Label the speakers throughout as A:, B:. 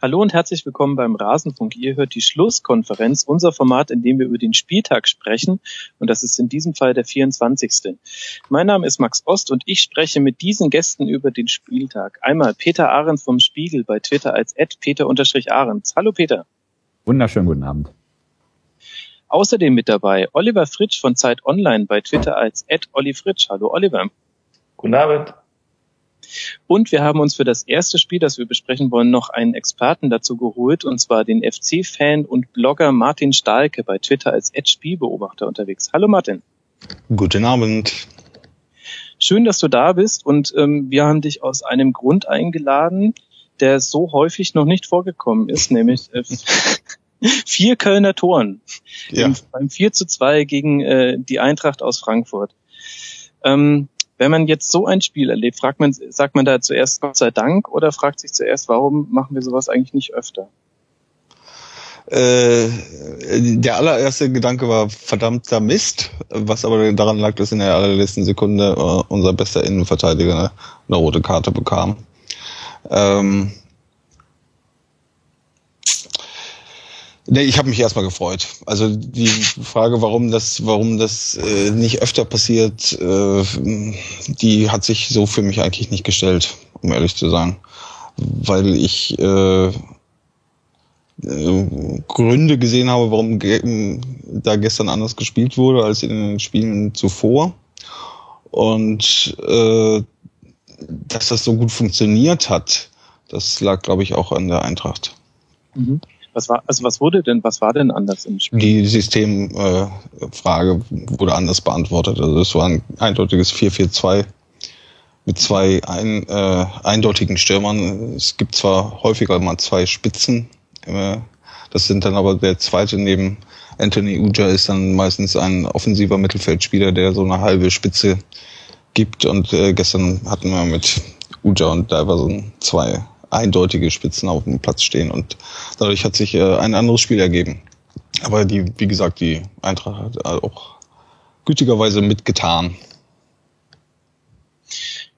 A: Hallo und herzlich willkommen beim Rasenfunk. Ihr hört die Schlusskonferenz, unser Format, in dem wir über den Spieltag sprechen. Und das ist in diesem Fall der 24. Mein Name ist Max Ost und ich spreche mit diesen Gästen über den Spieltag. Einmal Peter Ahrens vom Spiegel bei Twitter als Peter-Ahrens. Hallo Peter.
B: Wunderschönen guten Abend.
A: Außerdem mit dabei Oliver Fritsch von Zeit Online bei Twitter als Olli Fritsch. Hallo Oliver.
C: Guten Abend.
A: Und wir haben uns für das erste Spiel, das wir besprechen wollen, noch einen Experten dazu geholt, und zwar den FC-Fan und Blogger Martin Stahlke bei Twitter als Spielbeobachter unterwegs. Hallo Martin.
D: Guten Abend.
A: Schön, dass du da bist und ähm, wir haben dich aus einem Grund eingeladen, der so häufig noch nicht vorgekommen ist, nämlich äh, vier Kölner Toren ja. beim 4 zu 2 gegen äh, die Eintracht aus Frankfurt. Ähm, wenn man jetzt so ein Spiel erlebt, fragt man, sagt man da zuerst Gott sei Dank oder fragt sich zuerst, warum machen wir sowas eigentlich nicht öfter?
D: Äh, der allererste Gedanke war verdammter Mist, was aber daran lag, dass in der allerletzten Sekunde äh, unser bester Innenverteidiger eine, rote Karte bekam. Ähm, Nee, ich habe mich erstmal gefreut. Also die Frage, warum das, warum das äh, nicht öfter passiert, äh, die hat sich so für mich eigentlich nicht gestellt, um ehrlich zu sein, weil ich äh, äh, Gründe gesehen habe, warum ge da gestern anders gespielt wurde als in den Spielen zuvor und äh, dass das so gut funktioniert hat, das lag, glaube ich, auch an der Eintracht.
A: Mhm. Was war, also was wurde denn, was war denn anders im Spiel?
D: Die Systemfrage äh, wurde anders beantwortet. Also es war ein eindeutiges 4-4-2 mit zwei ein, äh, eindeutigen Stürmern. Es gibt zwar häufiger mal zwei Spitzen, äh, das sind dann aber der zweite neben Anthony Uja ist dann meistens ein offensiver Mittelfeldspieler, der so eine halbe Spitze gibt. Und äh, gestern hatten wir mit Uja und Diverson zwei eindeutige Spitzen auf dem Platz stehen und dadurch hat sich äh, ein anderes Spiel ergeben. Aber die, wie gesagt, die Eintracht hat auch gütigerweise mitgetan.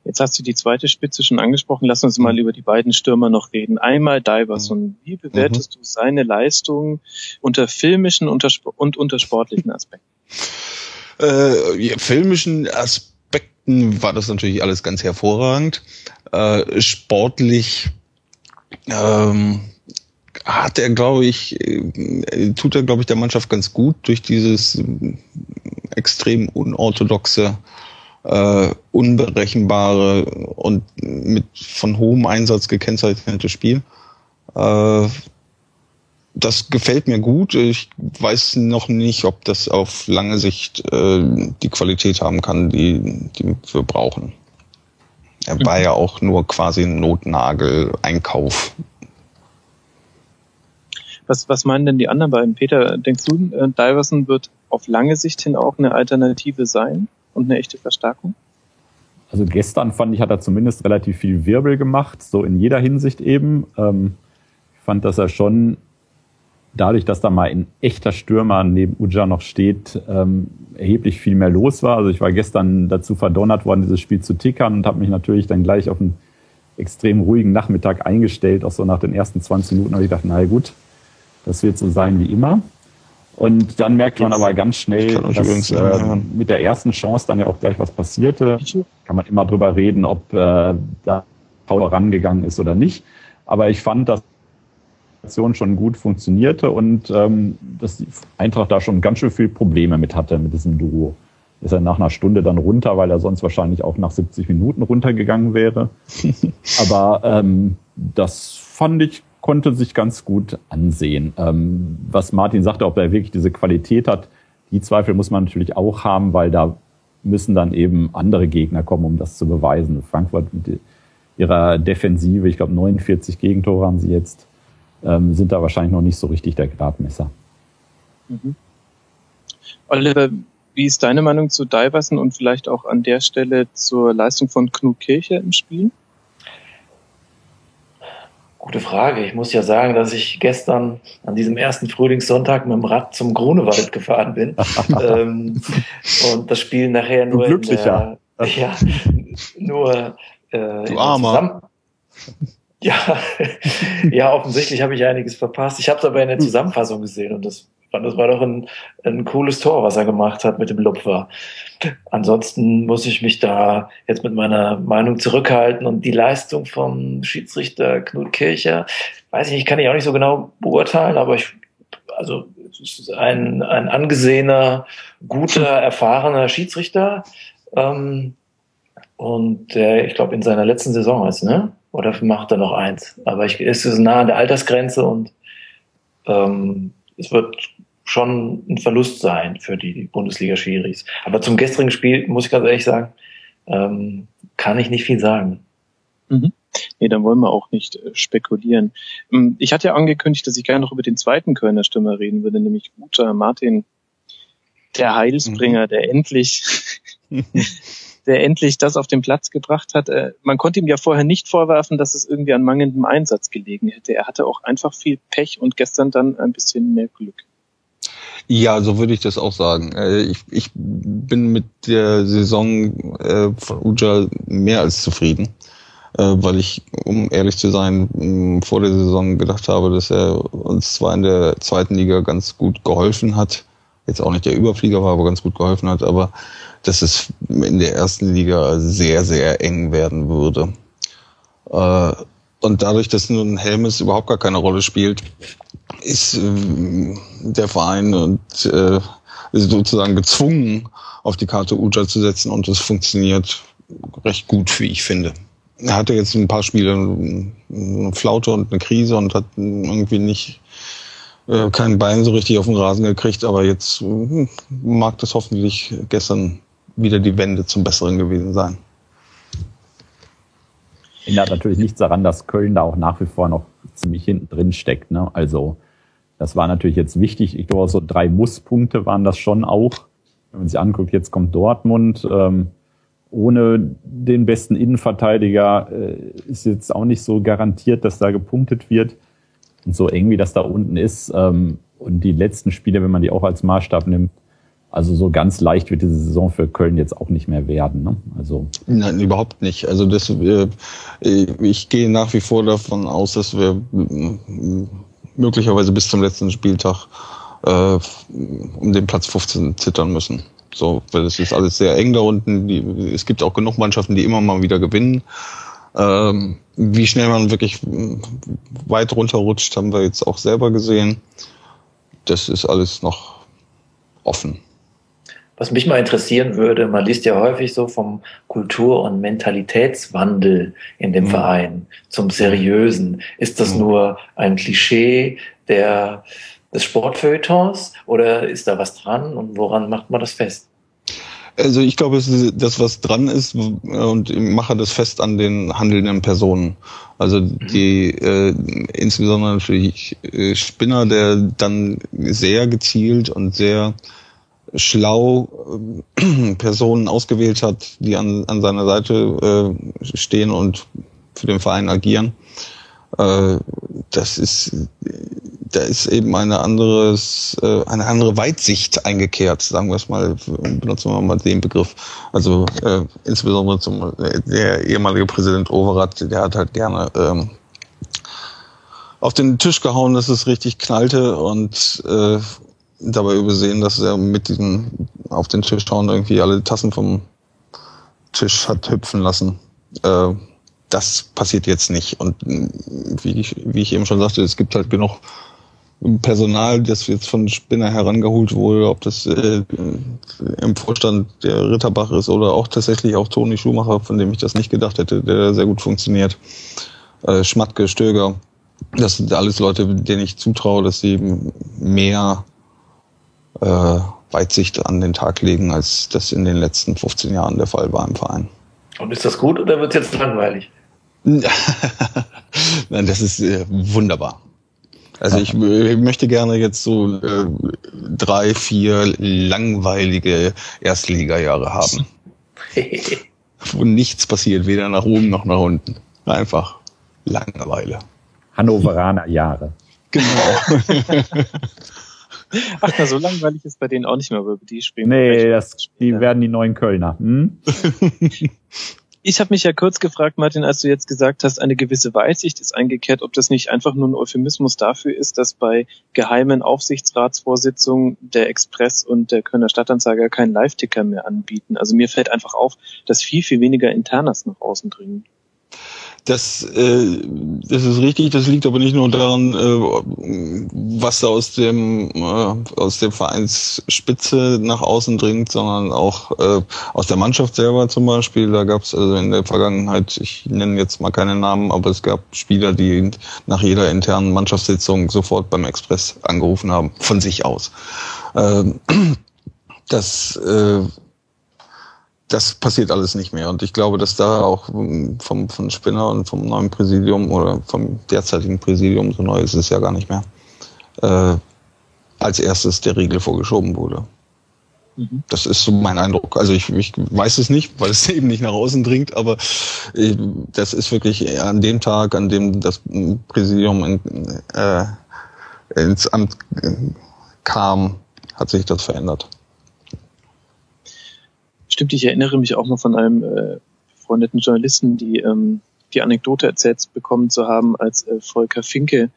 A: Jetzt hast du die zweite Spitze schon angesprochen. Lass uns mal über die beiden Stürmer noch reden. Einmal Diverson. Mhm. Wie bewertest mhm. du seine Leistung unter filmischen und unter sportlichen Aspekten?
D: Äh, ja, filmischen Aspekten war das natürlich alles ganz hervorragend. Äh, sportlich ähm, hat er, glaube ich, äh, tut er, glaube ich, der Mannschaft ganz gut durch dieses äh, extrem unorthodoxe, äh, unberechenbare und mit von hohem Einsatz gekennzeichnete Spiel. Äh, das gefällt mir gut. Ich weiß noch nicht, ob das auf lange Sicht äh, die Qualität haben kann, die, die wir brauchen. Er war ja auch nur quasi ein Notnagel-Einkauf.
A: Was, was meinen denn die anderen beiden? Peter, denkst du, äh, Diverson wird auf lange Sicht hin auch eine Alternative sein und eine echte Verstärkung?
B: Also gestern fand ich, hat er zumindest relativ viel Wirbel gemacht, so in jeder Hinsicht eben. Ähm, ich fand, dass er schon dadurch, dass da mal ein echter Stürmer neben Uja noch steht, ähm, erheblich viel mehr los war. Also ich war gestern dazu verdonnert worden, dieses Spiel zu tickern und habe mich natürlich dann gleich auf einen extrem ruhigen Nachmittag eingestellt. Auch so nach den ersten 20 Minuten habe ich gedacht, na gut, das wird so sein wie immer. Und dann merkt man aber ganz schnell, dass äh, mit der ersten Chance dann ja auch gleich was passierte. Kann man immer drüber reden, ob äh, da Paul rangegangen ist oder nicht. Aber ich fand, dass schon gut funktionierte und ähm, dass die Eintracht da schon ganz schön viel Probleme mit hatte mit diesem Duo. Ist er nach einer Stunde dann runter, weil er sonst wahrscheinlich auch nach 70 Minuten runtergegangen wäre. Aber ähm, das fand ich, konnte sich ganz gut ansehen. Ähm, was Martin sagte, ob er wirklich diese Qualität hat, die Zweifel muss man natürlich auch haben, weil da müssen dann eben andere Gegner kommen, um das zu beweisen. Frankfurt mit ihrer Defensive, ich glaube 49 Gegentore haben sie jetzt, ähm, sind da wahrscheinlich noch nicht so richtig der Gradmesser.
A: Mhm. Oliver, wie ist deine Meinung zu Diversen und vielleicht auch an der Stelle zur Leistung von Knut Kirche im Spiel?
C: Gute Frage. Ich muss ja sagen, dass ich gestern an diesem ersten Frühlingssonntag mit dem Rad zum Grunewald gefahren bin ähm, und das Spiel nachher nur
B: in der,
C: ja, nur
D: äh, du Armer.
C: Ja, ja, offensichtlich habe ich einiges verpasst. Ich habe es aber in der Zusammenfassung gesehen und das, das war doch ein, ein cooles Tor, was er gemacht hat mit dem Lupfer. Ansonsten muss ich mich da jetzt mit meiner Meinung zurückhalten und die Leistung vom Schiedsrichter Knut Kircher, weiß ich nicht, kann ich auch nicht so genau beurteilen, aber ich, also es ist ein, ein angesehener, guter, erfahrener Schiedsrichter. Ähm, und der, ich glaube, in seiner letzten Saison ist, ne? Oder macht er noch eins? Aber ich, es ist nah an der Altersgrenze und ähm, es wird schon ein Verlust sein für die Bundesliga-Schiris. Aber zum gestrigen Spiel, muss ich ganz ehrlich sagen, ähm, kann ich nicht viel sagen.
A: Mhm. Nee, dann wollen wir auch nicht äh, spekulieren. Ähm, ich hatte ja angekündigt, dass ich gerne noch über den zweiten Kölner Stürmer reden würde, nämlich Uta Martin, der Heilsbringer, mhm. der endlich der endlich das auf den Platz gebracht hat. Äh, man konnte ihm ja vorher nicht vorwerfen, dass es irgendwie an mangelndem Einsatz gelegen hätte. Er hatte auch einfach viel Pech und gestern dann ein bisschen mehr Glück.
D: Ja, so würde ich das auch sagen. Äh, ich, ich bin mit der Saison äh, von Uja mehr als zufrieden, weil ich, um ehrlich zu sein, vor der Saison gedacht habe, dass er uns zwar in der zweiten Liga ganz gut geholfen hat, jetzt auch nicht der Überflieger war, aber ganz gut geholfen hat, aber dass es in der ersten Liga sehr, sehr eng werden würde. Äh, und dadurch, dass nun Helmes überhaupt gar keine Rolle spielt, ist äh, der Verein und äh, ist sozusagen gezwungen, auf die Karte Uja zu setzen und es funktioniert recht gut, wie ich finde. Er hatte jetzt ein paar Spiele eine Flaute und eine Krise und hat irgendwie nicht kein Bein so richtig auf den Rasen gekriegt, aber jetzt mag das hoffentlich gestern wieder die Wende zum Besseren gewesen sein.
B: Ändert natürlich nichts daran, dass Köln da auch nach wie vor noch ziemlich hinten drin steckt. Ne? Also das war natürlich jetzt wichtig. Ich glaube, so drei Musspunkte waren das schon auch. Wenn man sich anguckt, jetzt kommt Dortmund. Ähm, ohne den besten Innenverteidiger äh, ist jetzt auch nicht so garantiert, dass da gepunktet wird. Und so eng wie das da unten ist. Ähm, und die letzten Spiele, wenn man die auch als Maßstab nimmt, also so ganz leicht wird diese Saison für Köln jetzt auch nicht mehr werden. Ne? Also
D: Nein, überhaupt nicht. Also das, äh, ich gehe nach wie vor davon aus, dass wir äh, möglicherweise bis zum letzten Spieltag äh, um den Platz 15 zittern müssen. So, weil es ist alles sehr eng da unten. Die, es gibt auch genug Mannschaften, die immer mal wieder gewinnen. Ähm, wie schnell man wirklich weit runterrutscht, haben wir jetzt auch selber gesehen. Das ist alles noch offen.
C: Was mich mal interessieren würde, man liest ja häufig so vom Kultur- und Mentalitätswandel in dem mhm. Verein zum Seriösen. Ist das mhm. nur ein Klischee der, des Sportfeuilletons oder ist da was dran und woran macht man das fest?
D: Also ich glaube, das, was dran ist und ich mache das fest an den handelnden Personen. Also die äh, insbesondere natürlich äh, Spinner, der dann sehr gezielt und sehr schlau äh, Personen ausgewählt hat, die an, an seiner Seite äh, stehen und für den Verein agieren. Äh, das ist, da ist eben eine anderes, äh, eine andere Weitsicht eingekehrt, sagen wir es mal, benutzen wir mal den Begriff. Also äh, insbesondere zum der ehemalige Präsident Overath, der hat halt gerne ähm, auf den Tisch gehauen, dass es richtig knallte und äh, dabei übersehen, dass er mit diesen auf den Tisch hauen irgendwie alle Tassen vom Tisch hat hüpfen lassen. Äh, das passiert jetzt nicht. Und äh, wie ich, wie ich eben schon sagte, es gibt halt genug Personal, das jetzt von Spinner herangeholt wurde, ob das äh, im Vorstand der Ritterbach ist oder auch tatsächlich auch Toni Schumacher, von dem ich das nicht gedacht hätte, der sehr gut funktioniert. Äh, Schmatke, Stöger, das sind alles Leute, denen ich zutraue, dass sie mehr äh, Weitsicht an den Tag legen, als das in den letzten 15 Jahren der Fall war im Verein.
C: Und ist das gut oder wird es jetzt langweilig?
D: Nein, das ist äh, wunderbar. Also ich, ich, möchte gerne jetzt so äh, drei, vier langweilige Erstligajahre haben. wo nichts passiert, weder nach oben noch nach unten. Einfach Langeweile.
B: Hannoveraner Jahre.
A: Genau. Ach, na, so langweilig ist bei denen auch nicht mehr, über die spielen.
B: Nee, das, die werden die neuen Kölner. Hm?
A: Ich habe mich ja kurz gefragt, Martin, als du jetzt gesagt hast, eine gewisse Weitsicht ist eingekehrt, ob das nicht einfach nur ein Euphemismus dafür ist, dass bei geheimen Aufsichtsratsvorsitzungen der Express und der Kölner Stadtanzeiger keinen Live-Ticker mehr anbieten. Also mir fällt einfach auf, dass viel, viel weniger Internas nach außen dringen.
D: Das, äh, das ist richtig, das liegt aber nicht nur daran, äh, was da aus dem äh, aus der Vereinsspitze nach außen dringt, sondern auch äh, aus der Mannschaft selber zum Beispiel. Da gab es also in der Vergangenheit, ich nenne jetzt mal keine Namen, aber es gab Spieler, die nach jeder internen Mannschaftssitzung sofort beim Express angerufen haben, von sich aus. Äh, das äh, das passiert alles nicht mehr. Und ich glaube, dass da auch vom, von Spinner und vom neuen Präsidium oder vom derzeitigen Präsidium, so neu ist es ja gar nicht mehr, äh, als erstes der Riegel vorgeschoben wurde. Mhm. Das ist so mein Eindruck. Also ich, ich weiß es nicht, weil es eben nicht nach außen dringt, aber äh, das ist wirklich an dem Tag, an dem das Präsidium in, äh, ins Amt kam, hat sich das verändert.
A: Stimmt, ich erinnere mich auch mal von einem äh, befreundeten Journalisten, die ähm, die Anekdote erzählt bekommen zu haben, als äh, Volker Finke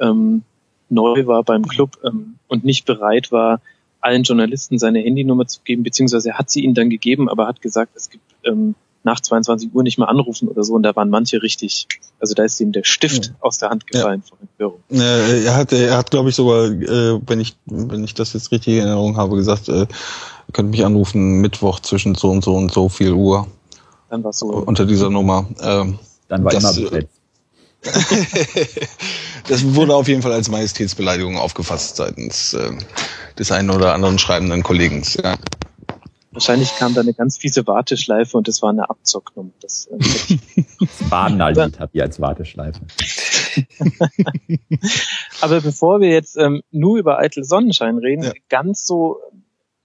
A: ähm, neu war beim Club ähm, und nicht bereit war, allen Journalisten seine Handynummer zu geben, beziehungsweise er hat sie ihnen dann gegeben, aber hat gesagt, es gibt ähm, nach 22 Uhr nicht mehr anrufen oder so. Und da waren manche richtig, also da ist ihm der Stift ja. aus der Hand gefallen ja. vor Empörung.
D: Äh, er hat, er hat, glaube ich, sogar, äh, wenn ich, wenn ich das jetzt richtig in Erinnerung habe, gesagt, äh, könnt mich anrufen Mittwoch zwischen so und so und so viel Uhr. Dann war so. Unter dieser Nummer. Ähm,
B: Dann war das, immer besetzt.
D: das wurde auf jeden Fall als Majestätsbeleidigung aufgefasst seitens äh, des einen oder anderen schreibenden Kollegen. Ja.
A: Wahrscheinlich kam da eine ganz fiese Warteschleife und das war eine Abzocknummer. Das,
B: äh, das Badener-Lied hat die als Warteschleife.
A: Aber bevor wir jetzt ähm, nur über eitel Sonnenschein reden, ja. ganz so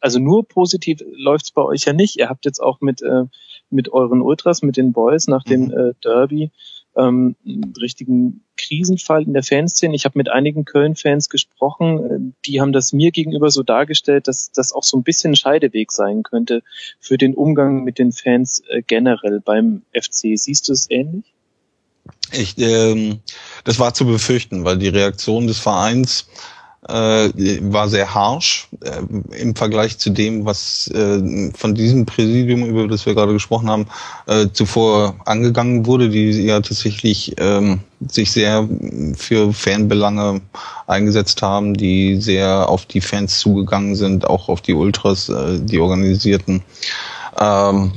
A: also nur positiv läuft's bei euch ja nicht. Ihr habt jetzt auch mit, äh, mit euren Ultras, mit den Boys nach dem mhm. äh, Derby ähm, einen richtigen Krisenfall in der Fanszene. Ich habe mit einigen Köln-Fans gesprochen, äh, die haben das mir gegenüber so dargestellt, dass das auch so ein bisschen ein Scheideweg sein könnte für den Umgang mit den Fans äh, generell beim FC. Siehst du es ähnlich?
D: Ich, ähm, das war zu befürchten, weil die Reaktion des Vereins war sehr harsh äh, im Vergleich zu dem, was äh, von diesem Präsidium, über das wir gerade gesprochen haben, äh, zuvor angegangen wurde, die ja tatsächlich äh, sich sehr für Fanbelange eingesetzt haben, die sehr auf die Fans zugegangen sind, auch auf die Ultras, äh, die organisierten. Ähm,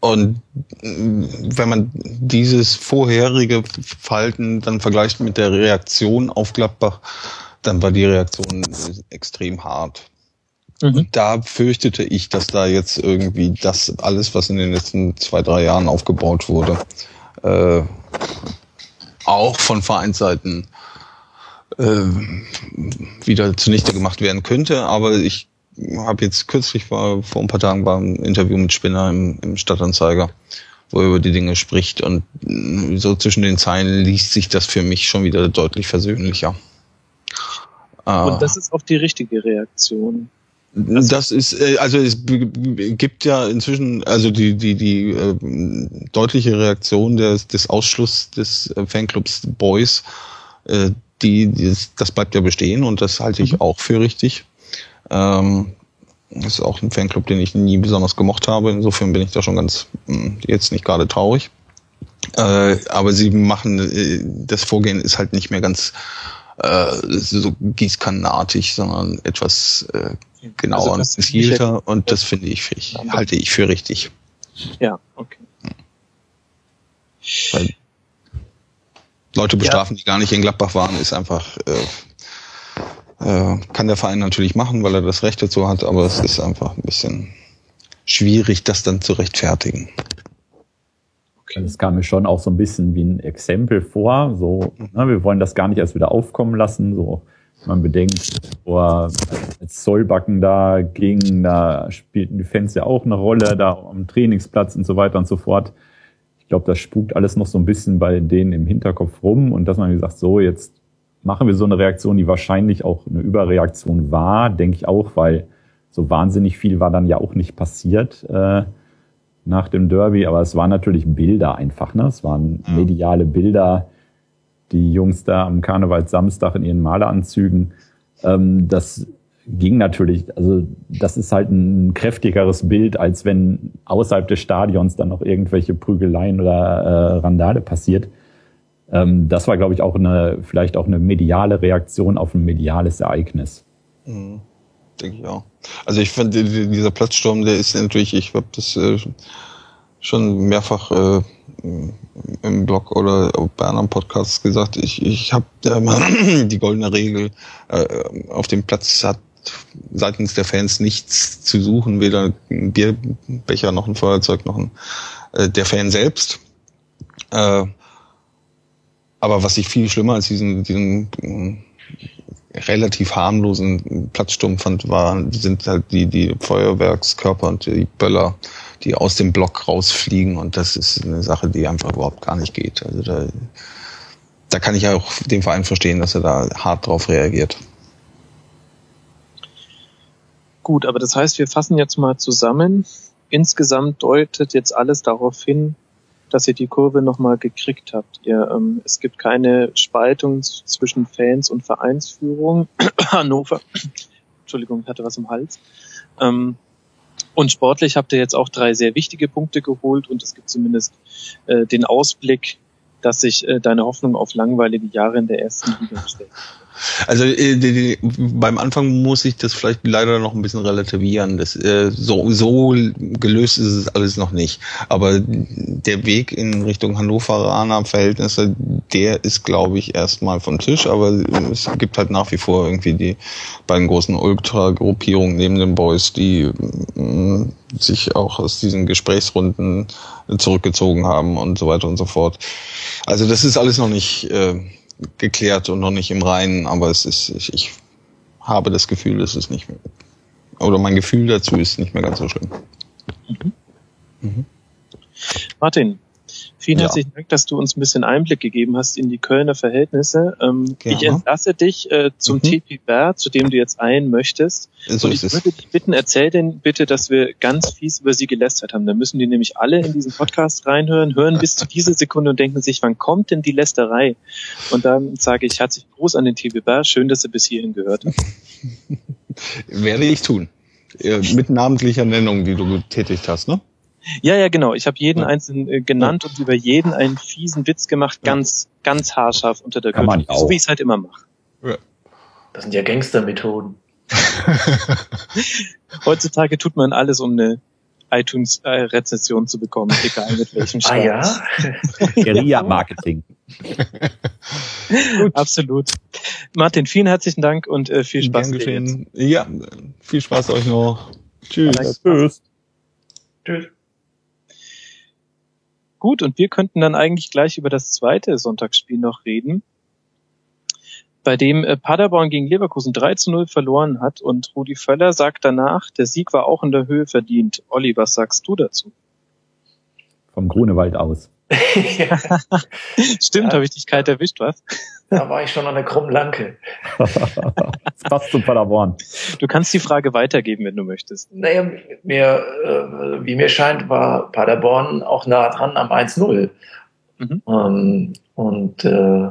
D: und wenn man dieses vorherige Verhalten dann vergleicht mit der Reaktion auf Gladbach, dann war die Reaktion extrem hart. Mhm. Da fürchtete ich, dass da jetzt irgendwie das alles, was in den letzten zwei, drei Jahren aufgebaut wurde, äh, auch von Vereinsseiten äh, wieder zunichte gemacht werden könnte. Aber ich habe jetzt kürzlich war, vor ein paar Tagen war ein Interview mit Spinner im, im Stadtanzeiger, wo er über die Dinge spricht. Und so zwischen den Zeilen liest sich das für mich schon wieder deutlich versöhnlicher.
A: Ah. Und das ist auch die richtige Reaktion.
D: Das, das ist, äh, also es gibt ja inzwischen, also die, die, die äh, deutliche Reaktion des, des Ausschluss des äh, Fanclubs Boys, äh, die, die, das bleibt ja bestehen und das halte ich mhm. auch für richtig. Ähm, das ist auch ein Fanclub, den ich nie besonders gemocht habe. Insofern bin ich da schon ganz hm, jetzt nicht gerade traurig. Äh, aber sie machen, äh, das Vorgehen ist halt nicht mehr ganz äh, so gießkannenartig, sondern etwas äh, genauer also und gezielter und das finde ich, ich halte ich für richtig.
A: Ja, okay.
D: Weil Leute bestrafen, ja. die gar nicht in Gladbach waren, ist einfach äh, äh, kann der Verein natürlich machen, weil er das Recht dazu hat, aber es ist einfach ein bisschen schwierig, das dann zu rechtfertigen.
B: Das kam mir schon auch so ein bisschen wie ein Exempel vor. So, ne, wir wollen das gar nicht erst wieder aufkommen lassen. So, man bedenkt, vor als Zollbacken da ging, da spielten die Fans ja auch eine Rolle, da am Trainingsplatz und so weiter und so fort. Ich glaube, das spukt alles noch so ein bisschen bei denen im Hinterkopf rum und dass man gesagt, so jetzt machen wir so eine Reaktion, die wahrscheinlich auch eine Überreaktion war, denke ich auch, weil so wahnsinnig viel war dann ja auch nicht passiert. Äh, nach dem Derby, aber es waren natürlich Bilder einfach, ne? Es waren mediale Bilder, die Jungs da am Karnevalssamstag in ihren Maleranzügen. Ähm, das ging natürlich, also das ist halt ein kräftigeres Bild, als wenn außerhalb des Stadions dann noch irgendwelche Prügeleien oder äh, Randale passiert. Ähm, das war, glaube ich, auch eine, vielleicht auch eine mediale Reaktion auf ein mediales Ereignis.
D: Mhm. Denke ich auch. Also ich finde, dieser Platzsturm, der ist natürlich, ich habe das äh, schon mehrfach äh, im Blog oder bei anderen Podcasts gesagt, ich, ich habe äh, die goldene Regel, äh, auf dem Platz hat seitens der Fans nichts zu suchen, weder ein Bierbecher noch ein Feuerzeug noch ein, der Fan selbst. Aber was ich viel schlimmer als diesen, diesen relativ harmlosen Platzsturm fand, war, sind halt die, die Feuerwerkskörper und die Böller, die aus dem Block rausfliegen und das ist eine Sache, die einfach überhaupt gar nicht geht. Also da, da kann ich ja auch den Verein verstehen, dass er da hart drauf reagiert.
A: Gut, aber das heißt, wir fassen jetzt mal zusammen. Insgesamt deutet jetzt alles darauf hin, dass ihr die Kurve nochmal gekriegt habt. Ihr, ähm, es gibt keine Spaltung zwischen Fans und Vereinsführung. Hannover, Entschuldigung, ich hatte was im Hals. Ähm, und sportlich habt ihr jetzt auch drei sehr wichtige Punkte geholt und es gibt zumindest äh, den Ausblick, dass sich äh, deine Hoffnung auf langweilige Jahre in der ersten Liga stellt.
D: Also äh, die, die, beim Anfang muss ich das vielleicht leider noch ein bisschen relativieren. Das, äh, so, so gelöst ist es alles noch nicht. Aber der Weg in Richtung Hannoveraner Verhältnisse, der ist, glaube ich, erstmal vom Tisch. Aber es gibt halt nach wie vor irgendwie die beiden großen Ultra-Gruppierungen neben den Boys, die mh, äh, sich auch aus diesen Gesprächsrunden zurückgezogen haben und so weiter und so fort. Also das ist alles noch nicht. Äh, geklärt und noch nicht im Reinen, aber es ist, ich, ich habe das Gefühl, es ist nicht mehr, oder mein Gefühl dazu ist nicht mehr ganz so schlimm.
A: Mhm. Mhm. Martin, Vielen ja. herzlichen Dank, dass du uns ein bisschen Einblick gegeben hast in die Kölner Verhältnisse. Ähm, ich entlasse dich äh, zum mhm. TP Bar, zu dem du jetzt ein möchtest. So und ich würde dich bitten, erzähl denn bitte, dass wir ganz fies über sie gelästert haben. Da müssen die nämlich alle in diesen Podcast reinhören, hören bis zu dieser Sekunde und denken sich, wann kommt denn die Lästerei? Und dann sage ich herzlichen Gruß an den TP Bar. Schön, dass ihr bis hierhin gehört habt.
D: Werde ich tun. Mit namentlicher Nennung, die du getätigt hast, ne?
A: Ja, ja, genau. Ich habe jeden ja. einzelnen äh, genannt ja. und über jeden einen fiesen Witz gemacht, ganz, ja. ganz haarscharf unter der Gürtel. So wie ich es halt immer mache.
C: Ja. Das sind ja Gangstermethoden.
A: Heutzutage tut man alles, um eine iTunes-Rezession zu bekommen, egal mit welchem
C: Start. Ah ja?
B: Guerilla-Marketing.
A: Absolut. Martin, vielen herzlichen Dank und äh, viel Spaß.
D: Gern Ja, viel Spaß euch noch.
B: Tschüss. Tschüss.
A: Tschüss. Gut, und wir könnten dann eigentlich gleich über das zweite Sonntagsspiel noch reden, bei dem äh, Paderborn gegen Leverkusen 3 zu 0 verloren hat und Rudi Völler sagt danach, der Sieg war auch in der Höhe verdient. Olli, was sagst du dazu?
B: Vom Grunewald aus.
A: Stimmt, ja. habe ich dich kalt erwischt, was?
C: Da war ich schon an der krummen Lanke.
B: das passt zu Paderborn.
A: Du kannst die Frage weitergeben, wenn du möchtest.
C: Naja, mir, äh, wie mir scheint, war Paderborn auch nah dran am 1-0. Mhm. Ähm, und äh,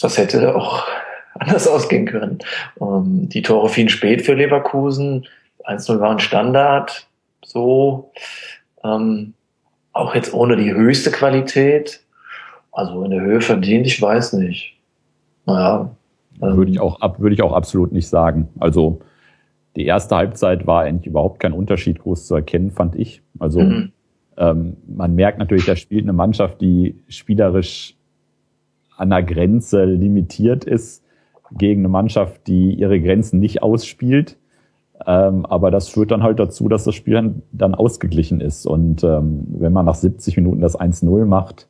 C: das hätte auch anders ausgehen können. Ähm, die Tore fielen spät für Leverkusen. 1-0 war ein Standard. So. Ähm, auch jetzt ohne die höchste Qualität. Also in der Höhe verdient, ich weiß nicht. Naja.
B: Ähm, würde ich auch ab, würde ich auch absolut nicht sagen. Also die erste Halbzeit war eigentlich überhaupt kein Unterschied groß zu erkennen, fand ich. Also mhm. ähm, man merkt natürlich, da spielt eine Mannschaft, die spielerisch an der Grenze limitiert ist, gegen eine Mannschaft, die ihre Grenzen nicht ausspielt. Ähm, aber das führt dann halt dazu, dass das Spiel dann, ausgeglichen ist. Und ähm, wenn man nach 70 Minuten das 1-0 macht,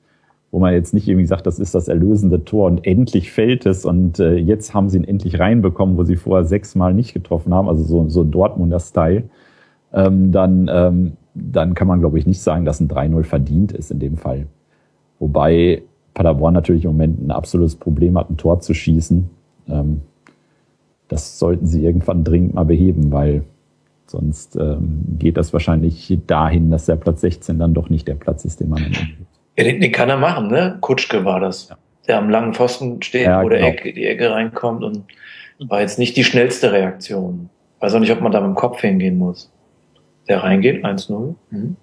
B: wo man jetzt nicht irgendwie sagt, das ist das erlösende Tor und endlich fällt es und äh, jetzt haben sie ihn endlich reinbekommen, wo sie vorher sechsmal nicht getroffen haben, also so, so Dortmunder Style, ähm, dann, ähm, dann kann man, glaube ich, nicht sagen, dass ein 3-0 verdient ist in dem Fall. Wobei Paderborn natürlich im Moment ein absolutes Problem hat, ein Tor zu schießen. Ähm, das sollten sie irgendwann dringend mal beheben, weil Sonst ähm, geht das wahrscheinlich dahin, dass der Platz 16 dann doch nicht der Platz ist, den man
C: dann ja, den, den kann er machen, ne? Kutschke war das. Ja. Der am langen Pfosten steht, ja, wo der genau. Ecke, die Ecke reinkommt und war jetzt nicht die schnellste Reaktion. Weiß auch nicht, ob man da mit dem Kopf hingehen muss. Der reingeht, 1-0. Mhm.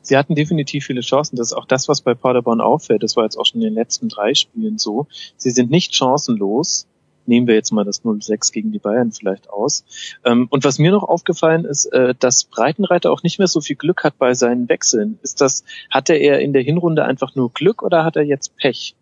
A: Sie hatten definitiv viele Chancen. Das ist auch das, was bei Paderborn auffällt. Das war jetzt auch schon in den letzten drei Spielen so. Sie sind nicht chancenlos. Nehmen wir jetzt mal das 0-6 gegen die Bayern vielleicht aus. Ähm, und was mir noch aufgefallen ist, äh, dass Breitenreiter auch nicht mehr so viel Glück hat bei seinen Wechseln. Ist das, hatte er in der Hinrunde einfach nur Glück oder hat er jetzt Pech?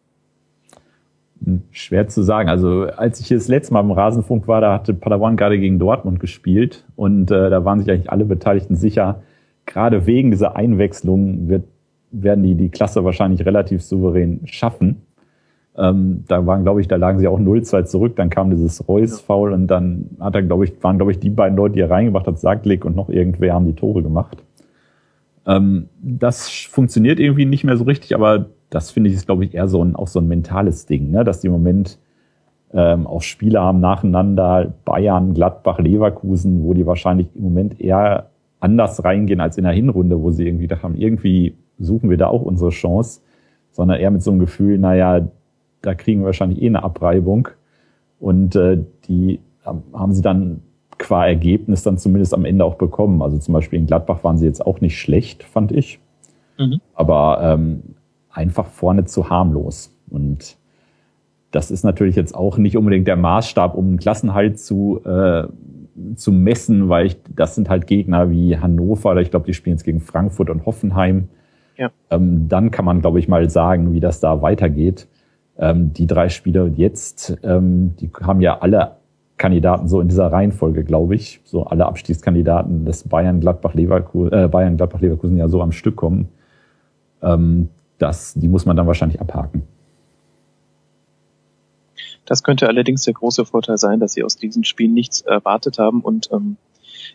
B: Hm, schwer zu sagen. Also als ich hier das letzte Mal im Rasenfunk war, da hatte Paderborn gerade gegen Dortmund gespielt und äh, da waren sich eigentlich alle Beteiligten sicher, gerade wegen dieser Einwechslung wird, werden die die Klasse wahrscheinlich relativ souverän schaffen. Ähm, da waren, glaube ich, da lagen sie auch 0-2 zurück, dann kam dieses Reus-Foul und dann hat er, glaube ich, waren, glaube ich, die beiden Leute, die er reingebracht hat, Saglik und noch irgendwer haben die Tore gemacht. Ähm, das funktioniert irgendwie nicht mehr so richtig, aber das finde ich ist, glaube ich, eher so ein, auch so ein mentales Ding, ne? dass die im Moment ähm, auch Spiele haben nacheinander, Bayern, Gladbach, Leverkusen, wo die wahrscheinlich im Moment eher anders reingehen als in der Hinrunde, wo sie irgendwie gedacht haben, irgendwie suchen wir da auch unsere Chance, sondern eher mit so einem Gefühl, naja, da kriegen wir wahrscheinlich eh eine Abreibung. Und äh, die haben sie dann qua Ergebnis dann zumindest am Ende auch bekommen. Also zum Beispiel in Gladbach waren sie jetzt auch nicht schlecht, fand ich. Mhm. Aber ähm, einfach vorne zu harmlos. Und das ist natürlich jetzt auch nicht unbedingt der Maßstab, um einen Klassenhalt zu, äh, zu messen, weil ich, das sind halt Gegner wie Hannover, oder ich glaube, die spielen jetzt gegen Frankfurt und Hoffenheim. Ja. Ähm, dann kann man, glaube ich, mal sagen, wie das da weitergeht. Ähm, die drei Spieler jetzt, ähm, die haben ja alle Kandidaten so in dieser Reihenfolge, glaube ich, so alle Abstiegskandidaten, dass Bayern, Gladbach, Leverkusen, äh, Bayern, Gladbach, Leverkusen ja so am Stück kommen. Ähm, das, die muss man dann wahrscheinlich abhaken.
A: Das könnte allerdings der große Vorteil sein, dass sie aus diesen Spielen nichts erwartet haben und ähm,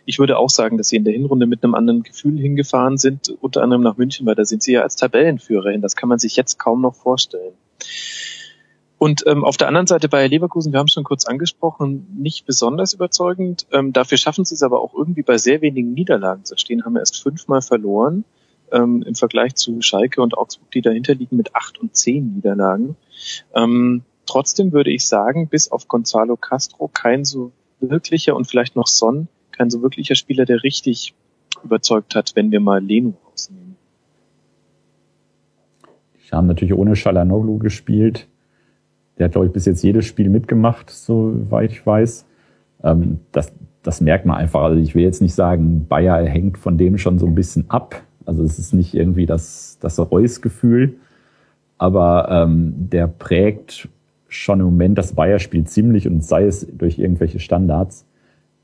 A: ich würde auch sagen, dass sie in der Hinrunde mit einem anderen Gefühl hingefahren sind, unter anderem nach München, weil da sind sie ja als Tabellenführer hin. Das kann man sich jetzt kaum noch vorstellen. Und ähm, auf der anderen Seite bei Leverkusen, wir haben es schon kurz angesprochen, nicht besonders überzeugend. Ähm, dafür schaffen sie es aber auch irgendwie bei sehr wenigen Niederlagen zu stehen, haben erst fünfmal verloren ähm, im Vergleich zu Schalke und Augsburg, die dahinter liegen mit acht und zehn Niederlagen. Ähm, trotzdem würde ich sagen, bis auf Gonzalo Castro kein so wirklicher und vielleicht noch Son, kein so wirklicher Spieler, der richtig überzeugt hat, wenn wir mal Leno rausnehmen.
B: Die haben natürlich ohne Shalanoglu gespielt. Der hat, glaube ich, bis jetzt jedes Spiel mitgemacht, soweit ich weiß. Ähm, das, das merkt man einfach. Also ich will jetzt nicht sagen, Bayer hängt von dem schon so ein bisschen ab. Also es ist nicht irgendwie das, das Reus-Gefühl, aber ähm, der prägt schon im Moment das Bayer-Spiel ziemlich und sei es durch irgendwelche Standards.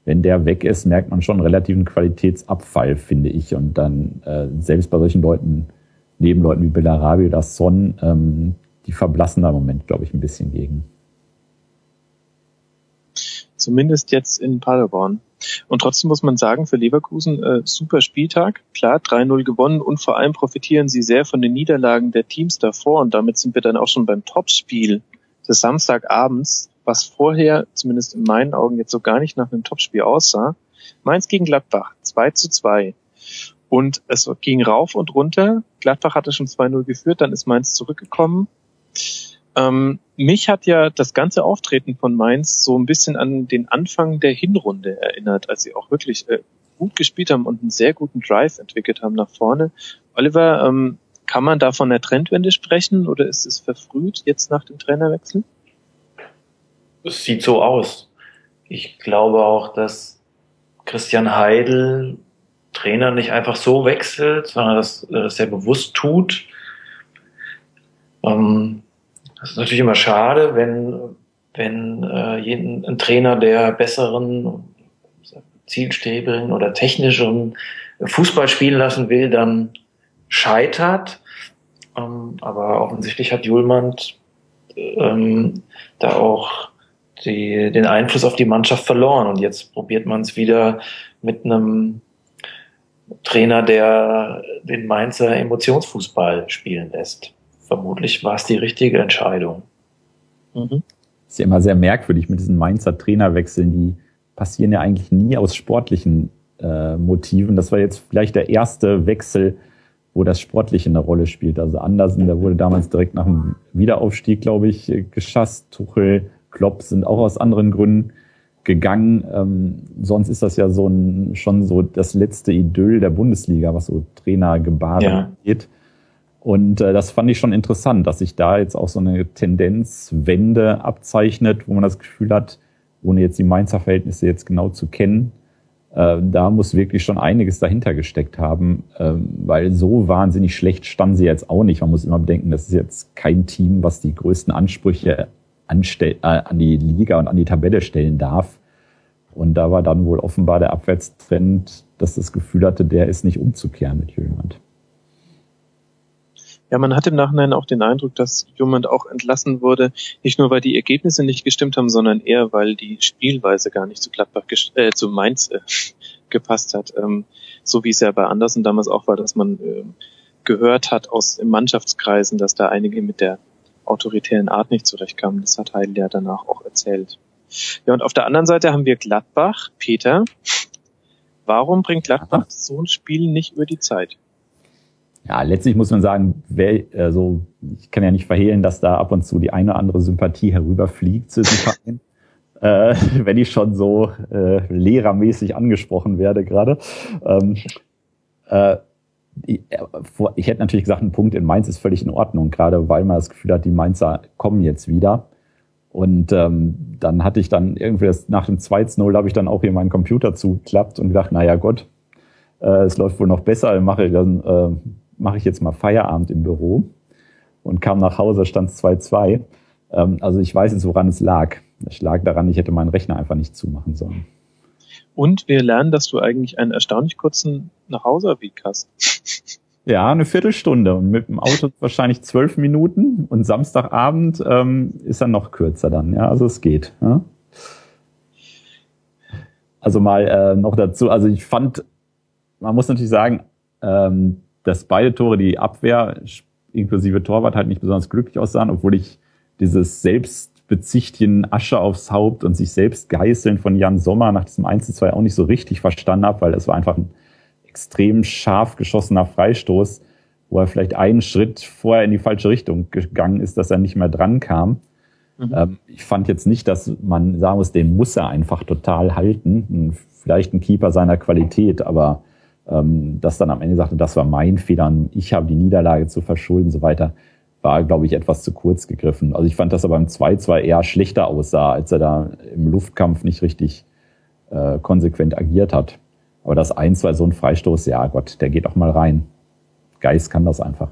B: Wenn der weg ist, merkt man schon einen relativen Qualitätsabfall, finde ich. Und dann äh, selbst bei solchen Leuten, neben Leuten wie Bellarabi oder Son, ähm, die verblassen da im Moment, glaube ich, ein bisschen gegen.
A: Zumindest jetzt in Paderborn. Und trotzdem muss man sagen, für Leverkusen äh, super Spieltag. Klar, 3-0 gewonnen und vor allem profitieren sie sehr von den Niederlagen der Teams davor. Und damit sind wir dann auch schon beim Topspiel des Samstagabends, was vorher, zumindest in meinen Augen, jetzt so gar nicht nach einem Topspiel aussah. Mainz gegen Gladbach, 2 zu 2. Und es ging rauf und runter. Gladbach hatte schon 2-0 geführt, dann ist Mainz zurückgekommen. Ähm, mich hat ja das ganze Auftreten von Mainz so ein bisschen an den Anfang der Hinrunde erinnert, als sie auch wirklich äh, gut gespielt haben und einen sehr guten Drive entwickelt haben nach vorne. Oliver, ähm, kann man da von der Trendwende sprechen oder ist es verfrüht jetzt nach dem Trainerwechsel?
C: Es sieht so aus. Ich glaube auch, dass Christian Heidel Trainer nicht einfach so wechselt, sondern dass er bewusst tut. Ähm, das ist natürlich immer schade, wenn, wenn äh, jeden, ein Trainer, der besseren, zielstrebenden oder technischeren Fußball spielen lassen will, dann scheitert. Ähm, aber offensichtlich hat Julmand ähm, da auch die, den Einfluss auf die Mannschaft verloren. Und jetzt probiert man es wieder mit einem Trainer, der den Mainzer Emotionsfußball spielen lässt vermutlich war es die richtige Entscheidung.
B: Mhm. Ist ja immer sehr merkwürdig mit diesen Mainzer Trainerwechseln, die passieren ja eigentlich nie aus sportlichen äh, Motiven. Das war jetzt vielleicht der erste Wechsel, wo das Sportliche eine Rolle spielt. Also Andersen, der wurde damals direkt nach dem Wiederaufstieg, glaube ich, geschasst. Tuchel, Klopp sind auch aus anderen Gründen gegangen. Ähm, sonst ist das ja so ein, schon so das letzte Idyll der Bundesliga, was so Trainergebaren ja. geht. Und äh, das fand ich schon interessant, dass sich da jetzt auch so eine Tendenzwende abzeichnet, wo man das Gefühl hat, ohne jetzt die Mainzer Verhältnisse jetzt genau zu kennen, äh, da muss wirklich schon einiges dahinter gesteckt haben, äh, weil so wahnsinnig schlecht standen sie jetzt auch nicht. Man muss immer bedenken, das ist jetzt kein Team, was die größten Ansprüche anstell äh, an die Liga und an die Tabelle stellen darf. Und da war dann wohl offenbar der Abwärtstrend, dass das Gefühl hatte, der ist nicht umzukehren mit Jüngand.
A: Ja, man hat im Nachhinein auch den Eindruck, dass jemand auch entlassen wurde, nicht nur weil die Ergebnisse nicht gestimmt haben, sondern eher weil die Spielweise gar nicht zu Gladbach, äh, zu Mainz äh, gepasst hat. Ähm, so wie es ja bei Andersen damals auch war, dass man äh, gehört hat aus Mannschaftskreisen, dass da einige mit der autoritären Art nicht zurechtkamen. Das hat Heidel ja danach auch erzählt. Ja, und auf der anderen Seite haben wir Gladbach. Peter, warum bringt Gladbach so ein Spiel nicht über die Zeit?
B: Ja, letztlich muss man sagen, wer, also ich kann ja nicht verhehlen, dass da ab und zu die eine oder andere Sympathie herüberfliegt zu diesem Verein. äh, wenn ich schon so äh, lehrermäßig angesprochen werde gerade. Ähm, äh, ich, ich hätte natürlich gesagt, ein Punkt in Mainz ist völlig in Ordnung, gerade weil man das Gefühl hat, die Mainzer kommen jetzt wieder. Und ähm, dann hatte ich dann irgendwie das, nach dem 2-0 habe ich dann auch hier meinen Computer zugeklappt und gedacht, naja Gott, äh, es läuft wohl noch besser, mache ich dann äh, mache ich jetzt mal Feierabend im Büro und kam nach Hause, stand es 2-2. Ähm, also ich weiß jetzt, woran es lag. Es lag daran, ich hätte meinen Rechner einfach nicht zumachen sollen.
A: Und wir lernen, dass du eigentlich einen erstaunlich kurzen Nachhauseweg hast.
B: Ja, eine Viertelstunde und mit dem Auto wahrscheinlich zwölf Minuten und Samstagabend ähm, ist dann noch kürzer dann. Ja, also es geht. Ja? Also mal äh, noch dazu. Also ich fand, man muss natürlich sagen, ähm, dass beide Tore, die Abwehr inklusive Torwart halt nicht besonders glücklich aussahen, obwohl ich dieses Selbstbezichtigen Asche aufs Haupt und sich selbst geißeln von Jan Sommer nach diesem 1 2 auch nicht so richtig verstanden habe, weil das war einfach ein extrem scharf geschossener Freistoß, wo er vielleicht einen Schritt vorher in die falsche Richtung gegangen ist, dass er nicht mehr dran kam. Mhm. Ähm, ich fand jetzt nicht, dass man sagen muss, den muss er einfach total halten. Vielleicht ein Keeper seiner Qualität, aber ähm, das dann am Ende sagte, das war mein Fehler, ich habe die Niederlage zu verschulden so weiter, war, glaube ich, etwas zu kurz gegriffen. Also ich fand, dass er beim 2-2 eher schlechter aussah, als er da im Luftkampf nicht richtig äh, konsequent agiert hat. Aber das 1-2, so ein Freistoß, ja Gott, der geht auch mal rein. Geist kann das einfach.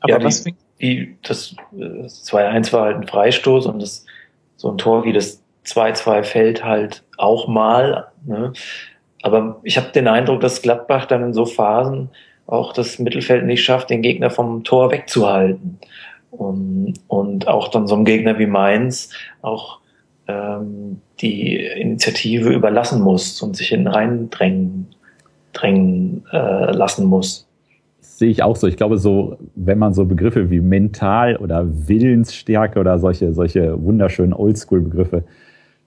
C: Aber ja, was die, die, das, das 2-1 war halt ein Freistoß und das, so ein Tor wie das 2-2 fällt halt auch mal. Ne? Aber ich habe den Eindruck, dass Gladbach dann in so Phasen auch das Mittelfeld nicht schafft, den Gegner vom Tor wegzuhalten. Und, und auch dann so einem Gegner wie Mainz auch ähm, die Initiative überlassen muss und sich hinten rein drängen, äh, lassen muss.
B: sehe ich auch so. Ich glaube, so, wenn man so Begriffe wie mental oder Willensstärke oder solche, solche wunderschönen Oldschool-Begriffe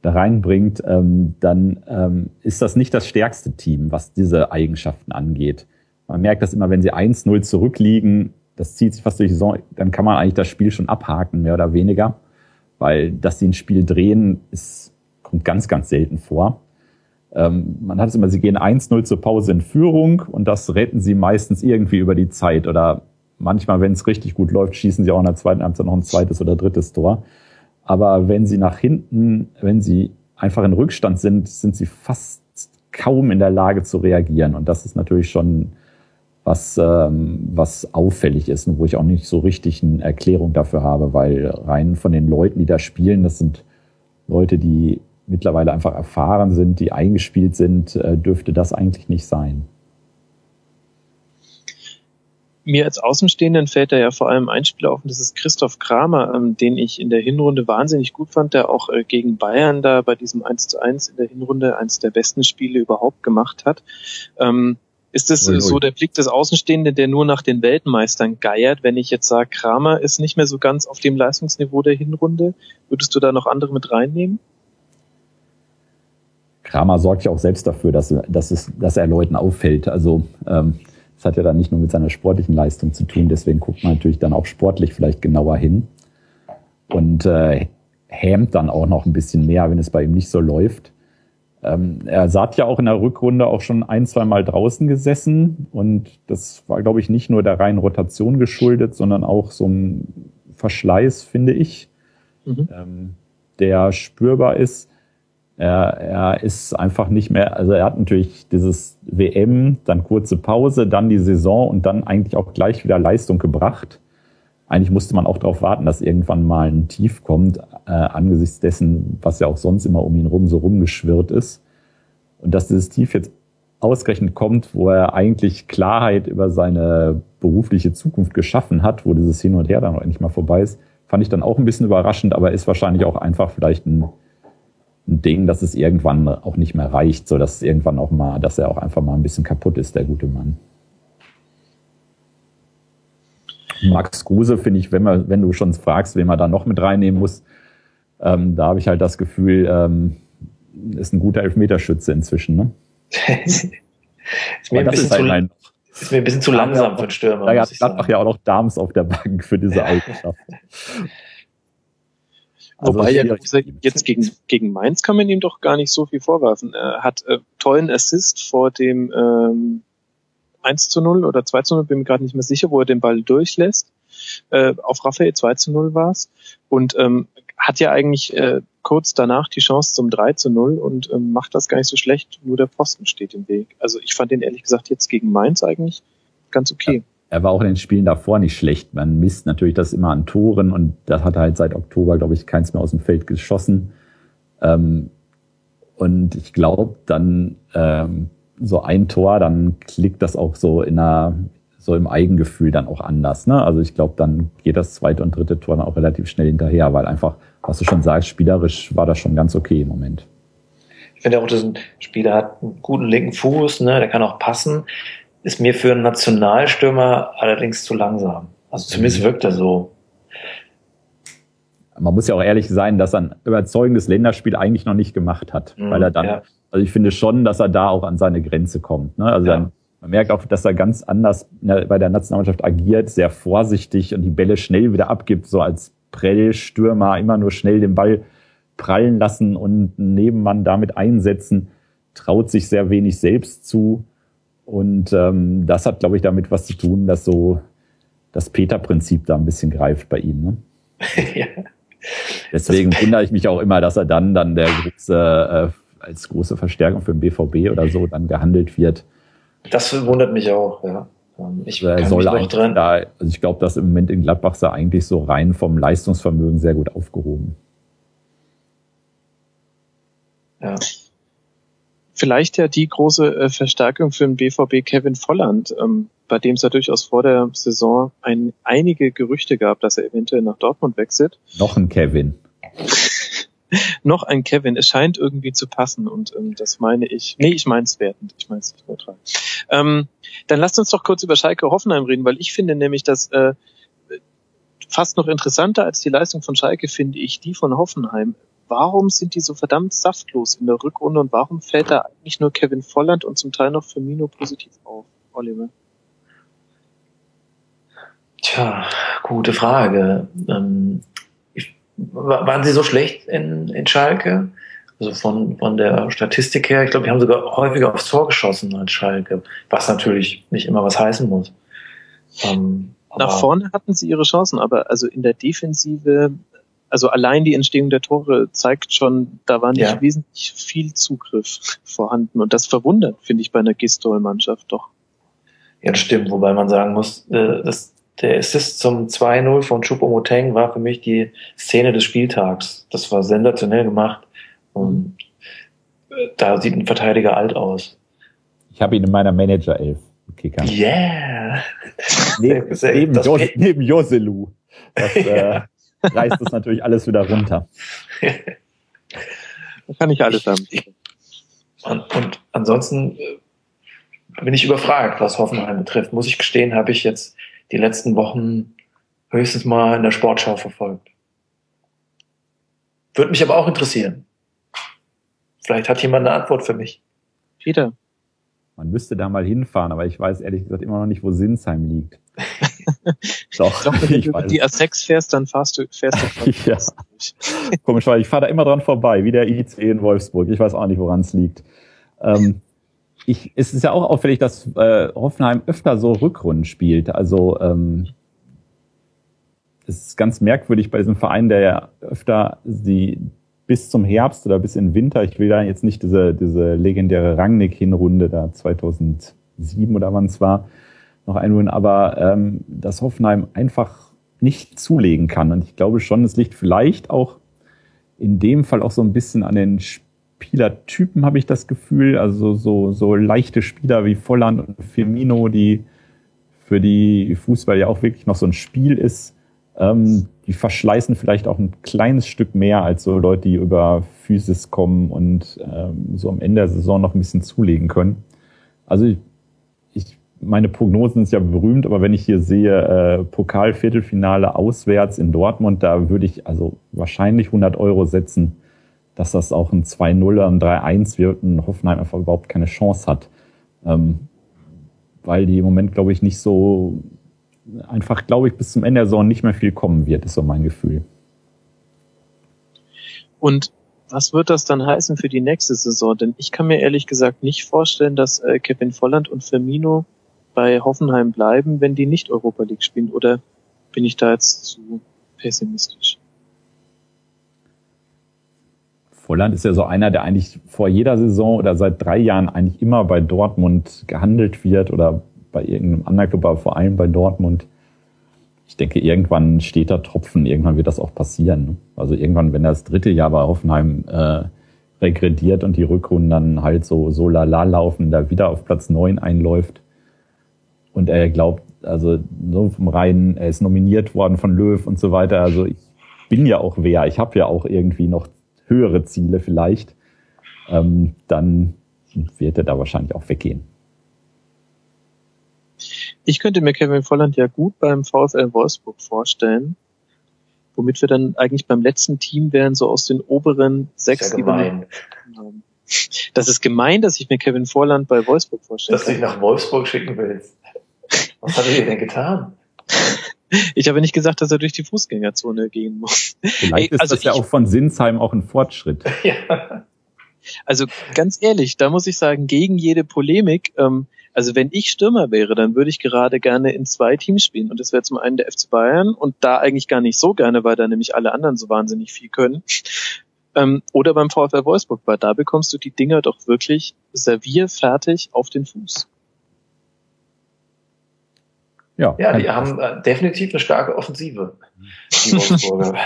B: da reinbringt, ähm, dann ähm, ist das nicht das stärkste Team, was diese Eigenschaften angeht. Man merkt das immer, wenn sie 1-0 zurückliegen, das zieht sich fast durch die Saison, dann kann man eigentlich das Spiel schon abhaken, mehr oder weniger. Weil, dass sie ein Spiel drehen, ist, kommt ganz, ganz selten vor. Ähm, man hat es immer, sie gehen 1-0 zur Pause in Führung und das retten sie meistens irgendwie über die Zeit. Oder manchmal, wenn es richtig gut läuft, schießen sie auch in der zweiten Halbzeit noch ein zweites oder drittes Tor. Aber wenn sie nach hinten, wenn sie einfach in Rückstand sind, sind sie fast kaum in der Lage zu reagieren. Und das ist natürlich schon was, ähm, was auffällig ist und wo ich auch nicht so richtig eine Erklärung dafür habe, weil rein von den Leuten, die da spielen, das sind Leute, die mittlerweile einfach erfahren sind, die eingespielt sind, äh, dürfte das eigentlich nicht sein
A: mir als Außenstehenden fällt da ja vor allem ein Spieler auf, und das ist Christoph Kramer, ähm, den ich in der Hinrunde wahnsinnig gut fand, der auch äh, gegen Bayern da bei diesem 1 zu 1 in der Hinrunde eines der besten Spiele überhaupt gemacht hat. Ähm, ist das ui, ui. so der Blick des Außenstehenden, der nur nach den Weltmeistern geiert? Wenn ich jetzt sage, Kramer ist nicht mehr so ganz auf dem Leistungsniveau der Hinrunde, würdest du da noch andere mit reinnehmen?
B: Kramer sorgt ja auch selbst dafür, dass, dass, es, dass er Leuten auffällt. Also ähm, das hat ja dann nicht nur mit seiner sportlichen Leistung zu tun, deswegen guckt man natürlich dann auch sportlich vielleicht genauer hin und äh, hämt dann auch noch ein bisschen mehr, wenn es bei ihm nicht so läuft. Ähm, er saß ja auch in der Rückrunde auch schon ein, zwei Mal draußen gesessen und das war, glaube ich, nicht nur der reinen Rotation geschuldet, sondern auch so ein Verschleiß, finde ich, mhm. ähm, der spürbar ist. Er, er ist einfach nicht mehr, also er hat natürlich dieses WM, dann kurze Pause, dann die Saison und dann eigentlich auch gleich wieder Leistung gebracht. Eigentlich musste man auch darauf warten, dass irgendwann mal ein Tief kommt, äh, angesichts dessen, was ja auch sonst immer um ihn rum so rumgeschwirrt ist. Und dass dieses Tief jetzt ausgerechnet kommt, wo er eigentlich Klarheit über seine berufliche Zukunft geschaffen hat, wo dieses Hin und Her dann auch endlich mal vorbei ist, fand ich dann auch ein bisschen überraschend, aber ist wahrscheinlich auch einfach vielleicht ein Ding, dass es irgendwann auch nicht mehr reicht, so dass irgendwann auch mal, dass er auch einfach mal ein bisschen kaputt ist, der gute Mann. Max Kruse finde ich, wenn man, wenn du schon fragst, wen man da noch mit reinnehmen muss, ähm, da habe ich halt das Gefühl, ähm, ist ein guter Elfmeterschütze inzwischen. Ne?
C: ist, mir ein bisschen zu, halt ist mir ein bisschen zu langsam für den Stürmer.
B: Da hat ja auch noch Dams auf der Bank für diese Eigenschaft.
A: Also Wobei ja jetzt gegen, gegen Mainz kann man ihm doch gar nicht so viel vorwerfen. Er hat äh, tollen Assist vor dem ähm, 1 zu 0 oder 2 zu 0, bin mir gerade nicht mehr sicher, wo er den Ball durchlässt. Äh, auf Raphael 2 zu 0 war es. Und ähm, hat ja eigentlich äh, kurz danach die Chance zum 3 zu 0 und ähm, macht das gar nicht so schlecht, nur der Posten steht im Weg. Also ich fand den ehrlich gesagt jetzt gegen Mainz eigentlich ganz okay. Ja
B: er war auch in den Spielen davor nicht schlecht. Man misst natürlich das immer an Toren und das hat er halt seit Oktober, glaube ich, keins mehr aus dem Feld geschossen. Ähm, und ich glaube, dann ähm, so ein Tor, dann klickt das auch so in einer, so im Eigengefühl dann auch anders. Ne? Also ich glaube, dann geht das zweite und dritte Tor dann auch relativ schnell hinterher, weil einfach, was du schon sagst, spielerisch war das schon ganz okay im Moment.
C: Ich finde auch, dass ein Spieler hat einen guten linken Fuß, ne? der kann auch passen ist mir für einen Nationalstürmer allerdings zu langsam. Also zumindest mhm. wirkt er so.
B: Man muss ja auch ehrlich sein, dass er ein überzeugendes Länderspiel eigentlich noch nicht gemacht hat, mhm, weil er dann, ja. also ich finde schon, dass er da auch an seine Grenze kommt. Ne? Also ja. dann, man merkt auch, dass er ganz anders bei der Nationalmannschaft agiert, sehr vorsichtig und die Bälle schnell wieder abgibt, so als Prellstürmer immer nur schnell den Ball prallen lassen und einen Nebenmann damit einsetzen, traut sich sehr wenig selbst zu. Und ähm, das hat, glaube ich, damit was zu tun, dass so das Peter-Prinzip da ein bisschen greift bei ihm. Ne? ja. Deswegen wundere ich mich auch immer, dass er dann, dann der große, äh, als große Verstärkung für den BVB oder so dann gehandelt wird.
C: Das wundert mich auch, ja.
B: Ähm, ich also soll mich dran. Da, also ich glaube, dass im Moment in Gladbach sei eigentlich so rein vom Leistungsvermögen sehr gut aufgehoben.
A: Ja vielleicht ja die große äh, Verstärkung für den BVB Kevin Volland, ähm, bei dem es ja durchaus vor der Saison ein, einige Gerüchte gab, dass er eventuell nach Dortmund wechselt.
B: Noch ein Kevin.
A: noch ein Kevin. Es scheint irgendwie zu passen und ähm, das meine ich. Nee, ich meine es wertend. Ich meine es nicht neutral. Ähm, dann lasst uns doch kurz über Schalke Hoffenheim reden, weil ich finde nämlich, dass äh, fast noch interessanter als die Leistung von Schalke finde ich die von Hoffenheim warum sind die so verdammt saftlos in der Rückrunde und warum fällt da eigentlich nur Kevin Volland und zum Teil noch Firmino positiv auf, Oliver?
C: Tja, gute Frage. Ähm, ich, waren sie so schlecht in, in Schalke? Also von, von der Statistik her, ich glaube, die haben sogar häufiger aufs Tor geschossen als Schalke, was natürlich nicht immer was heißen muss.
A: Ähm, Nach vorne hatten sie ihre Chancen, aber also in der Defensive also allein die Entstehung der Tore zeigt schon, da war nicht ja. wesentlich viel Zugriff vorhanden. Und das verwundert, finde ich, bei einer Gistol-Mannschaft doch.
C: Ja, das stimmt. Wobei man sagen muss, äh, dass der Assist zum 2-0 von Choupo-Moteng war für mich die Szene des Spieltags. Das war sensationell gemacht. Und äh, da sieht ein Verteidiger alt aus.
B: Ich habe ihn in meiner Manager-Elf.
C: Okay, Yeah!
B: neben, neben, Jos neben Joselu. Das, äh, reißt es natürlich alles wieder runter.
A: da kann ich alles haben.
C: Und, und ansonsten äh, bin ich überfragt, was Hoffenheim betrifft. Muss ich gestehen, habe ich jetzt die letzten Wochen höchstens mal in der Sportschau verfolgt. Würde mich aber auch interessieren. Vielleicht hat jemand eine Antwort für mich.
A: Peter.
B: Man müsste da mal hinfahren, aber ich weiß ehrlich gesagt immer noch nicht, wo Sinsheim liegt.
A: Doch, ich glaub, wenn du die A6 fährst, dann fahrst du, fährst du
B: ja. Komisch, weil ich fahre da immer dran vorbei, wie der ICE in Wolfsburg. Ich weiß auch nicht, woran es liegt. Ähm, ich, es ist ja auch auffällig, dass äh, Hoffenheim öfter so Rückrunden spielt. Also ähm, es ist ganz merkwürdig bei diesem Verein, der ja öfter die bis zum Herbst oder bis in den Winter, ich will da jetzt nicht diese, diese legendäre Rangnick-Hinrunde da 2007 oder wann es war, noch einholen, aber ähm, dass Hoffenheim einfach nicht zulegen kann. Und ich glaube schon, es liegt vielleicht auch in dem Fall auch so ein bisschen an den Spielertypen, habe ich das Gefühl. Also so, so leichte Spieler wie Volland und Firmino, die für die Fußball ja auch wirklich noch so ein Spiel ist, ähm, die verschleißen vielleicht auch ein kleines Stück mehr als so Leute, die über Physis kommen und ähm, so am Ende der Saison noch ein bisschen zulegen können. Also ich, meine Prognosen sind ja berühmt, aber wenn ich hier sehe, äh, Pokal-Viertelfinale auswärts in Dortmund, da würde ich also wahrscheinlich 100 Euro setzen, dass das auch ein 2-0 oder ein 3-1 wird und Hoffenheim einfach überhaupt keine Chance hat. Ähm, weil die im Moment, glaube ich, nicht so einfach, glaube ich, bis zum Ende der Saison nicht mehr viel kommen wird, ist so mein Gefühl.
A: Und was wird das dann heißen für die nächste Saison? Denn ich kann mir ehrlich gesagt nicht vorstellen, dass äh, Kevin Volland und Firmino bei Hoffenheim bleiben, wenn die nicht Europa League spielen. Oder bin ich da jetzt zu pessimistisch?
B: Volland ist ja so einer, der eigentlich vor jeder Saison oder seit drei Jahren eigentlich immer bei Dortmund gehandelt wird oder bei irgendeinem anderen Club, aber vor allem bei Dortmund. Ich denke, irgendwann steht da Tropfen, irgendwann wird das auch passieren. Also irgendwann, wenn das dritte Jahr bei Hoffenheim äh, regrediert und die Rückrunden dann halt so, so lala laufen, da wieder auf Platz neun einläuft und er glaubt, also so vom Rhein, er ist nominiert worden von Löw und so weiter. Also ich bin ja auch wer, ich habe ja auch irgendwie noch höhere Ziele vielleicht, ähm, dann wird er da wahrscheinlich auch weggehen.
A: Ich könnte mir Kevin Volland ja gut beim VfL Wolfsburg vorstellen, womit wir dann eigentlich beim letzten Team wären, so aus den oberen sechs.
C: Das ist ja gemein.
A: Das ist gemein, dass ich mir Kevin Volland bei Wolfsburg vorstelle.
C: Dass du dich nach Wolfsburg schicken willst. Was hat er dir denn getan?
A: Ich habe nicht gesagt, dass er durch die Fußgängerzone gehen muss.
B: Vielleicht Ey, ist also das ja auch von Sinsheim auch ein Fortschritt. Ja.
A: Also ganz ehrlich, da muss ich sagen, gegen jede Polemik, ähm, also wenn ich Stürmer wäre, dann würde ich gerade gerne in zwei Teams spielen. Und das wäre zum einen der FC Bayern und da eigentlich gar nicht so gerne, weil da nämlich alle anderen so wahnsinnig viel können. Ähm, oder beim VfL Wolfsburg, weil da bekommst du die Dinger doch wirklich servierfertig auf den Fuß.
C: Ja, ja die haben äh, definitiv eine starke Offensive, die Wolfsburger.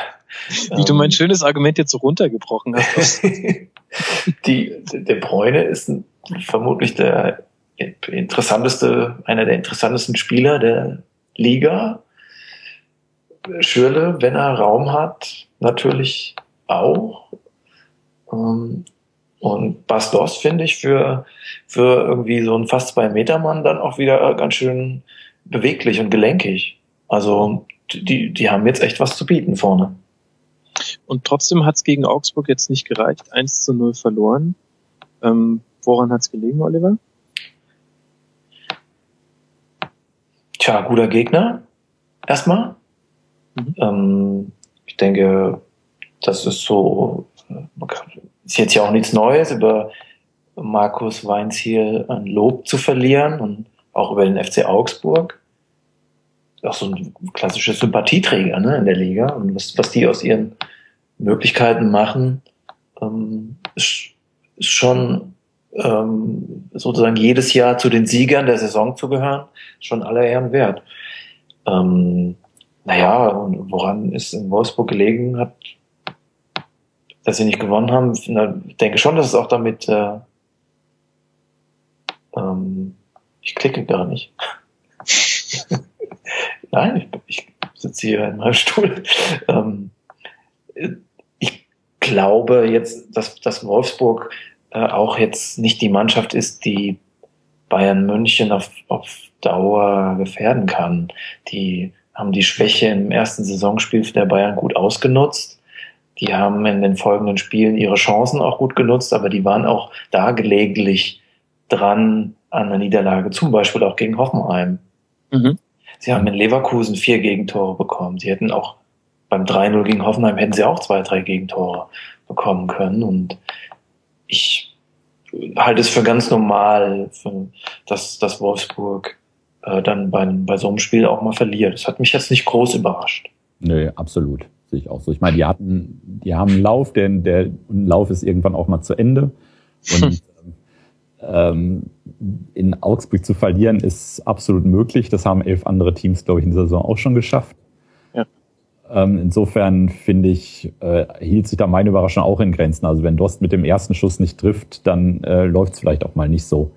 A: Wie du mein ähm. schönes Argument jetzt so runtergebrochen hast.
C: die, der Bräune ist ein, vermutlich der interessanteste, einer der interessantesten Spieler der Liga. Schürle, wenn er Raum hat, natürlich auch. Ähm, und Bastos finde ich für, für irgendwie so einen fast zwei Meter Mann dann auch wieder ganz schön beweglich und gelenkig. Also die, die haben jetzt echt was zu bieten vorne.
A: Und trotzdem hat es gegen Augsburg jetzt nicht gereicht. 1 zu 0 verloren. Ähm, woran hat es gelegen, Oliver?
C: Tja, guter Gegner. Erstmal. Mhm. Ähm, ich denke, das ist so, ist jetzt ja auch nichts Neues, über Markus Weins hier ein Lob zu verlieren und auch über den FC Augsburg. Auch so ein klassischer Sympathieträger ne, in der Liga. Und was, was die aus ihren Möglichkeiten machen, ähm, ist, ist schon ähm, sozusagen jedes Jahr zu den Siegern der Saison zu gehören, schon aller Ehren wert. Ähm, naja, und woran ist in Wolfsburg gelegen hat, dass sie nicht gewonnen haben? Ich denke schon, dass es auch damit, äh, ähm, ich klicke gar nicht. Nein, ich, ich sitze hier in meinem Stuhl. Ähm, ich glaube jetzt, dass, dass Wolfsburg äh, auch jetzt nicht die Mannschaft ist, die Bayern München auf, auf Dauer gefährden kann. Die haben die Schwäche im ersten Saisonspiel der Bayern gut ausgenutzt. Die haben in den folgenden Spielen ihre Chancen auch gut genutzt, aber die waren auch da gelegentlich dran an der Niederlage, zum Beispiel auch gegen Hoffenheim. Mhm. Sie haben in Leverkusen vier Gegentore bekommen. Sie hätten auch beim 3-0 gegen Hoffenheim hätten sie auch zwei, drei Gegentore bekommen können. Und ich halte es für ganz normal, für, dass, dass Wolfsburg äh, dann bei, bei so einem Spiel auch mal verliert. Das hat mich jetzt nicht groß überrascht.
B: Nö, absolut. Sehe ich auch so. Ich meine, die hatten, die haben einen Lauf, denn der Lauf ist irgendwann auch mal zu Ende. Und in Augsburg zu verlieren ist absolut möglich. Das haben elf andere Teams, glaube ich, in der Saison auch schon geschafft. Ja. Ähm, insofern finde ich, äh, hielt sich da meine Überraschung auch in Grenzen. Also wenn Dost mit dem ersten Schuss nicht trifft, dann äh, läuft es vielleicht auch mal nicht so.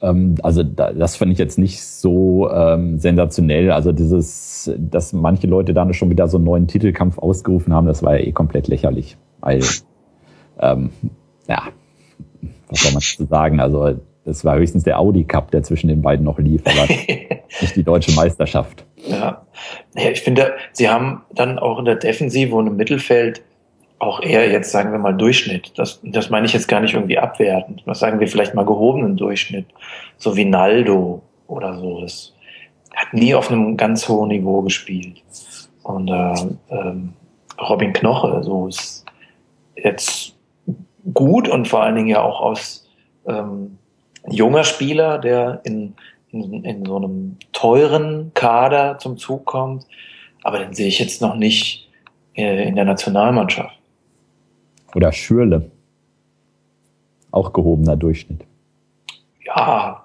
B: Ähm, also da, das fand ich jetzt nicht so ähm, sensationell. Also dieses, dass manche Leute da schon wieder so einen neuen Titelkampf ausgerufen haben, das war ja eh komplett lächerlich. Weil, ähm, ja, was soll man zu sagen? Also es war höchstens der Audi Cup, der zwischen den beiden noch lief, aber nicht die deutsche Meisterschaft.
C: Ja. ja, ich finde, sie haben dann auch in der Defensive und im Mittelfeld auch eher jetzt, sagen wir mal, Durchschnitt. Das, das meine ich jetzt gar nicht irgendwie abwertend. Was sagen wir vielleicht mal gehobenen Durchschnitt. So wie Naldo oder so. Das hat nie auf einem ganz hohen Niveau gespielt. Und äh, ähm, Robin Knoche, so ist jetzt gut und vor allen Dingen ja auch aus ähm, junger Spieler, der in, in, in so einem teuren Kader zum Zug kommt. Aber den sehe ich jetzt noch nicht äh, in der Nationalmannschaft.
B: Oder Schürle. Auch gehobener Durchschnitt.
C: Ja,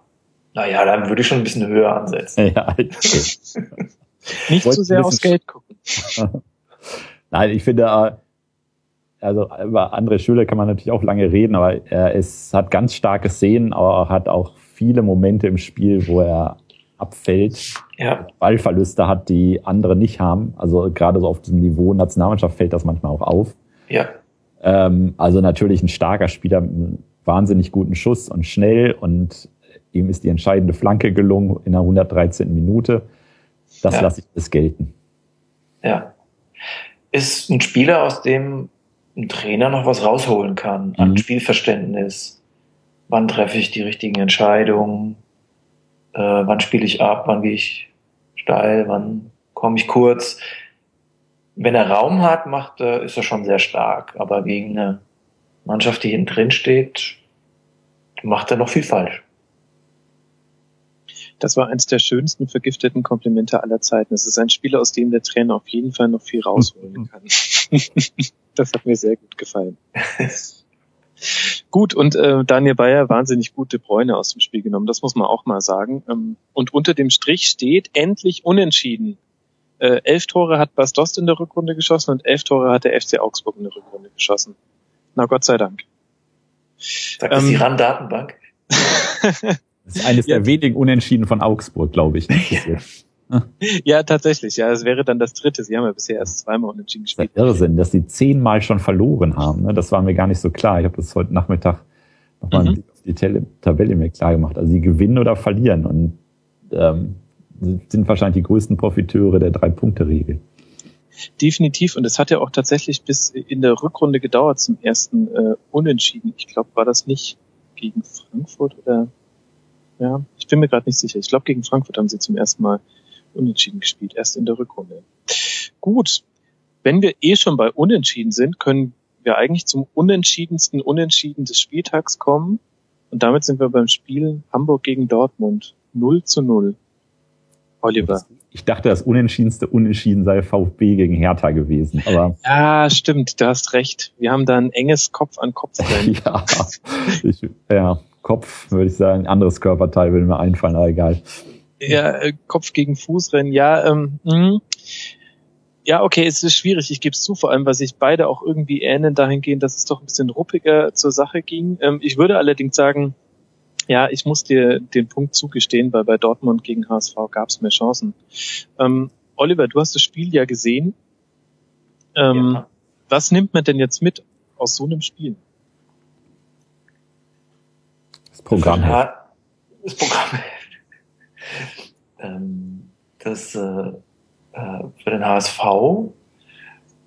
C: naja, dann würde ich schon ein bisschen höher ansetzen. Ja, okay.
A: Nicht zu so sehr aufs Geld gucken.
B: Nein, ich finde, äh, also über andere Schüler kann man natürlich auch lange reden, aber er ist, hat ganz starke Szenen, aber er hat auch viele Momente im Spiel, wo er abfällt, ja. Ballverluste hat, die andere nicht haben. Also gerade so auf diesem Niveau Nationalmannschaft fällt das manchmal auch auf.
C: Ja.
B: Ähm, also natürlich ein starker Spieler mit einem wahnsinnig guten Schuss und schnell und ihm ist die entscheidende Flanke gelungen in der 113. Minute. Das ja. lasse ich das gelten.
C: Ja. Ist ein Spieler, aus dem ein Trainer noch was rausholen kann an mhm. Spielverständnis. Wann treffe ich die richtigen Entscheidungen? Äh, wann spiele ich ab? Wann gehe ich steil? Wann komme ich kurz? Wenn er Raum hat, macht, äh, ist er schon sehr stark. Aber gegen eine Mannschaft, die hinten drin steht, macht er noch viel falsch.
A: Das war eines der schönsten vergifteten Komplimente aller Zeiten. Es ist ein Spieler, aus dem der Trainer auf jeden Fall noch viel rausholen mhm. kann. das hat mir sehr gut gefallen. gut, und äh, Daniel Bayer wahnsinnig gute Bräune aus dem Spiel genommen, das muss man auch mal sagen. Ähm, und unter dem Strich steht endlich unentschieden. Äh, elf Tore hat Bas Dost in der Rückrunde geschossen und elf Tore hat der FC Augsburg in der Rückrunde geschossen. Na Gott sei Dank.
C: Sagt ähm, das die RAN-Datenbank?
B: Das ist eines ja. der wenigen Unentschieden von Augsburg, glaube ich.
A: ja, tatsächlich. Ja, es wäre dann das dritte. Sie haben ja bisher erst zweimal unentschieden gespielt.
B: Das ist Irrsinn, dass sie zehnmal schon verloren haben. Ne? Das war mir gar nicht so klar. Ich habe das heute Nachmittag nochmal mhm. auf die Tabelle mir klar gemacht. Also sie gewinnen oder verlieren und ähm, sind wahrscheinlich die größten Profiteure der Drei-Punkte-Regel.
A: Definitiv. Und es hat ja auch tatsächlich bis in der Rückrunde gedauert zum ersten äh, Unentschieden. Ich glaube, war das nicht gegen Frankfurt oder ja, ich bin mir gerade nicht sicher. Ich glaube, gegen Frankfurt haben sie zum ersten Mal unentschieden gespielt, erst in der Rückrunde. Gut, wenn wir eh schon bei Unentschieden sind, können wir eigentlich zum unentschiedensten Unentschieden des Spieltags kommen. Und damit sind wir beim Spiel Hamburg gegen Dortmund. 0 zu 0. Oliver.
B: Ich dachte, das unentschiedenste Unentschieden sei VfB gegen Hertha gewesen. Aber
A: ja, stimmt, du hast recht. Wir haben da ein enges Kopf an Kopf.
B: ja, ich, ja, Kopf, würde ich sagen. Anderes Körperteil würde mir einfallen, aber egal.
A: Ja, äh, Kopf gegen Fußrennen, ja, ähm, mh. Ja, okay, es ist schwierig, ich gebe es zu, vor allem, weil sich beide auch irgendwie ähneln dahingehend, dass es doch ein bisschen ruppiger zur Sache ging. Ähm, ich würde allerdings sagen, ja, ich muss dir den Punkt zugestehen, weil bei Dortmund gegen HSV gab es mehr Chancen. Ähm, Oliver, du hast das Spiel ja gesehen. Ähm, ja. Was nimmt man denn jetzt mit aus so einem Spiel?
B: Das Programm. Ja,
C: das Programm. Ähm, das äh, äh, für den HSV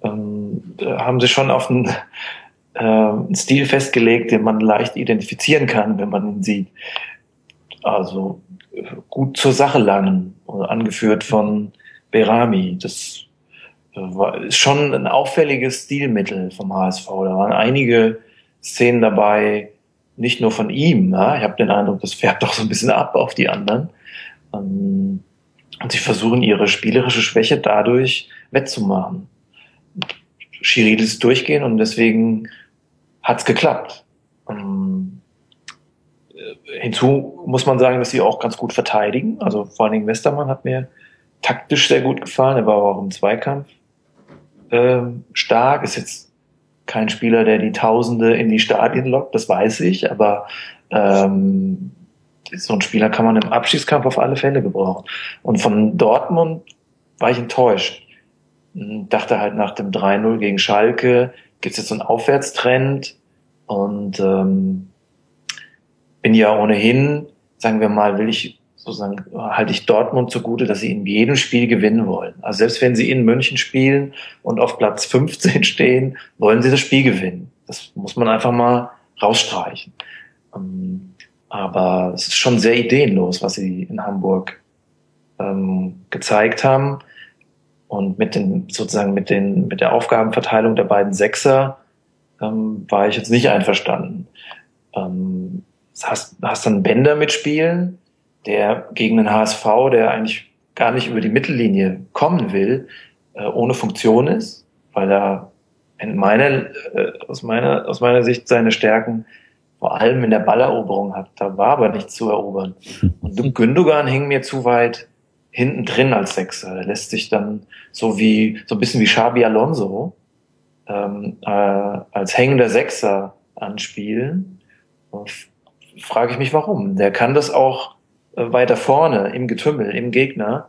C: ähm, haben sie schon auf einen, äh, einen Stil festgelegt, den man leicht identifizieren kann, wenn man ihn sieht. Also gut zur Sache langen, angeführt von Berami. Das äh, war, schon ein auffälliges Stilmittel vom HSV. Da waren einige Szenen dabei, nicht nur von ihm. Ja? Ich habe den Eindruck, das färbt doch so ein bisschen ab auf die anderen. Ähm, und sie versuchen ihre spielerische Schwäche dadurch wettzumachen. Schiridis durchgehen und deswegen hat's geklappt. Ähm, äh, hinzu muss man sagen, dass sie auch ganz gut verteidigen. Also vor allen Dingen Westermann hat mir taktisch sehr gut gefallen. Er war auch im Zweikampf äh, stark. Ist jetzt kein Spieler, der die Tausende in die Stadien lockt, das weiß ich, aber ähm, so ein Spieler kann man im Abschiedskampf auf alle Fälle gebrauchen. Und von Dortmund war ich enttäuscht. Hm, dachte halt nach dem 3-0 gegen Schalke gibt es jetzt so einen Aufwärtstrend und ähm, bin ja ohnehin, sagen wir mal, will ich sozusagen halte ich Dortmund zugute, dass sie in jedem Spiel gewinnen wollen. Also selbst wenn sie in München spielen und auf Platz 15 stehen, wollen sie das Spiel gewinnen. Das muss man einfach mal rausstreichen. Ähm, aber es ist schon sehr ideenlos, was sie in Hamburg ähm, gezeigt haben. Und mit den, sozusagen mit den, mit der Aufgabenverteilung der beiden Sechser ähm, war ich jetzt nicht einverstanden. Ähm, hast, hast dann Bänder mitspielen, der gegen den HSV, der eigentlich gar nicht über die Mittellinie kommen will, äh, ohne Funktion ist, weil er in meiner, äh, aus meiner, aus meiner Sicht seine Stärken vor allem in der Balleroberung hat. Da war aber nichts zu erobern. Und Gündogan hing mir zu weit hinten drin als Sechser. Er lässt sich dann so wie, so ein bisschen wie Xabi Alonso, ähm, äh, als hängender Sechser anspielen. Frage ich mich warum. Der kann das auch äh, weiter vorne im Getümmel, im Gegner.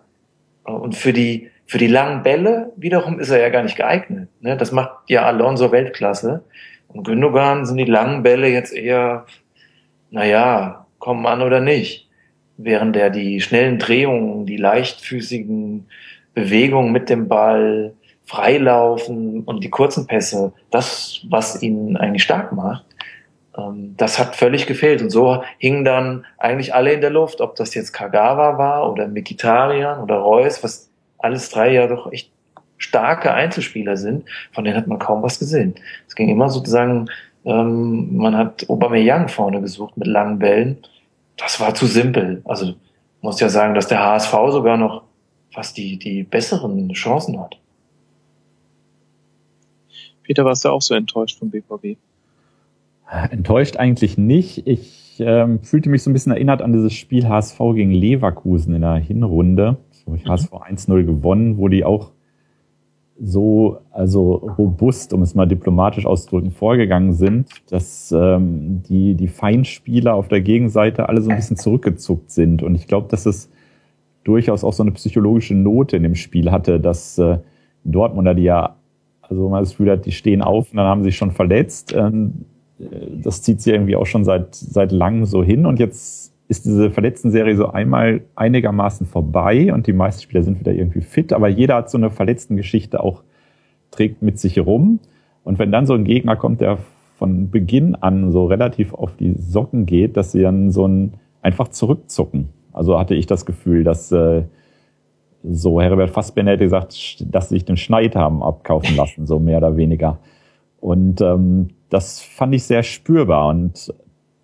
C: Und für die, für die langen Bälle wiederum ist er ja gar nicht geeignet. Ne? Das macht ja Alonso Weltklasse. Und Gündogan sind die langen Bälle jetzt eher, naja, kommen an oder nicht. Während er die schnellen Drehungen, die leichtfüßigen Bewegungen mit dem Ball, Freilaufen und die kurzen Pässe, das, was ihn eigentlich stark macht, ähm, das hat völlig gefehlt. Und so hingen dann eigentlich alle in der Luft, ob das jetzt Kagawa war oder Mikitarian oder Reus, was alles drei ja doch echt starke Einzelspieler sind, von denen hat man kaum was gesehen. Es ging immer sozusagen, ähm, man hat Aubameyang vorne gesucht mit langen Bällen. Das war zu simpel. Also muss ja sagen, dass der HSV sogar noch fast die, die besseren Chancen hat.
A: Peter, warst du auch so enttäuscht vom BVB?
B: Enttäuscht eigentlich nicht. Ich ähm, fühlte mich so ein bisschen erinnert an dieses Spiel HSV gegen Leverkusen in der Hinrunde. So, ich mhm. HSV 1-0 gewonnen, wo die auch so also robust, um es mal diplomatisch auszudrücken, vorgegangen sind, dass ähm, die, die Feinspieler auf der Gegenseite alle so ein bisschen zurückgezuckt sind. Und ich glaube, dass es durchaus auch so eine psychologische Note in dem Spiel hatte, dass äh, Dortmunder, die ja, also man das Gefühl hat, die stehen auf und dann haben sie sich schon verletzt. Ähm, das zieht sie irgendwie auch schon seit, seit langem so hin und jetzt ist diese Verletzten-Serie so einmal einigermaßen vorbei und die meisten Spieler sind wieder irgendwie fit, aber jeder hat so eine verletzten Geschichte auch, trägt mit sich rum. Und wenn dann so ein Gegner kommt, der von Beginn an so relativ auf die Socken geht, dass sie dann so ein einfach zurückzucken. Also hatte ich das Gefühl, dass äh, so Herbert Fassbender hätte gesagt, dass sie sich den Schneid haben abkaufen lassen, so mehr oder weniger. Und ähm, das fand ich sehr spürbar und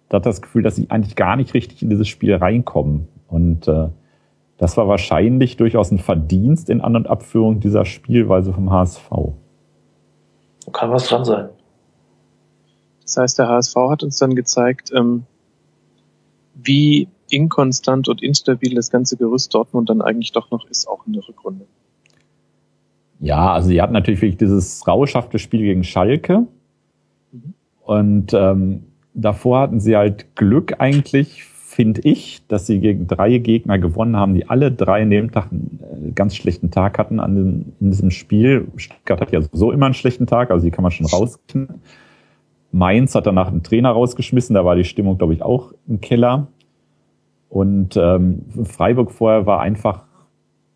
B: da hat das Gefühl, dass sie eigentlich gar nicht richtig in dieses Spiel reinkommen. Und äh, das war wahrscheinlich durchaus ein Verdienst in An- und Abführung dieser Spielweise vom HSV.
C: Kann was dran sein.
A: Das heißt, der HSV hat uns dann gezeigt, ähm, wie inkonstant und instabil das ganze Gerüst Dortmund dann eigentlich doch noch ist, auch in der Rückrunde.
B: Ja, also sie hatten natürlich wirklich dieses rauschhafte Spiel gegen Schalke, und ähm, davor hatten sie halt Glück eigentlich, finde ich, dass sie gegen drei Gegner gewonnen haben, die alle drei in dem Tag einen äh, ganz schlechten Tag hatten an dem, in diesem Spiel. Stuttgart hat ja sowieso immer einen schlechten Tag, also die kann man schon rauskriegen. Mainz hat danach einen Trainer rausgeschmissen, da war die Stimmung, glaube ich, auch im Keller. Und ähm, Freiburg vorher war einfach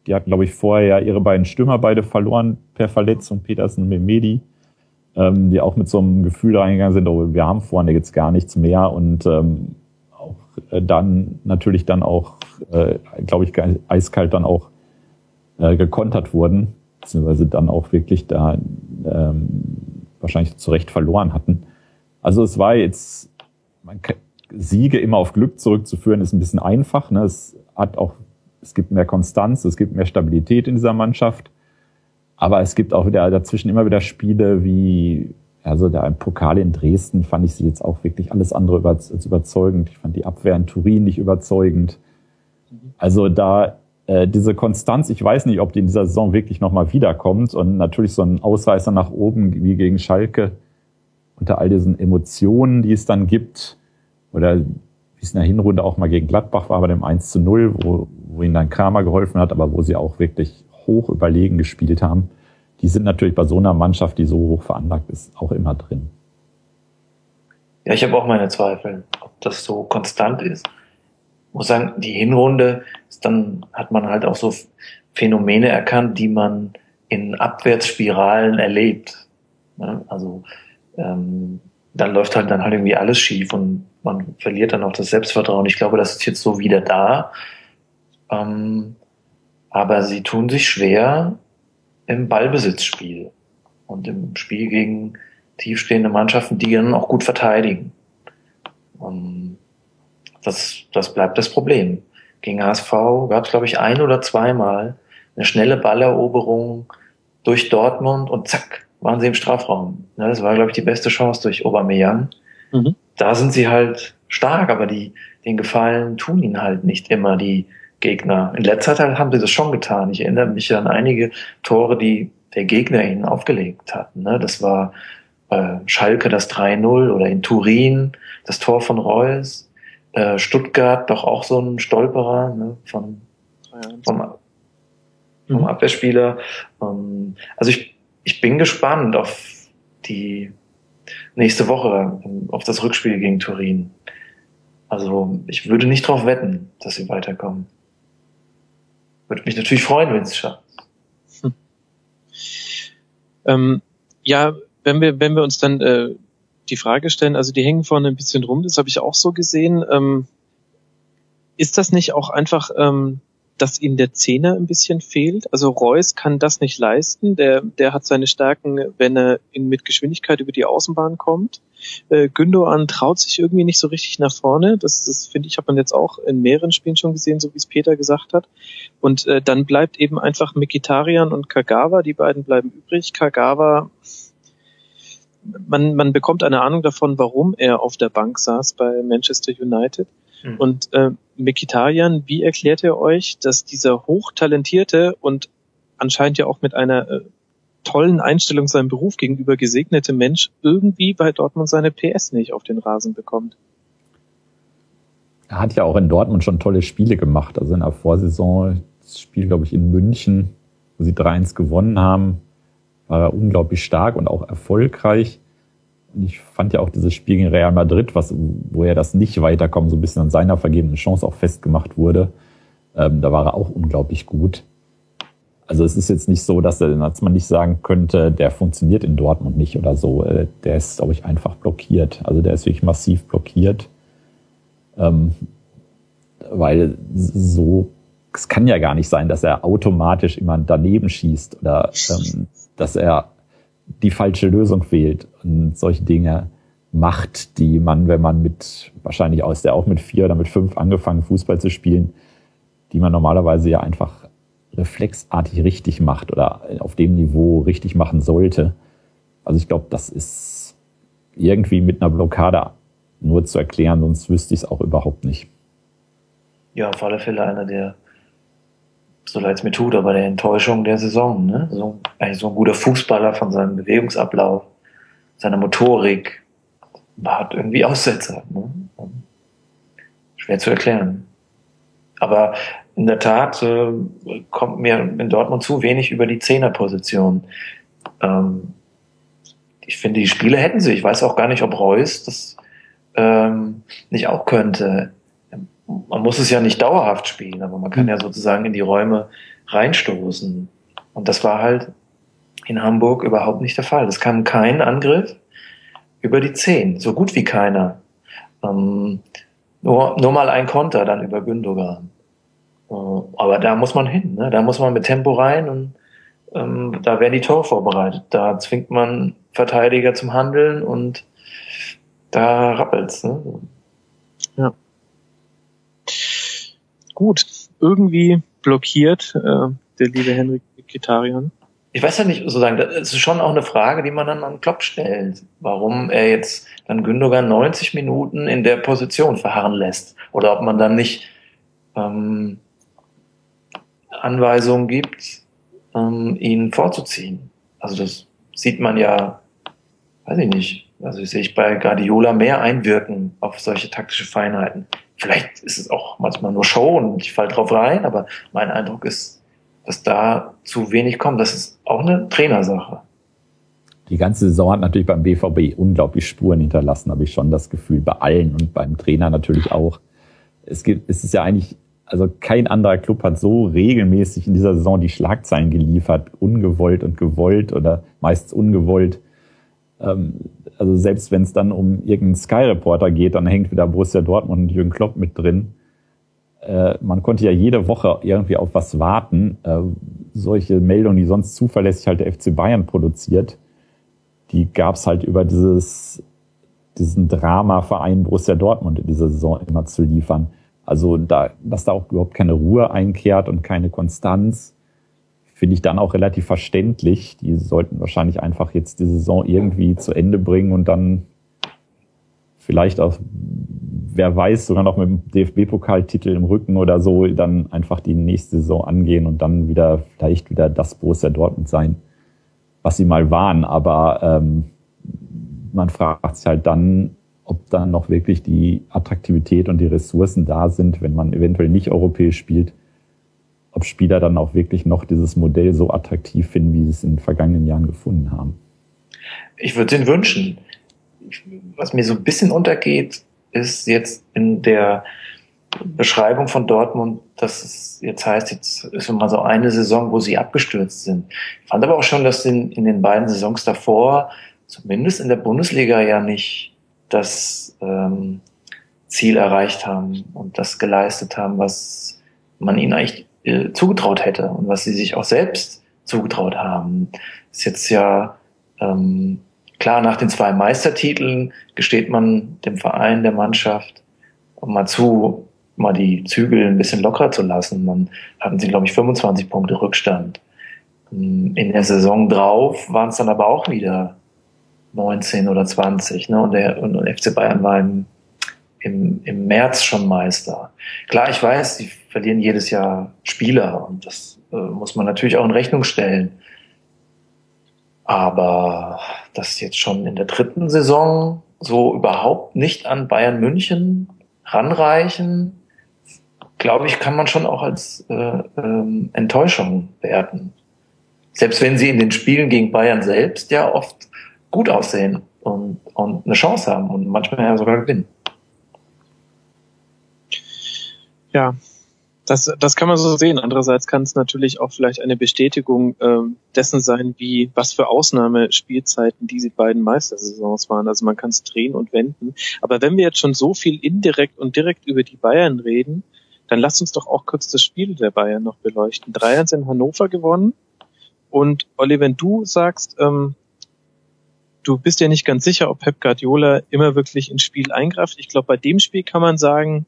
B: Die hatten, glaube ich, vorher ja ihre beiden Stürmer beide verloren per Verletzung, Petersen und Memedi, ähm, die auch mit so einem Gefühl reingegangen sind, oh, wir haben vorne jetzt gar nichts mehr und ähm, auch äh, dann natürlich dann auch, äh, glaube ich, eiskalt dann auch äh, gekontert wurden, beziehungsweise dann auch wirklich da ähm, wahrscheinlich zu Recht verloren hatten. Also es war jetzt, man, Siege immer auf Glück zurückzuführen, ist ein bisschen einfach. Ne? Es hat auch, es gibt mehr Konstanz, es gibt mehr Stabilität in dieser Mannschaft. Aber es gibt auch wieder dazwischen immer wieder Spiele wie, also der Pokal in Dresden fand ich sie jetzt auch wirklich alles andere als überzeugend. Ich fand die Abwehr in Turin nicht überzeugend. Also da äh, diese Konstanz, ich weiß nicht, ob die in dieser Saison wirklich nochmal wiederkommt. Und natürlich so ein Ausreißer nach oben wie gegen Schalke unter all diesen Emotionen, die es dann gibt, oder wie es in der Hinrunde auch mal gegen Gladbach war bei dem 1 zu 0, wo, wo ihnen dann Kramer geholfen hat, aber wo sie auch wirklich hoch überlegen gespielt haben. Die sind natürlich bei so einer Mannschaft, die so hoch veranlagt ist, auch immer drin.
C: Ja, ich habe auch meine Zweifel, ob das so konstant ist. Ich muss sagen, die Hinrunde, ist dann hat man halt auch so Phänomene erkannt, die man in Abwärtsspiralen erlebt. Also ähm, dann läuft halt dann halt irgendwie alles schief und man verliert dann auch das Selbstvertrauen. Ich glaube, das ist jetzt so wieder da. Ähm, aber sie tun sich schwer im Ballbesitzspiel und im Spiel gegen tiefstehende Mannschaften, die dann auch gut verteidigen. Und das, das bleibt das Problem. Gegen HSV gab es, glaube ich, ein oder zweimal eine schnelle Balleroberung durch Dortmund und zack, waren sie im Strafraum. Das war, glaube ich, die beste Chance durch Aubameyang. Mhm. Da sind sie halt stark, aber die, den Gefallen tun ihnen halt nicht immer die Gegner. In letzter Zeit haben sie das schon getan. Ich erinnere mich an einige Tore, die der Gegner ihnen aufgelegt hat. Ne? Das war äh, Schalke das 3-0 oder in Turin das Tor von Reus. Äh, Stuttgart doch auch so ein Stolperer ne? von, vom, vom mhm. Abwehrspieler. Ähm, also ich ich bin gespannt auf die nächste Woche, auf das Rückspiel gegen Turin. Also ich würde nicht darauf wetten, dass sie weiterkommen. Würde mich natürlich freuen, wenn es schaffen. Hm.
A: Ähm, ja, wenn wir, wenn wir uns dann äh, die Frage stellen, also die hängen vorne ein bisschen rum, das habe ich auch so gesehen. Ähm, ist das nicht auch einfach ähm, dass ihm der Zehner ein bisschen fehlt. Also Reus kann das nicht leisten. Der, der hat seine Stärken, wenn er in, mit Geschwindigkeit über die Außenbahn kommt. Äh, Gündogan traut sich irgendwie nicht so richtig nach vorne. Das, das finde ich, hat man jetzt auch in mehreren Spielen schon gesehen, so wie es Peter gesagt hat. Und äh, dann bleibt eben einfach Mikitarian und Kagawa. Die beiden bleiben übrig. Kagawa man, man bekommt eine Ahnung davon, warum er auf der Bank saß bei Manchester United. Mhm. Und äh, Mikitarian, wie erklärt er euch, dass dieser hochtalentierte und anscheinend ja auch mit einer äh, tollen Einstellung seinem Beruf gegenüber gesegnete Mensch irgendwie bei Dortmund seine PS nicht auf den Rasen bekommt?
B: Er hat ja auch in Dortmund schon tolle Spiele gemacht. Also in der Vorsaison, das Spiel, glaube ich, in München, wo sie 3-1 gewonnen haben, war er unglaublich stark und auch erfolgreich ich fand ja auch dieses Spiel gegen Real Madrid, was, wo er das nicht weiterkommen, so ein bisschen an seiner vergebenen Chance auch festgemacht wurde. Ähm, da war er auch unglaublich gut. Also es ist jetzt nicht so, dass, er, dass man nicht sagen könnte, der funktioniert in Dortmund nicht oder so. Äh, der ist, glaube ich, einfach blockiert. Also der ist wirklich massiv blockiert. Ähm, weil so, es kann ja gar nicht sein, dass er automatisch immer daneben schießt oder ähm, dass er die falsche Lösung wählt und solche Dinge macht, die man, wenn man mit, wahrscheinlich aus der auch mit vier oder mit fünf angefangen Fußball zu spielen, die man normalerweise ja einfach reflexartig richtig macht oder auf dem Niveau richtig machen sollte. Also ich glaube, das ist irgendwie mit einer Blockade nur zu erklären, sonst wüsste ich es auch überhaupt nicht.
C: Ja, auf alle Fälle einer der so leid es mir tut, aber der Enttäuschung der Saison. Ne? So, eigentlich so ein guter Fußballer von seinem Bewegungsablauf, seiner Motorik, hat irgendwie Aussetzer. Ne? Schwer zu erklären. Aber in der Tat äh, kommt mir in Dortmund zu wenig über die Zehnerposition. Ähm, ich finde, die Spiele hätten sie. Ich weiß auch gar nicht, ob Reus das ähm, nicht auch könnte man muss es ja nicht dauerhaft spielen, aber man kann ja sozusagen in die Räume reinstoßen. Und das war halt in Hamburg überhaupt nicht der Fall. Es kam kein Angriff über die Zehn, so gut wie keiner. Ähm, nur, nur mal ein Konter dann über Gündogan. Äh, aber da muss man hin, ne? da muss man mit Tempo rein und ähm, da werden die Tore vorbereitet. Da zwingt man Verteidiger zum Handeln und da rappelt's. Ne?
A: Ja. Gut, irgendwie blockiert äh, der liebe Henrik Kitarian.
C: Ich weiß ja nicht, sozusagen, das ist schon auch eine Frage, die man dann an Klopp stellt. Warum er jetzt dann Gündogan 90 Minuten in der Position verharren lässt. Oder ob man dann nicht ähm, Anweisungen gibt, ähm, ihn vorzuziehen. Also das sieht man ja, weiß ich nicht, also sehe ich bei Guardiola mehr einwirken auf solche taktische Feinheiten. Vielleicht ist es auch manchmal nur Show und ich falle drauf rein, aber mein Eindruck ist, dass da zu wenig kommt. Das ist auch eine Trainersache.
B: Die ganze Saison hat natürlich beim BVB unglaublich Spuren hinterlassen, habe ich schon das Gefühl, bei allen und beim Trainer natürlich auch. Es gibt, es ist ja eigentlich also kein anderer Club hat so regelmäßig in dieser Saison die Schlagzeilen geliefert, ungewollt und gewollt oder meist ungewollt. Ähm, also selbst wenn es dann um irgendeinen Sky-Reporter geht, dann hängt wieder Borussia Dortmund und Jürgen Klopp mit drin. Äh, man konnte ja jede Woche irgendwie auf was warten. Äh, solche Meldungen, die sonst zuverlässig halt der FC Bayern produziert, die gab es halt über dieses diesen Drama-Verein Borussia Dortmund in dieser Saison immer zu liefern. Also da, dass da auch überhaupt keine Ruhe einkehrt und keine Konstanz, finde ich dann auch relativ verständlich. Die sollten wahrscheinlich einfach jetzt die Saison irgendwie zu Ende bringen und dann vielleicht auch, wer weiß, sogar noch mit dem DFB-Pokaltitel im Rücken oder so, dann einfach die nächste Saison angehen und dann wieder vielleicht wieder das Borussia Dortmund sein, was sie mal waren. Aber ähm, man fragt sich halt dann, ob dann noch wirklich die Attraktivität und die Ressourcen da sind, wenn man eventuell nicht europäisch spielt, ob Spieler dann auch wirklich noch dieses Modell so attraktiv finden, wie sie es in den vergangenen Jahren gefunden haben.
C: Ich würde es wünschen. Was mir so ein bisschen untergeht, ist jetzt in der Beschreibung von Dortmund, dass es jetzt heißt, jetzt ist mal so eine Saison, wo sie abgestürzt sind. Ich fand aber auch schon, dass in, in den beiden Saisons davor, zumindest in der Bundesliga ja nicht das ähm, Ziel erreicht haben und das geleistet haben, was man ihnen eigentlich äh, zugetraut hätte und was sie sich auch selbst zugetraut haben. Ist jetzt ja ähm, klar, nach den zwei Meistertiteln gesteht man dem Verein, der Mannschaft mal zu, mal die Zügel ein bisschen lockerer zu lassen. Dann hatten sie, glaube ich, 25 Punkte Rückstand. In der Saison drauf waren es dann aber auch wieder 19 oder 20. Ne? Und, der, und, und FC Bayern war im, im, im März schon Meister. Klar, ich weiß, sie verlieren jedes Jahr Spieler und das äh, muss man natürlich auch in Rechnung stellen. Aber das jetzt schon in der dritten Saison so überhaupt nicht an Bayern München ranreichen, glaube ich, kann man schon auch als äh, ähm, Enttäuschung werten. Selbst wenn sie in den Spielen gegen Bayern selbst ja oft gut aussehen und, und eine Chance haben und manchmal ja sogar gewinnen.
A: Ja, das, das kann man so sehen. Andererseits kann es natürlich auch vielleicht eine Bestätigung äh, dessen sein, wie was für Ausnahmespielzeiten diese beiden Meistersaisons waren. Also man kann es drehen und wenden. Aber wenn wir jetzt schon so viel indirekt und direkt über die Bayern reden, dann lasst uns doch auch kurz das Spiel der Bayern noch beleuchten. 3-1 in Hannover gewonnen. Und Olli, wenn du sagst, ähm, du bist ja nicht ganz sicher, ob Pep Guardiola immer wirklich ins Spiel eingreift. Ich glaube, bei dem Spiel kann man sagen,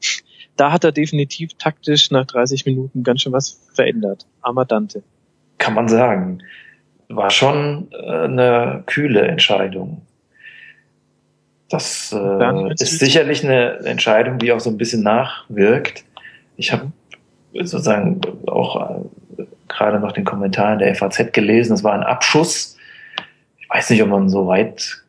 A: da hat er definitiv taktisch nach 30 Minuten ganz schön was verändert. Amadante.
C: Kann man sagen. War schon äh, eine kühle Entscheidung. Das äh, ist sicherlich eine Entscheidung, die auch so ein bisschen nachwirkt. Ich habe sozusagen auch äh, gerade noch den Kommentar in der FAZ gelesen. Es war ein Abschuss ich weiß nicht, ob man so weit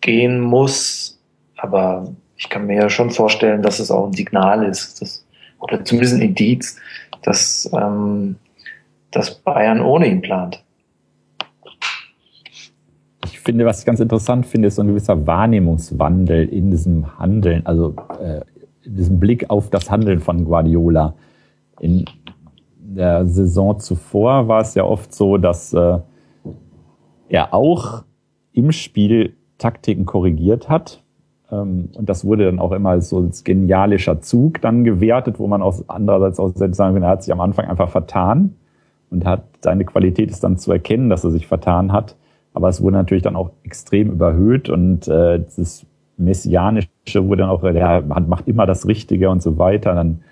C: gehen muss, aber ich kann mir ja schon vorstellen, dass es auch ein Signal ist, dass, oder zumindest ein Indiz, dass, ähm, dass Bayern ohne ihn plant.
B: Ich finde, was ich ganz interessant finde, ist so ein gewisser Wahrnehmungswandel in diesem Handeln, also äh, in diesem Blick auf das Handeln von Guardiola. In der Saison zuvor war es ja oft so, dass äh, er auch im Spiel Taktiken korrigiert hat. Ähm, und das wurde dann auch immer als so als genialischer Zug dann gewertet, wo man auch andererseits auch sagen kann, er hat sich am Anfang einfach vertan und hat seine Qualität ist dann zu erkennen, dass er sich vertan hat. Aber es wurde natürlich dann auch extrem überhöht und äh, das Messianische wurde dann auch, der macht immer das Richtige und so weiter. Dann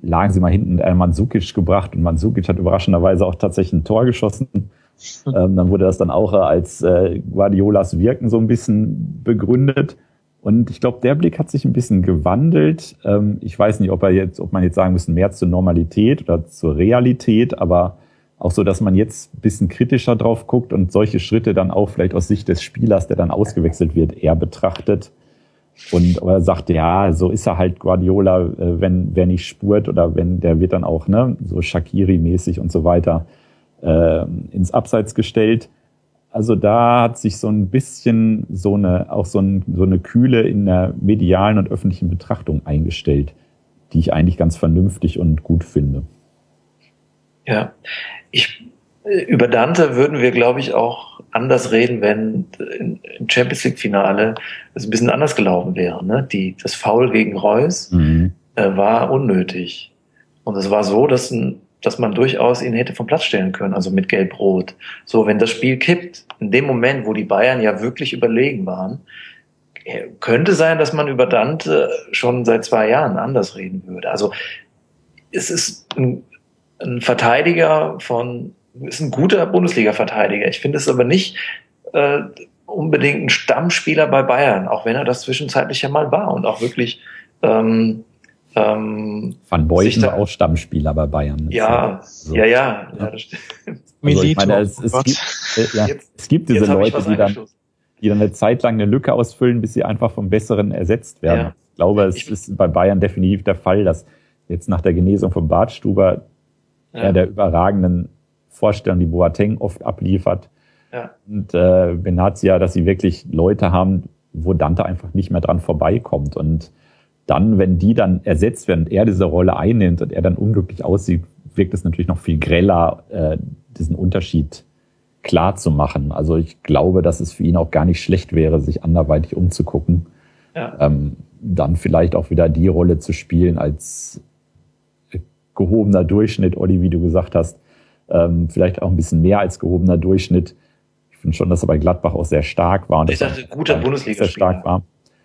B: lagen sie mal hinten äh, Mandzukic gebracht und Mandzukic hat überraschenderweise auch tatsächlich ein Tor geschossen. Hm. Ähm, dann wurde das dann auch als äh, Guardiolas Wirken so ein bisschen begründet. Und ich glaube, der Blick hat sich ein bisschen gewandelt. Ähm, ich weiß nicht, ob er jetzt, ob man jetzt sagen müssen, mehr zur Normalität oder zur Realität, aber auch so, dass man jetzt ein bisschen kritischer drauf guckt und solche Schritte dann auch vielleicht aus Sicht des Spielers, der dann ausgewechselt wird, eher betrachtet. Und er sagt, ja, so ist er halt Guardiola, äh, wenn wer nicht spurt oder wenn der wird dann auch ne, so Shakiri-mäßig und so weiter äh, ins Abseits gestellt. Also da hat sich so ein bisschen so eine auch so, ein, so eine Kühle in der medialen und öffentlichen Betrachtung eingestellt, die ich eigentlich ganz vernünftig und gut finde.
C: Ja, ich über Dante würden wir, glaube ich, auch anders reden, wenn im Champions League Finale es ein bisschen anders gelaufen wäre. Ne? Die, das Foul gegen Reus mhm. äh, war unnötig. Und es war so, dass, ein, dass man durchaus ihn hätte vom Platz stellen können, also mit Gelb-Rot. So, wenn das Spiel kippt, in dem Moment, wo die Bayern ja wirklich überlegen waren, äh, könnte sein, dass man über Dante schon seit zwei Jahren anders reden würde. Also es ist ein, ein Verteidiger von ist ein guter Bundesliga-Verteidiger. Ich finde es aber nicht äh, unbedingt ein Stammspieler bei Bayern, auch wenn er das zwischenzeitlich ja mal war und auch wirklich ähm,
B: ähm, Van Boyden war auch Stammspieler bei Bayern.
C: Ja, so. ja, ja, ja, das
B: stimmt. Also ich meine, es, es, gibt, äh, ja, jetzt, es gibt diese Leute, die dann, die dann eine Zeit lang eine Lücke ausfüllen, bis sie einfach vom Besseren ersetzt werden. Ja. Ich glaube, es ich, ist bei Bayern definitiv der Fall, dass jetzt nach der Genesung von Bartstuber ja. er der überragenden Vorstellung, die Boateng oft abliefert. Ja. Und äh, Benazia, dass sie wirklich Leute haben, wo Dante einfach nicht mehr dran vorbeikommt. Und dann, wenn die dann ersetzt werden und er diese Rolle einnimmt und er dann unglücklich aussieht, wirkt es natürlich noch viel greller, äh, diesen Unterschied klar zu machen. Also ich glaube, dass es für ihn auch gar nicht schlecht wäre, sich anderweitig umzugucken. Ja. Ähm, dann vielleicht auch wieder die Rolle zu spielen als gehobener Durchschnitt, Olli, wie du gesagt hast, ähm, vielleicht auch ein bisschen mehr als gehobener Durchschnitt. Ich finde schon, dass er bei Gladbach auch sehr stark war. Und
C: ich dachte, guter Bundesligaspieler.
B: Sehr stark war.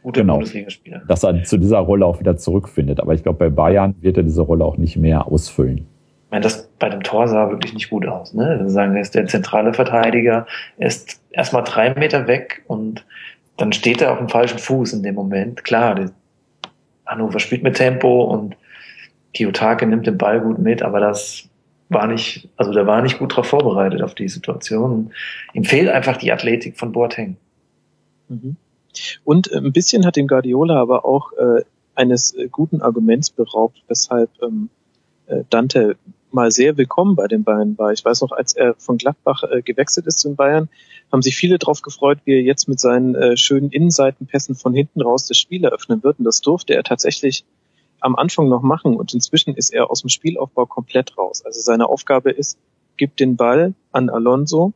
C: Guter genau, Bundesligaspieler.
B: Dass er zu dieser Rolle auch wieder zurückfindet. Aber ich glaube, bei Bayern wird er diese Rolle auch nicht mehr ausfüllen.
C: Ich meine, das bei dem Tor sah wirklich nicht gut aus. Ne? Wir sagen, er ist der zentrale Verteidiger, er ist erstmal drei Meter weg und dann steht er auf dem falschen Fuß in dem Moment. Klar, Hannover spielt mit Tempo und Kiyotake nimmt den Ball gut mit, aber das war nicht, also der war nicht gut darauf vorbereitet auf die Situation. Ihm fehlt einfach die Athletik von Boateng.
A: Mhm. Und äh, ein bisschen hat den Guardiola aber auch äh, eines äh, guten Arguments beraubt, weshalb ähm, äh, Dante mal sehr willkommen bei den Bayern war. Ich weiß noch, als er von Gladbach äh, gewechselt ist zu den Bayern, haben sich viele darauf gefreut, wie er jetzt mit seinen äh, schönen Innenseitenpässen von hinten raus das Spiel eröffnen wird. Und das durfte er tatsächlich am Anfang noch machen und inzwischen ist er aus dem Spielaufbau komplett raus. Also seine Aufgabe ist, gib den Ball an Alonso.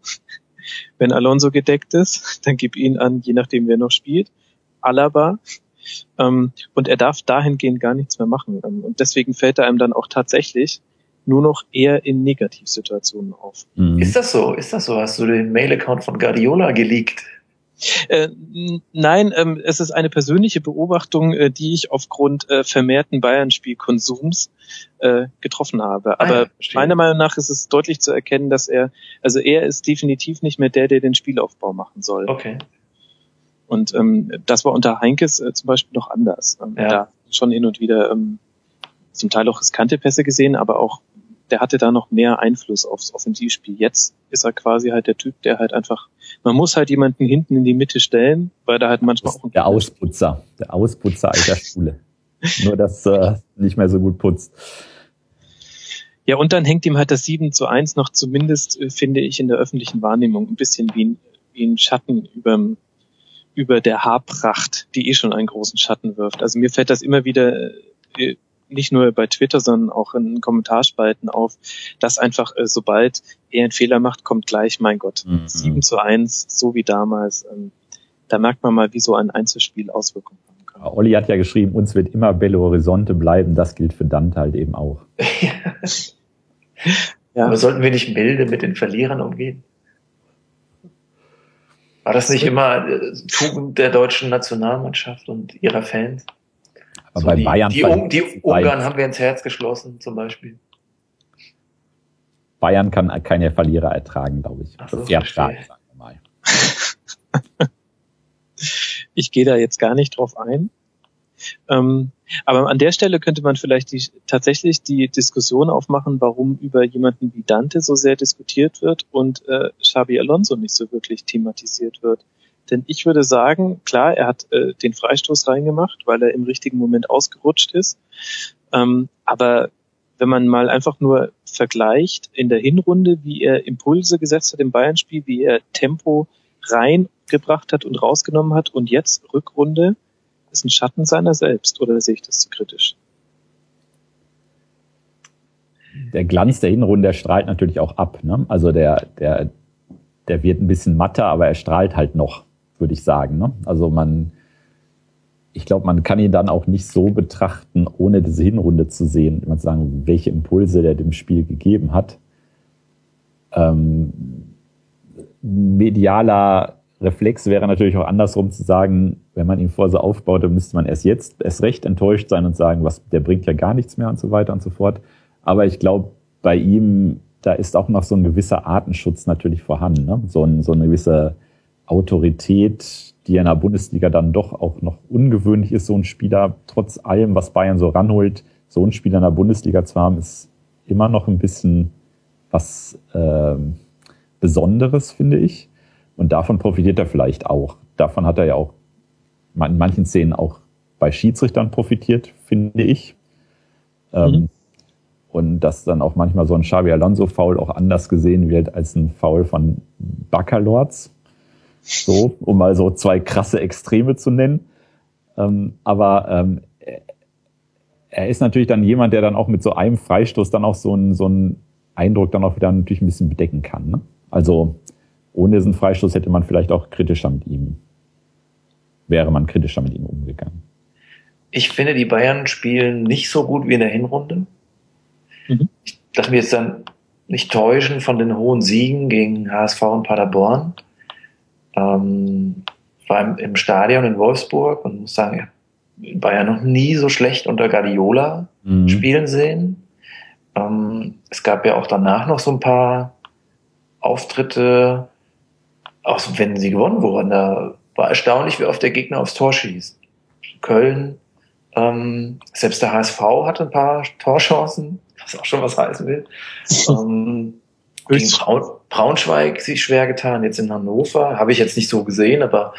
A: Wenn Alonso gedeckt ist, dann gib ihn an, je nachdem wer noch spielt, Alaba. Ähm, und er darf dahingehend gar nichts mehr machen. Ähm, und deswegen fällt er einem dann auch tatsächlich nur noch eher in Negativsituationen auf.
C: Mhm. Ist das so? Ist das so? Hast du den Mail-Account von Guardiola geleakt?
A: Äh, nein, ähm, es ist eine persönliche Beobachtung, äh, die ich aufgrund äh, vermehrten Bayern-Spielkonsums äh, getroffen habe. Ah, Aber ja, meiner Meinung nach ist es deutlich zu erkennen, dass er, also er ist definitiv nicht mehr der, der den Spielaufbau machen soll.
C: Okay.
A: Und ähm, das war unter Heinkes äh, zum Beispiel noch anders. Ähm, ja. Da schon hin und wieder ähm, zum Teil auch riskante Pässe gesehen, aber auch der hatte da noch mehr Einfluss aufs Offensivspiel. Jetzt ist er quasi halt der Typ, der halt einfach, man muss halt jemanden hinten in die Mitte stellen, weil da halt manchmal auch
B: ein Der Ausputzer, der Ausputzer alter Schule. Nur, dass äh, nicht mehr so gut putzt.
A: Ja, und dann hängt ihm halt das 7 zu 1 noch zumindest, äh, finde ich, in der öffentlichen Wahrnehmung ein bisschen wie ein, wie ein Schatten über, über der Haarpracht, die eh schon einen großen Schatten wirft. Also mir fällt das immer wieder äh, nicht nur bei Twitter, sondern auch in Kommentarspalten auf, dass einfach äh, sobald er einen Fehler macht, kommt gleich, mein Gott, mhm. 7 zu 1, so wie damals. Ähm, da merkt man mal, wie so ein Einzelspiel Auswirkungen haben kann.
B: Olli hat ja geschrieben, uns wird immer Belo Horizonte bleiben, das gilt für Dante halt eben auch.
C: ja. Aber sollten wir nicht milde mit den Verlierern umgehen? War das nicht immer äh, Tugend der deutschen Nationalmannschaft und ihrer Fans?
B: Aber so bei
C: die,
B: Bayern.
C: Die, um, die Ungarn haben wir ins Herz geschlossen, zum Beispiel.
B: Bayern kann keine Verlierer ertragen, glaube ich.
C: Ach so, sehr stark, sagen wir mal.
A: ich gehe da jetzt gar nicht drauf ein. Ähm, aber an der Stelle könnte man vielleicht die, tatsächlich die Diskussion aufmachen, warum über jemanden wie Dante so sehr diskutiert wird und äh, Xabi Alonso nicht so wirklich thematisiert wird. Denn ich würde sagen, klar, er hat äh, den Freistoß reingemacht, weil er im richtigen Moment ausgerutscht ist. Ähm, aber wenn man mal einfach nur vergleicht in der Hinrunde, wie er Impulse gesetzt hat im Bayern-Spiel, wie er Tempo reingebracht hat und rausgenommen hat und jetzt Rückrunde, ist ein Schatten seiner selbst oder sehe ich das zu kritisch?
B: Der Glanz der Hinrunde, der strahlt natürlich auch ab. Ne? Also der, der, der wird ein bisschen matter, aber er strahlt halt noch würde ich sagen. Ne? Also man, ich glaube, man kann ihn dann auch nicht so betrachten, ohne diese Hinrunde zu sehen, immer zu sagen, welche Impulse der dem Spiel gegeben hat. Ähm, medialer Reflex wäre natürlich auch andersrum zu sagen, wenn man ihn vor so aufbaut, dann müsste man erst jetzt erst recht enttäuscht sein und sagen, was, der bringt ja gar nichts mehr und so weiter und so fort. Aber ich glaube, bei ihm, da ist auch noch so ein gewisser Artenschutz natürlich vorhanden, ne? so, ein, so eine gewisse Autorität, die in der Bundesliga dann doch auch noch ungewöhnlich ist, so ein Spieler, trotz allem, was Bayern so ranholt, so ein Spieler in der Bundesliga zu haben, ist immer noch ein bisschen was äh, Besonderes, finde ich. Und davon profitiert er vielleicht auch. Davon hat er ja auch in manchen Szenen auch bei Schiedsrichtern profitiert, finde ich. Ähm, mhm. Und dass dann auch manchmal so ein Xavi Alonso-Foul auch anders gesehen wird als ein Foul von Baccalords. So, um mal so zwei krasse Extreme zu nennen. Ähm, aber ähm, er ist natürlich dann jemand, der dann auch mit so einem Freistoß dann auch so einen, so einen Eindruck dann auch wieder natürlich ein bisschen bedecken kann. Ne? Also ohne diesen Freistoß hätte man vielleicht auch kritischer mit ihm, wäre man kritischer mit ihm umgegangen.
C: Ich finde, die Bayern spielen nicht so gut wie in der Hinrunde. Mhm. Ich darf mir jetzt dann nicht täuschen von den hohen Siegen gegen HSV und Paderborn. Ähm, war im, im Stadion in Wolfsburg und muss sagen, ich war ja noch nie so schlecht unter Guardiola mhm. spielen sehen. Ähm, es gab ja auch danach noch so ein paar Auftritte, auch wenn sie gewonnen wurden. Da war erstaunlich, wie oft der Gegner aufs Tor schießt. Köln, ähm, selbst der HSV hatte ein paar Torchancen, was auch schon was heißen will. ähm, gegen Braun, Braunschweig sich schwer getan, jetzt in Hannover, habe ich jetzt nicht so gesehen, aber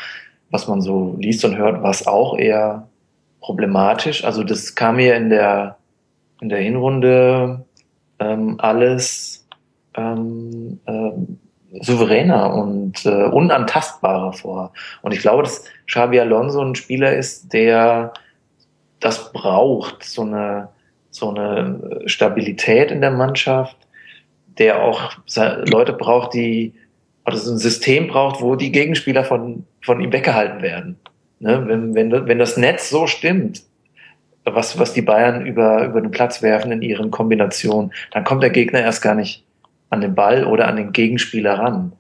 C: was man so liest und hört, war es auch eher problematisch. Also das kam mir in der in der Hinrunde ähm, alles ähm, ähm, souveräner und äh, unantastbarer vor. Und ich glaube, dass Xabi Alonso ein Spieler ist, der das braucht, so eine so eine Stabilität in der Mannschaft, der auch Leute braucht, die oder so ein System braucht, wo die Gegenspieler von, von ihm weggehalten werden. Ne? Wenn, wenn, wenn das Netz so stimmt, was, was die Bayern über, über den Platz werfen in ihren Kombinationen, dann kommt der Gegner erst gar nicht an den Ball oder an den Gegenspieler ran.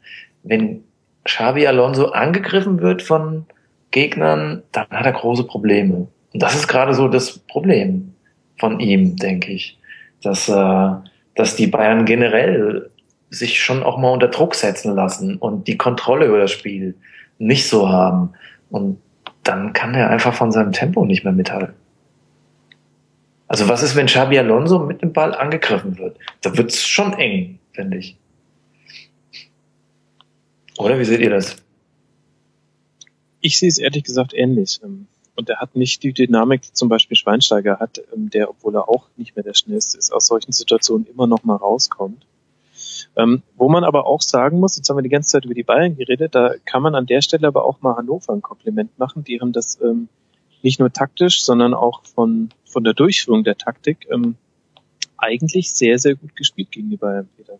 C: Wenn Xavi Alonso angegriffen wird von Gegnern, dann hat er große Probleme. Und das ist gerade so das Problem von ihm, denke ich. Dass, äh, dass die Bayern generell sich schon auch mal unter Druck setzen lassen und die Kontrolle über das Spiel nicht so haben. Und dann kann er einfach von seinem Tempo nicht mehr mithalten. Also was ist, wenn Xabi Alonso mit dem Ball angegriffen wird? Da wird's schon eng, finde ich. Oder wie seht ihr das?
A: Ich sehe es ehrlich gesagt ähnlich. Und er hat nicht die Dynamik, die zum Beispiel Schweinsteiger hat, ähm, der, obwohl er auch nicht mehr der schnellste ist, aus solchen Situationen immer noch mal rauskommt. Ähm, wo man aber auch sagen muss, jetzt haben wir die ganze Zeit über die Bayern geredet, da kann man an der Stelle aber auch mal Hannover ein Kompliment machen. Die haben das ähm, nicht nur taktisch, sondern auch von, von der Durchführung der Taktik ähm, eigentlich sehr, sehr gut gespielt gegen die Bayern, Peter.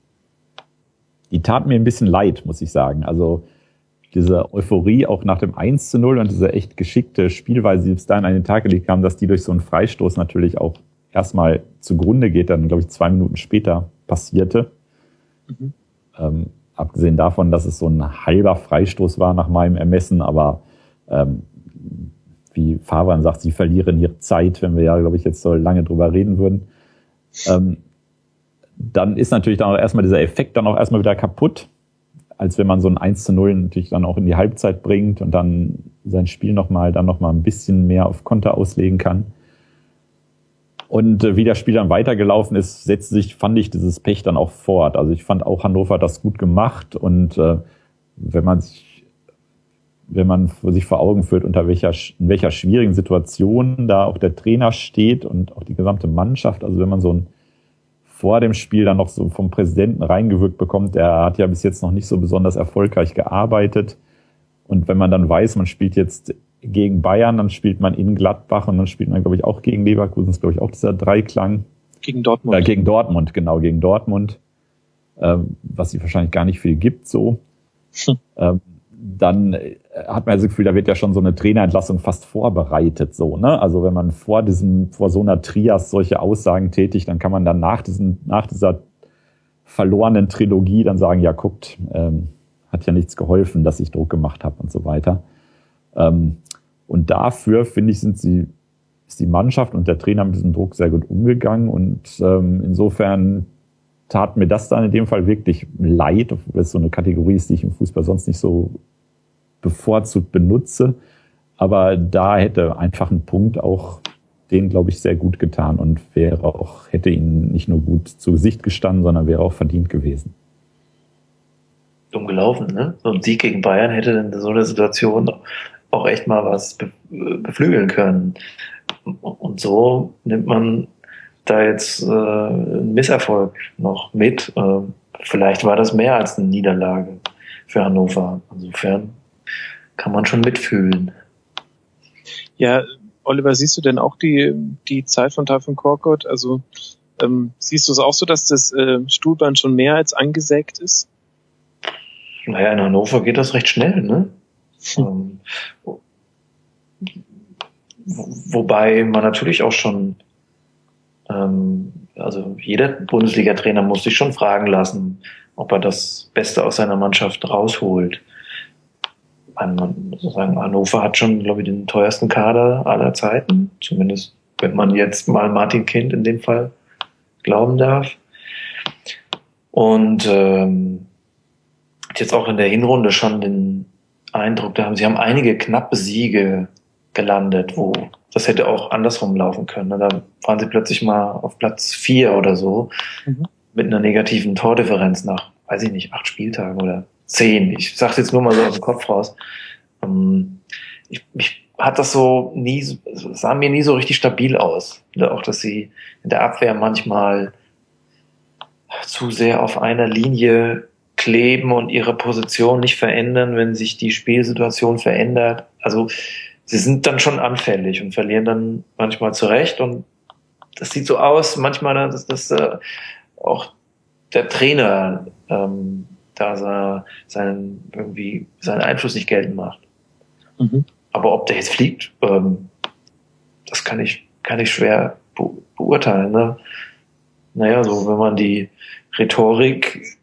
B: Die tat mir ein bisschen leid, muss ich sagen. Also diese Euphorie auch nach dem 1 zu 0 und diese echt geschickte Spielweise, die bis dahin an den Tag gelegt haben, dass die durch so einen Freistoß natürlich auch erstmal zugrunde geht, dann glaube ich zwei Minuten später passierte. Mhm. Ähm, abgesehen davon, dass es so ein halber Freistoß war nach meinem Ermessen, aber ähm, wie Fabian sagt, sie verlieren hier Zeit, wenn wir ja, glaube ich, jetzt so lange drüber reden würden. Ähm, dann ist natürlich dann auch erstmal dieser Effekt dann auch erstmal wieder kaputt, als wenn man so ein 1 zu 0 natürlich dann auch in die Halbzeit bringt und dann sein Spiel nochmal, dann nochmal ein bisschen mehr auf Konter auslegen kann. Und äh, wie das Spiel dann weitergelaufen ist, setzte sich, fand ich, dieses Pech dann auch fort. Also ich fand auch Hannover das gut gemacht und äh, wenn man sich wenn man sich vor Augen führt, unter welcher, in welcher schwierigen Situation da auch der Trainer steht und auch die gesamte Mannschaft. Also wenn man so ein vor dem Spiel dann noch so vom Präsidenten reingewirkt bekommt, der hat ja bis jetzt noch nicht so besonders erfolgreich gearbeitet. Und wenn man dann weiß, man spielt jetzt gegen Bayern, dann spielt man in Gladbach und dann spielt man, glaube ich, auch gegen Leverkusen, das ist, glaube ich, auch dieser Dreiklang.
A: Gegen Dortmund.
B: Äh, gegen Dortmund, genau, gegen Dortmund, äh, was sich wahrscheinlich gar nicht viel gibt so. Hm. Ähm, dann äh, hat man das Gefühl, da wird ja schon so eine Trainerentlassung fast vorbereitet, so, ne? Also wenn man vor diesem, vor so einer Trias solche Aussagen tätigt, dann kann man dann nach diesem, nach dieser verlorenen Trilogie dann sagen, ja, guckt, ähm, hat ja nichts geholfen, dass ich Druck gemacht habe und so weiter. Ähm, und dafür, finde ich, sind sie, ist die Mannschaft und der Trainer mit diesem Druck sehr gut umgegangen und ähm, insofern tat mir das dann in dem Fall wirklich leid, obwohl es so eine Kategorie ist, die ich im Fußball sonst nicht so bevorzugt benutze. Aber da hätte einfach ein Punkt auch den, glaube ich, sehr gut getan und wäre auch, hätte ihnen nicht nur gut zu Gesicht gestanden, sondern wäre auch verdient gewesen.
C: Dumm gelaufen, ne? So ein Sieg gegen Bayern hätte in so einer Situation auch echt mal was beflügeln können. Und so nimmt man da jetzt äh, einen Misserfolg noch mit. Äh, vielleicht war das mehr als eine Niederlage für Hannover. Insofern kann man schon mitfühlen.
A: Ja, Oliver, siehst du denn auch die, die Zeit von Taifun Korkut? Also ähm, siehst du es auch so, dass das äh, Stuhlband schon mehr als angesägt ist?
C: Naja, in Hannover geht das recht schnell, ne? Hm. Ähm, wobei man natürlich auch schon, ähm, also jeder Bundesliga-Trainer muss sich schon fragen lassen, ob er das Beste aus seiner Mannschaft rausholt man, sozusagen Hannover hat schon, glaube ich, den teuersten Kader aller Zeiten. Zumindest, wenn man jetzt mal Martin Kind in dem Fall glauben darf. Und ähm, jetzt auch in der Hinrunde schon den Eindruck, da haben sie haben einige knappe Siege gelandet, wo das hätte auch andersrum laufen können. Da waren sie plötzlich mal auf Platz vier oder so mhm. mit einer negativen Tordifferenz nach, weiß ich nicht, acht Spieltagen oder zehn. Ich sage jetzt nur mal so aus dem Kopf raus. Ähm, ich, ich hat das so nie, sah mir nie so richtig stabil aus. Auch, dass sie in der Abwehr manchmal zu sehr auf einer Linie kleben und ihre Position nicht verändern, wenn sich die Spielsituation verändert. Also sie sind dann schon anfällig und verlieren dann manchmal zurecht und das sieht so aus, manchmal, dass, dass äh, auch der Trainer ähm, da seinen, irgendwie seinen Einfluss nicht geltend macht. Mhm. Aber ob der jetzt fliegt, ähm, das kann ich, kann ich schwer be beurteilen. Ne? Naja, so wenn man die Rhetorik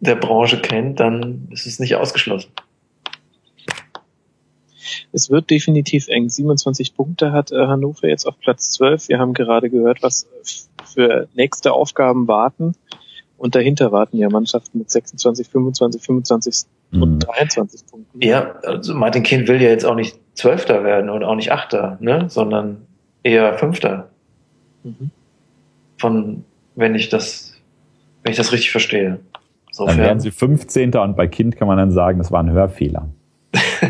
C: der Branche kennt, dann ist es nicht ausgeschlossen.
A: Es wird definitiv eng. 27 Punkte hat äh, Hannover jetzt auf Platz 12. Wir haben gerade gehört, was für nächste Aufgaben warten. Und dahinter warten ja Mannschaften mit 26, 25, 25 mhm. und 23 Punkten.
C: Ja, also Martin Kind will ja jetzt auch nicht Zwölfter werden und auch nicht Achter, ne? sondern eher Fünfter. Mhm. Von, wenn ich das, wenn ich das richtig verstehe.
B: Insofern. Dann werden sie 15. und bei Kind kann man dann sagen, das war ein Hörfehler.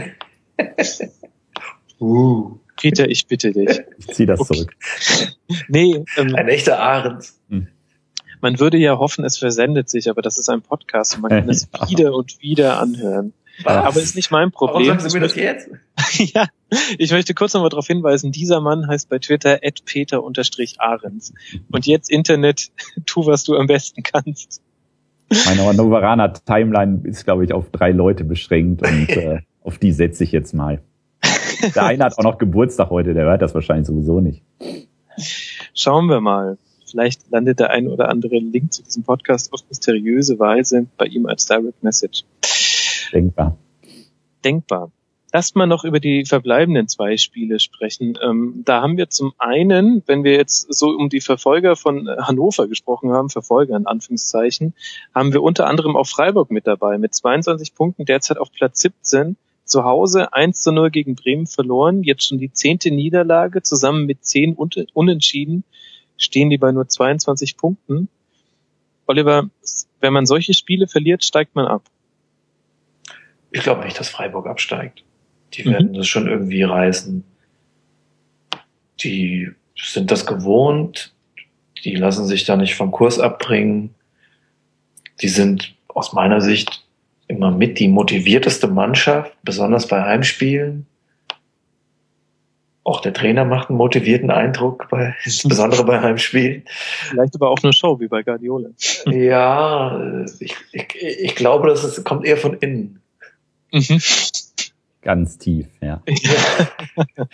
A: uh. Peter, ich bitte dich.
B: Ich zieh das okay. zurück.
C: nee, ähm, ein echter Arendt. Hm
A: man würde ja hoffen, es versendet sich, aber das ist ein Podcast und man kann es wieder und wieder anhören. Aber ist nicht mein Problem.
C: Warum sagst du mir das jetzt?
A: ja, ich möchte kurz nochmal darauf hinweisen, dieser Mann heißt bei Twitter peter-ahrens. Und jetzt Internet, tu, was du am besten kannst.
B: Meine Novaraner Timeline ist, glaube ich, auf drei Leute beschränkt und äh, auf die setze ich jetzt mal. Der eine hat auch noch Geburtstag heute, der hört das wahrscheinlich sowieso nicht.
A: Schauen wir mal. Vielleicht landet der ein oder andere Link zu diesem Podcast auf mysteriöse Weise bei ihm als Direct Message.
B: Denkbar.
A: Denkbar. Lass mal noch über die verbleibenden zwei Spiele sprechen. Ähm, da haben wir zum einen, wenn wir jetzt so um die Verfolger von Hannover gesprochen haben, Verfolger in Anführungszeichen, haben wir unter anderem auch Freiburg mit dabei, mit 22 Punkten derzeit auf Platz 17. Zu Hause 1 zu 0 gegen Bremen verloren, jetzt schon die zehnte Niederlage, zusammen mit zehn Unentschieden stehen die bei nur 22 Punkten. Oliver, wenn man solche Spiele verliert, steigt man ab.
C: Ich glaube nicht, dass Freiburg absteigt. Die werden mhm. das schon irgendwie reißen. Die sind das gewohnt. Die lassen sich da nicht vom Kurs abbringen. Die sind aus meiner Sicht immer mit die motivierteste Mannschaft, besonders bei Heimspielen. Auch der Trainer macht einen motivierten Eindruck, bei, insbesondere bei Heimspielen.
A: Vielleicht aber auch eine Show wie bei Guardiola.
C: Ja, ich, ich, ich glaube, das ist, kommt eher von innen. Mhm.
B: Ganz tief, ja.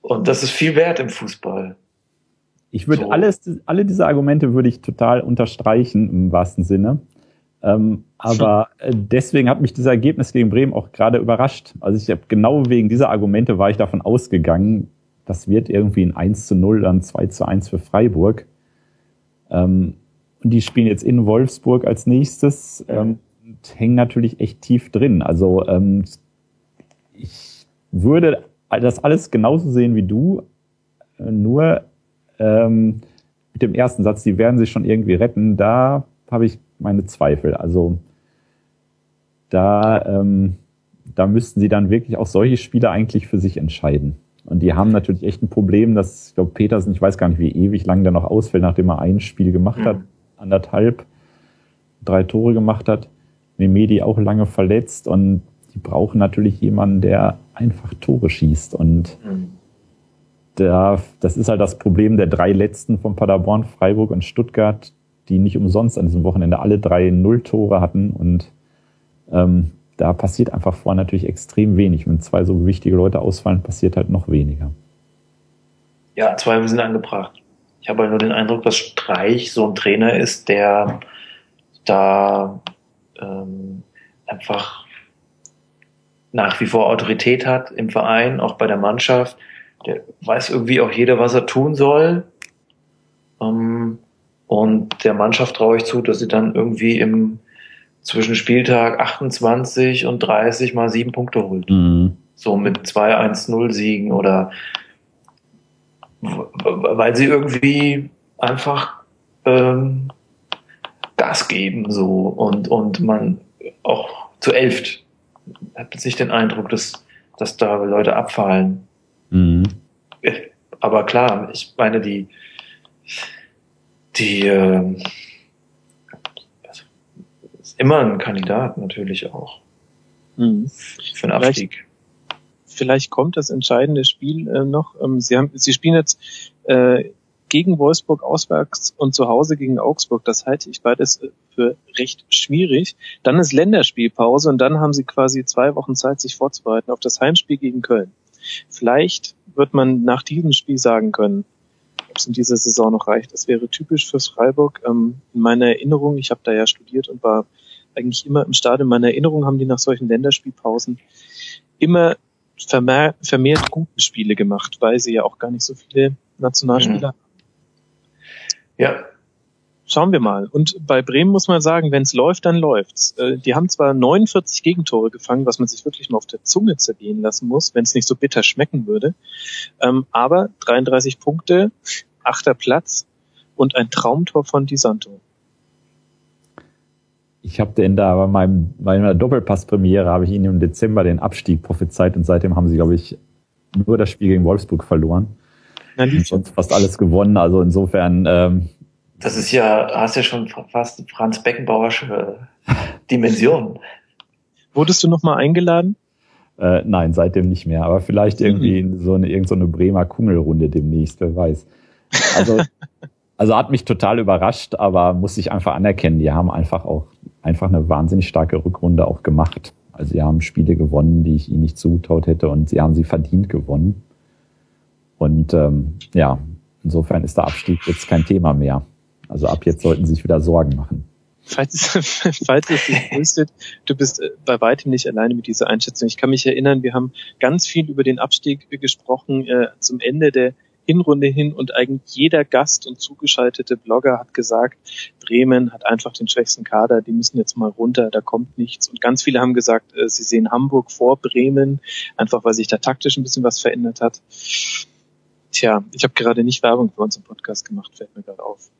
C: Und das ist viel wert im Fußball.
B: Ich würde so. alles, alle diese Argumente würde ich total unterstreichen im wahrsten Sinne. Ähm, aber hm. deswegen hat mich dieses Ergebnis gegen Bremen auch gerade überrascht. Also ich habe genau wegen dieser Argumente war ich davon ausgegangen, das wird irgendwie ein 1 zu 0, dann 2 zu 1 für Freiburg. Ähm, und die spielen jetzt in Wolfsburg als nächstes ähm, und hängen natürlich echt tief drin. Also ähm, ich würde das alles genauso sehen wie du, äh, nur ähm, mit dem ersten Satz, die werden sich schon irgendwie retten, da habe ich meine Zweifel. Also da, ähm, da müssten sie dann wirklich auch solche Spiele eigentlich für sich entscheiden. Und die haben natürlich echt ein Problem, dass, ich glaube, Petersen, ich weiß gar nicht, wie ewig lang der noch ausfällt, nachdem er ein Spiel gemacht hat, mhm. anderthalb, drei Tore gemacht hat. Nemedi auch lange verletzt und die brauchen natürlich jemanden, der einfach Tore schießt. Und mhm. der, das ist halt das Problem der drei letzten von Paderborn, Freiburg und Stuttgart, die nicht umsonst an diesem Wochenende alle drei Nulltore hatten. Und ähm, da passiert einfach vorher natürlich extrem wenig. Wenn zwei so wichtige Leute ausfallen, passiert halt noch weniger.
C: Ja, zwei sind angebracht. Ich habe halt nur den Eindruck, dass Streich so ein Trainer ist, der da ähm, einfach nach wie vor Autorität hat im Verein, auch bei der Mannschaft. Der weiß irgendwie auch jeder, was er tun soll. Ähm, und der Mannschaft traue ich zu, dass sie dann irgendwie im zwischen Spieltag 28 und 30 mal sieben Punkte holt. Mhm. So mit 2-1-0 Siegen oder weil sie irgendwie einfach ähm, Gas geben so und, und man auch zu elft hat jetzt nicht den Eindruck, dass, dass da Leute abfallen. Mhm. Aber klar, ich meine, die, die äh, ist immer ein Kandidat natürlich auch mhm. für einen Abstieg.
A: Vielleicht, vielleicht kommt das entscheidende Spiel äh, noch. Ähm, Sie haben, Sie spielen jetzt äh, gegen Wolfsburg auswärts und zu Hause gegen Augsburg. Das halte ich beides für recht schwierig. Dann ist Länderspielpause und dann haben sie quasi zwei Wochen Zeit, sich vorzubereiten auf das Heimspiel gegen Köln. Vielleicht wird man nach diesem Spiel sagen können, ob es in dieser Saison noch reicht. Das wäre typisch fürs Freiburg. Ähm, in meiner Erinnerung, ich habe da ja studiert und war eigentlich immer im Stadion. In meiner Erinnerung haben die nach solchen Länderspielpausen immer vermehrt, vermehrt gute Spiele gemacht, weil sie ja auch gar nicht so viele Nationalspieler mhm. Ja. Schauen wir mal. Und bei Bremen muss man sagen, wenn es läuft, dann läuft's. Äh, die haben zwar 49 Gegentore gefangen, was man sich wirklich mal auf der Zunge zergehen lassen muss, wenn es nicht so bitter schmecken würde. Ähm, aber 33 Punkte, achter Platz und ein Traumtor von Di Santo.
B: Ich habe den da bei meinem, bei meiner Doppelpasspremiere habe ich ihnen im Dezember den Abstieg prophezeit und seitdem haben sie, glaube ich, nur das Spiel gegen Wolfsburg verloren. Na, sonst fast alles gewonnen. Also insofern. Ähm,
C: das ist ja, hast ja schon fast Franz Beckenbauersche Dimension.
A: Wurdest du nochmal eingeladen?
B: Äh, nein, seitdem nicht mehr. Aber vielleicht irgendwie mhm. so eine, irgend so eine Bremer Kungelrunde demnächst, wer weiß. Also, also hat mich total überrascht, aber muss ich einfach anerkennen, die haben einfach auch einfach eine wahnsinnig starke Rückrunde auch gemacht. Also sie haben Spiele gewonnen, die ich ihnen nicht zutraut hätte und sie haben sie verdient gewonnen. Und ähm, ja, insofern ist der Abstieg jetzt kein Thema mehr. Also ab jetzt sollten sie sich wieder Sorgen machen.
A: Falls, falls es dich tröstet, du bist äh, bei weitem nicht alleine mit dieser Einschätzung. Ich kann mich erinnern, wir haben ganz viel über den Abstieg gesprochen äh, zum Ende der Hinrunde hin und eigentlich jeder Gast und zugeschaltete Blogger hat gesagt, Bremen hat einfach den schwächsten Kader, die müssen jetzt mal runter, da kommt nichts. Und ganz viele haben gesagt, äh, sie sehen Hamburg vor Bremen, einfach weil sich da taktisch ein bisschen was verändert hat. Tja, ich habe gerade nicht Werbung für unseren Podcast gemacht, fällt mir gerade auf.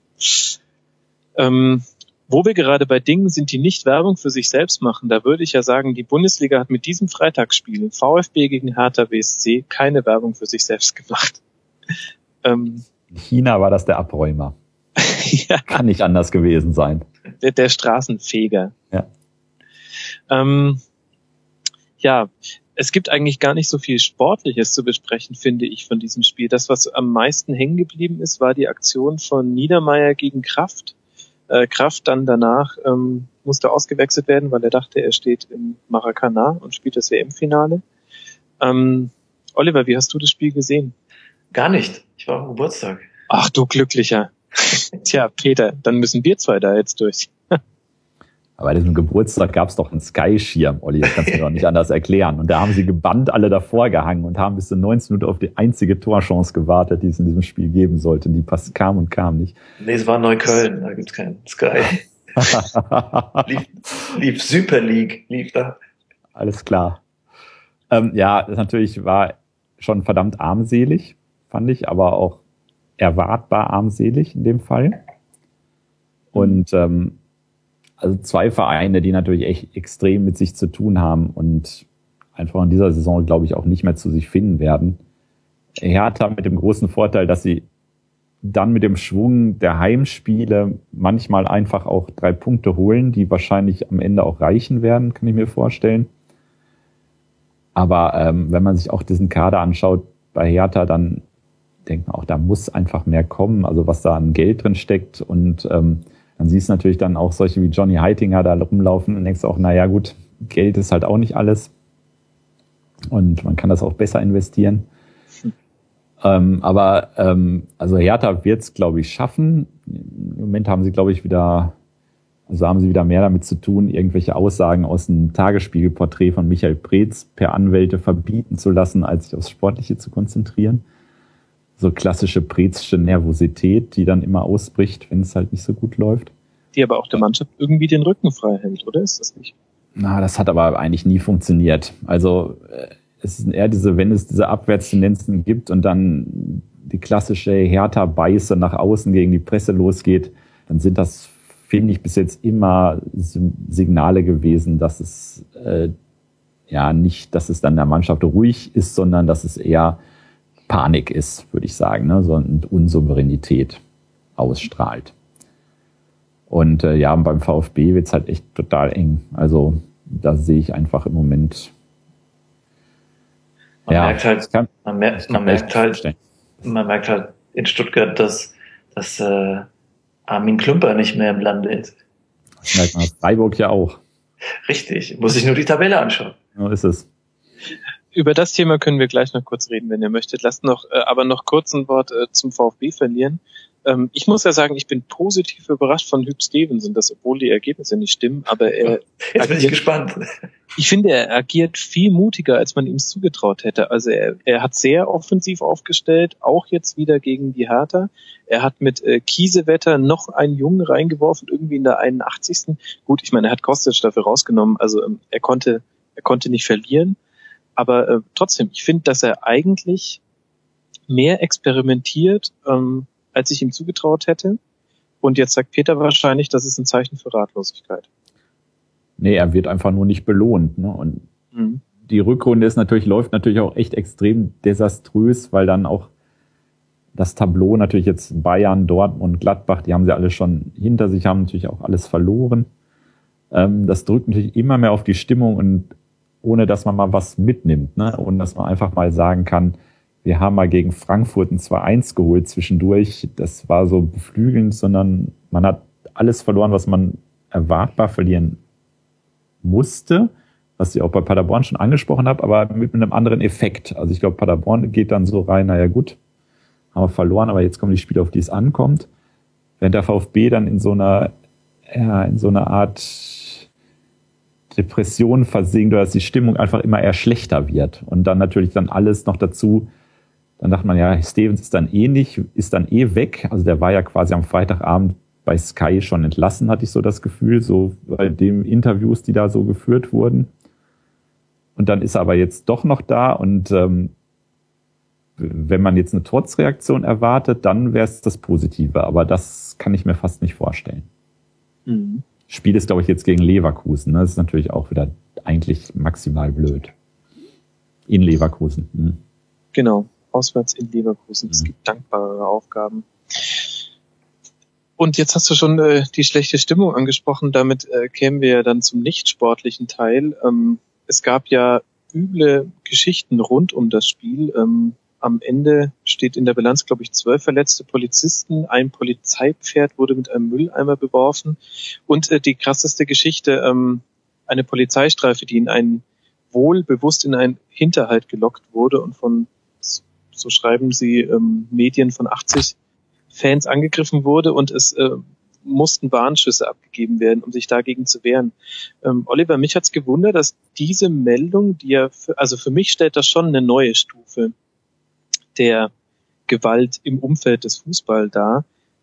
A: Ähm, wo wir gerade bei Dingen sind, die nicht Werbung für sich selbst machen, da würde ich ja sagen, die Bundesliga hat mit diesem Freitagsspiel VfB gegen Hertha BSC keine Werbung für sich selbst gemacht.
B: Ähm, In China war das der Abräumer. ja. Kann nicht anders gewesen sein.
A: Der, der Straßenfeger.
B: Ja.
A: Ähm, ja, es gibt eigentlich gar nicht so viel Sportliches zu besprechen, finde ich, von diesem Spiel. Das, was am meisten hängen geblieben ist, war die Aktion von Niedermeyer gegen Kraft. Äh, Kraft dann danach ähm, musste ausgewechselt werden, weil er dachte, er steht im Maracana und spielt das WM-Finale. Ähm, Oliver, wie hast du das Spiel gesehen?
C: Gar nicht. Ich war am Geburtstag.
A: Ach du Glücklicher. Tja, Peter, dann müssen wir zwei da jetzt durch.
B: Aber bei diesem Geburtstag gab es doch einen Sky-Schirm, Olli, das kannst du mir doch nicht anders erklären. Und da haben sie gebannt alle davor gehangen und haben bis zu 19 Minuten auf die einzige Torchance gewartet, die es in diesem Spiel geben sollte. Die pass kam und kam nicht.
C: Nee, es war Neukölln, da gibt's keinen Sky. lief, lief Super League, lief da.
B: Alles klar. Ähm, ja, das natürlich war schon verdammt armselig fand ich, aber auch erwartbar armselig in dem Fall. Und ähm, also zwei Vereine, die natürlich echt extrem mit sich zu tun haben und einfach in dieser Saison, glaube ich, auch nicht mehr zu sich finden werden. Hertha mit dem großen Vorteil, dass sie dann mit dem Schwung der Heimspiele manchmal einfach auch drei Punkte holen, die wahrscheinlich am Ende auch reichen werden, kann ich mir vorstellen. Aber ähm, wenn man sich auch diesen Kader anschaut bei Hertha, dann denkt man auch, da muss einfach mehr kommen, also was da an Geld drin steckt. Und ähm, dann siehst du natürlich dann auch solche wie Johnny Heitinger da rumlaufen und denkst auch, naja gut, Geld ist halt auch nicht alles. Und man kann das auch besser investieren. Hm. Ähm, aber ähm, also Hertha wird es, glaube ich, schaffen. Im Moment haben sie, glaube ich, wieder, also haben sie wieder mehr damit zu tun, irgendwelche Aussagen aus dem Tagesspiegelporträt von Michael Preetz per Anwälte verbieten zu lassen, als sich aufs Sportliche zu konzentrieren so klassische Brezsche Nervosität, die dann immer ausbricht, wenn es halt nicht so gut läuft.
A: Die aber auch der Mannschaft irgendwie den Rücken frei hält, oder ist das nicht?
B: Na, das hat aber eigentlich nie funktioniert. Also äh, es sind eher diese, wenn es diese Abwärtstendenzen gibt und dann die klassische Hertha-Beiße nach außen gegen die Presse losgeht, dann sind das, finde ich, bis jetzt immer Signale gewesen, dass es äh, ja nicht, dass es dann der Mannschaft ruhig ist, sondern dass es eher Panik ist, würde ich sagen, ne? sondern Unsouveränität ausstrahlt. Und äh, ja, beim VfB wird's halt echt total eng. Also da sehe ich einfach im Moment.
C: Man ja, merkt halt, kann, man, mer man merkt halt, man merkt halt in Stuttgart, dass, dass äh, Armin Klumper nicht mehr im Lande ist.
B: Das merkt man Freiburg ja auch.
C: Richtig, muss ich nur die Tabelle anschauen.
B: So ist es
A: über das Thema können wir gleich noch kurz reden, wenn ihr möchtet. Lasst noch, äh, aber noch kurz ein Wort äh, zum VfB verlieren. Ähm, ich muss ja sagen, ich bin positiv überrascht von Hugh Stevenson, dass obwohl die Ergebnisse nicht stimmen, aber er.
C: Jetzt bin ich gespannt.
A: Ich finde, er agiert viel mutiger, als man ihm zugetraut hätte. Also er, er hat sehr offensiv aufgestellt, auch jetzt wieder gegen die Hertha. Er hat mit äh, Kiesewetter noch einen Jungen reingeworfen, irgendwie in der 81. Gut, ich meine, er hat Kostic dafür rausgenommen, also ähm, er konnte, er konnte nicht verlieren. Aber äh, trotzdem, ich finde, dass er eigentlich mehr experimentiert, ähm, als ich ihm zugetraut hätte. Und jetzt sagt Peter wahrscheinlich, das ist ein Zeichen für Ratlosigkeit.
B: Nee, er wird einfach nur nicht belohnt. Ne? Und mhm. die Rückrunde ist natürlich, läuft natürlich auch echt extrem desaströs, weil dann auch das Tableau natürlich jetzt Bayern, Dortmund, Gladbach, die haben sie alle schon hinter sich, haben natürlich auch alles verloren. Ähm, das drückt natürlich immer mehr auf die Stimmung und ohne dass man mal was mitnimmt, ne? ohne dass man einfach mal sagen kann, wir haben mal gegen Frankfurt ein 2-1 geholt zwischendurch. Das war so beflügelnd, sondern man hat alles verloren, was man erwartbar verlieren musste, was ich auch bei Paderborn schon angesprochen habe, aber mit einem anderen Effekt. Also ich glaube, Paderborn geht dann so rein, naja gut, haben wir verloren, aber jetzt kommen die Spiele, auf die es ankommt. Während der VfB dann in so einer, ja, in so einer Art Depression versinkt oder dass die Stimmung einfach immer eher schlechter wird. Und dann natürlich dann alles noch dazu, dann dachte man, ja, Stevens ist dann eh nicht, ist dann eh weg. Also der war ja quasi am Freitagabend bei Sky schon entlassen, hatte ich so das Gefühl, so bei den Interviews, die da so geführt wurden. Und dann ist er aber jetzt doch noch da und ähm, wenn man jetzt eine Trotzreaktion erwartet, dann wäre es das Positive. Aber das kann ich mir fast nicht vorstellen. Mhm. Spiel ist, glaube ich, jetzt gegen Leverkusen. Ne? Das ist natürlich auch wieder eigentlich maximal blöd. In Leverkusen. Mhm.
A: Genau, auswärts in Leverkusen. Mhm. Es gibt dankbare Aufgaben. Und jetzt hast du schon äh, die schlechte Stimmung angesprochen. Damit äh, kämen wir ja dann zum nicht sportlichen Teil. Ähm, es gab ja üble Geschichten rund um das Spiel. Ähm, am Ende steht in der Bilanz, glaube ich, zwölf verletzte Polizisten. Ein Polizeipferd wurde mit einem Mülleimer beworfen. Und äh, die krasseste Geschichte, ähm, eine Polizeistreife, die in einen wohl bewusst in einen Hinterhalt gelockt wurde und von, so schreiben sie, ähm, Medien von 80 Fans angegriffen wurde und es äh, mussten Warnschüsse abgegeben werden, um sich dagegen zu wehren. Ähm, Oliver, mich hat's gewundert, dass diese Meldung, die ja, für, also für mich stellt das schon eine neue Stufe der Gewalt im Umfeld des Fußball.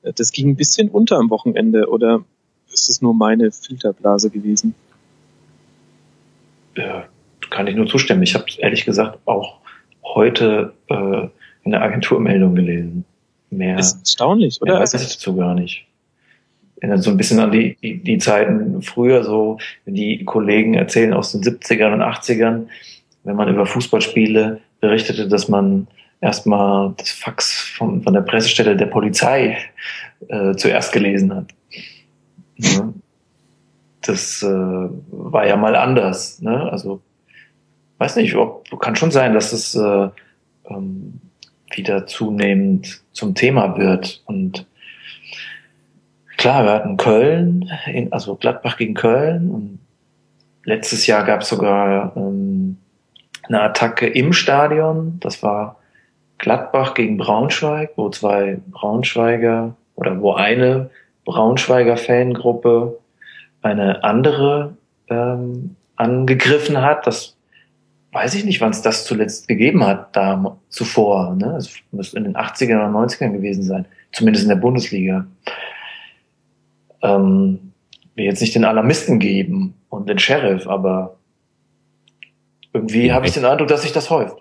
A: Äh, das ging ein bisschen unter am Wochenende oder ist es nur meine Filterblase gewesen?
C: Ja, kann ich nur zustimmen. Ich habe ehrlich gesagt auch heute äh, in der Agenturmeldung gelesen.
A: Mehr, ist erstaunlich, oder?
C: Mehr weiß ich dazu gar nicht. Erinnert so ein bisschen an die, die, die Zeiten früher, so, wenn die Kollegen erzählen aus den 70ern und 80ern, wenn man über Fußballspiele berichtete, dass man erstmal das Fax von, von der Pressestelle der Polizei äh, zuerst gelesen hat. Ja. Das äh, war ja mal anders. Ne? Also weiß nicht, ob, kann schon sein, dass es äh, ähm, wieder zunehmend zum Thema wird. Und klar, wir hatten Köln, in, also Gladbach gegen Köln. Und letztes Jahr gab es sogar ähm, eine Attacke im Stadion. Das war Gladbach gegen Braunschweig, wo zwei Braunschweiger oder wo eine Braunschweiger Fangruppe eine andere ähm, angegriffen hat. Das weiß ich nicht, wann es das zuletzt gegeben hat, da zuvor. Ne? Es müsste in den 80ern oder 90ern gewesen sein, zumindest in der Bundesliga. Ähm, will jetzt nicht den Alarmisten geben und den Sheriff, aber irgendwie habe ich den Eindruck, dass sich das häuft.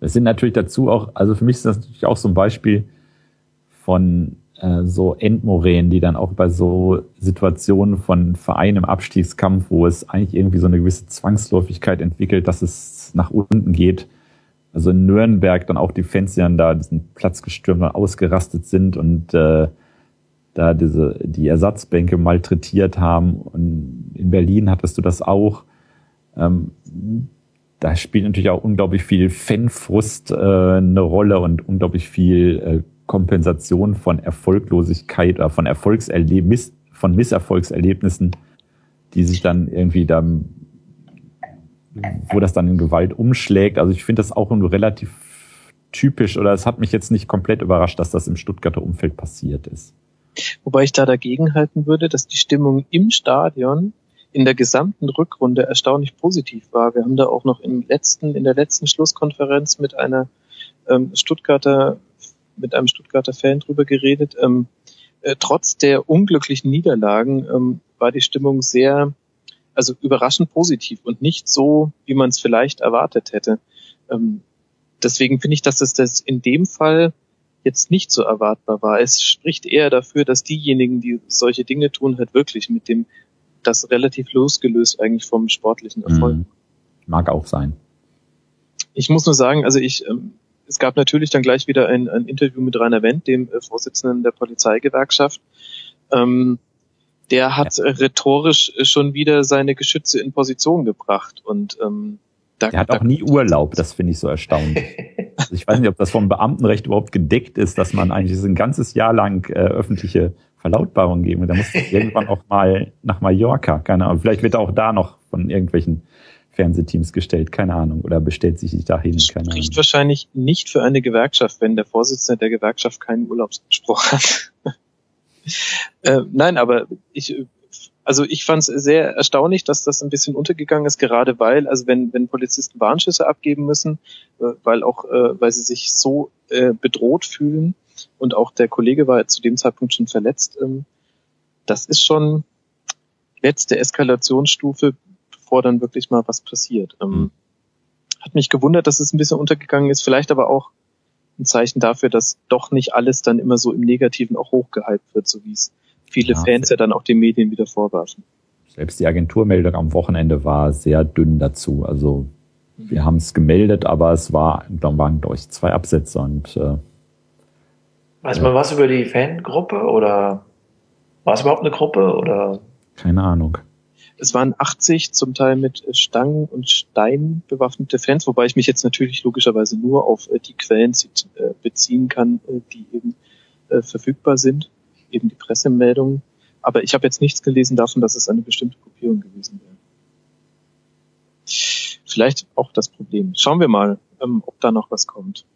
B: Es sind natürlich dazu auch, also für mich ist das natürlich auch so ein Beispiel von äh, so Endmoränen, die dann auch bei so Situationen von Vereinen im Abstiegskampf, wo es eigentlich irgendwie so eine gewisse Zwangsläufigkeit entwickelt, dass es nach unten geht. Also in Nürnberg dann auch die Fans, die dann da diesen Platz gestürmt und ausgerastet sind und äh, da diese die Ersatzbänke malträtiert haben. Und in Berlin hattest du das auch. Ähm, da spielt natürlich auch unglaublich viel Fanfrust äh, eine Rolle und unglaublich viel äh, Kompensation von Erfolglosigkeit oder von Erfolgserlebnis, von Misserfolgserlebnissen, die sich dann irgendwie dann, wo das dann in Gewalt umschlägt. Also ich finde das auch relativ typisch oder es hat mich jetzt nicht komplett überrascht, dass das im Stuttgarter Umfeld passiert ist.
A: Wobei ich da dagegen halten würde, dass die Stimmung im Stadion in der gesamten Rückrunde erstaunlich positiv war. Wir haben da auch noch im letzten, in der letzten Schlusskonferenz mit einer ähm, Stuttgarter mit einem Stuttgarter Fan drüber geredet. Ähm, äh, trotz der unglücklichen Niederlagen ähm, war die Stimmung sehr, also überraschend positiv und nicht so, wie man es vielleicht erwartet hätte. Ähm, deswegen finde ich, dass es das in dem Fall jetzt nicht so erwartbar war. Es spricht eher dafür, dass diejenigen, die solche Dinge tun, halt wirklich mit dem das relativ losgelöst eigentlich vom sportlichen Erfolg. Mhm.
B: Mag auch sein.
A: Ich muss nur sagen, also ich ähm, es gab natürlich dann gleich wieder ein, ein Interview mit Rainer Wendt, dem äh, Vorsitzenden der Polizeigewerkschaft. Ähm, der hat ja. rhetorisch schon wieder seine Geschütze in Position gebracht und ähm,
B: da, der hat auch nie Urlaub, das finde ich so erstaunlich. also ich weiß nicht, ob das vom Beamtenrecht überhaupt gedeckt ist, dass man eigentlich ein ganzes Jahr lang äh, öffentliche Verlautbarung geben. Und da muss irgendwann auch mal nach Mallorca, keine Ahnung. Vielleicht wird er auch da noch von irgendwelchen Fernsehteams gestellt, keine Ahnung, oder bestellt sich dahin,
A: das keine spricht Ahnung. wahrscheinlich nicht für eine Gewerkschaft, wenn der Vorsitzende der Gewerkschaft keinen Urlaubsanspruch hat. äh, nein, aber ich also ich fand es sehr erstaunlich, dass das ein bisschen untergegangen ist, gerade weil, also wenn, wenn Polizisten Warnschüsse abgeben müssen, äh, weil auch, äh, weil sie sich so äh, bedroht fühlen und auch der Kollege war zu dem Zeitpunkt schon verletzt, ähm, das ist schon letzte Eskalationsstufe, bevor dann wirklich mal was passiert. Ähm, hm. hat mich gewundert, dass es ein bisschen untergegangen ist, vielleicht aber auch ein Zeichen dafür, dass doch nicht alles dann immer so im Negativen auch hochgehypt wird, so wie es viele ja. Fans ja dann auch den Medien wieder vorwerfen.
B: Selbst die Agenturmeldung am Wochenende war sehr dünn dazu. Also wir haben es gemeldet, aber es war, dann waren ich zwei Absätze und äh,
C: Weiß man was über die Fangruppe oder war es überhaupt eine Gruppe oder?
B: Keine Ahnung.
A: Es waren 80 zum Teil mit Stangen und Steinen bewaffnete Fans, wobei ich mich jetzt natürlich logischerweise nur auf äh, die Quellen äh, beziehen kann, äh, die eben verfügbar sind eben die Pressemeldungen. Aber ich habe jetzt nichts gelesen davon, dass es eine bestimmte Gruppierung gewesen wäre. Vielleicht auch das Problem. Schauen wir mal, ähm, ob da noch was kommt.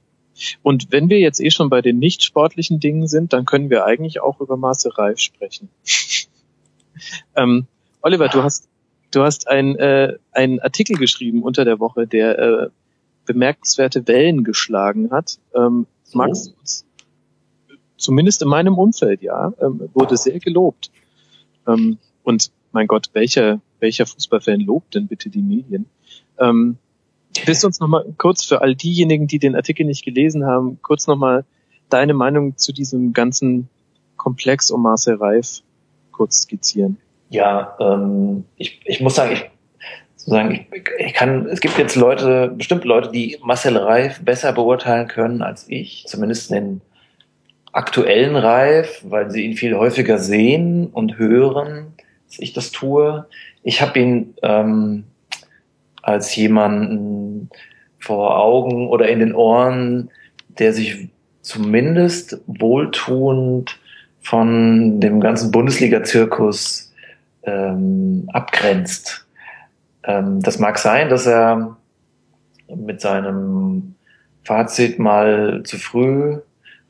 A: Und wenn wir jetzt eh schon bei den nicht sportlichen Dingen sind, dann können wir eigentlich auch über Marcel Reif sprechen. ähm, Oliver, du hast du hast ein, äh, einen Artikel geschrieben unter der Woche, der äh, bemerkenswerte Wellen geschlagen hat. Ähm, magst du uns zumindest in meinem Umfeld, ja, ähm, wurde sehr gelobt. Ähm, und mein Gott, welcher, welcher Fußballfan lobt denn bitte die Medien? Ähm, willst du uns nochmal kurz für all diejenigen, die den Artikel nicht gelesen haben, kurz nochmal deine Meinung zu diesem ganzen Komplex um Marcel Reif kurz skizzieren?
C: Ja, ähm, ich, ich muss sagen, ich, sozusagen, ich, ich kann, es gibt jetzt Leute, bestimmte Leute, die Marcel Reif besser beurteilen können als ich, zumindest in aktuellen Reif, weil sie ihn viel häufiger sehen und hören, als ich das tue. Ich habe ihn ähm, als jemanden vor Augen oder in den Ohren, der sich zumindest wohltuend von dem ganzen Bundesliga-Zirkus ähm, abgrenzt. Ähm, das mag sein, dass er mit seinem Fazit mal zu früh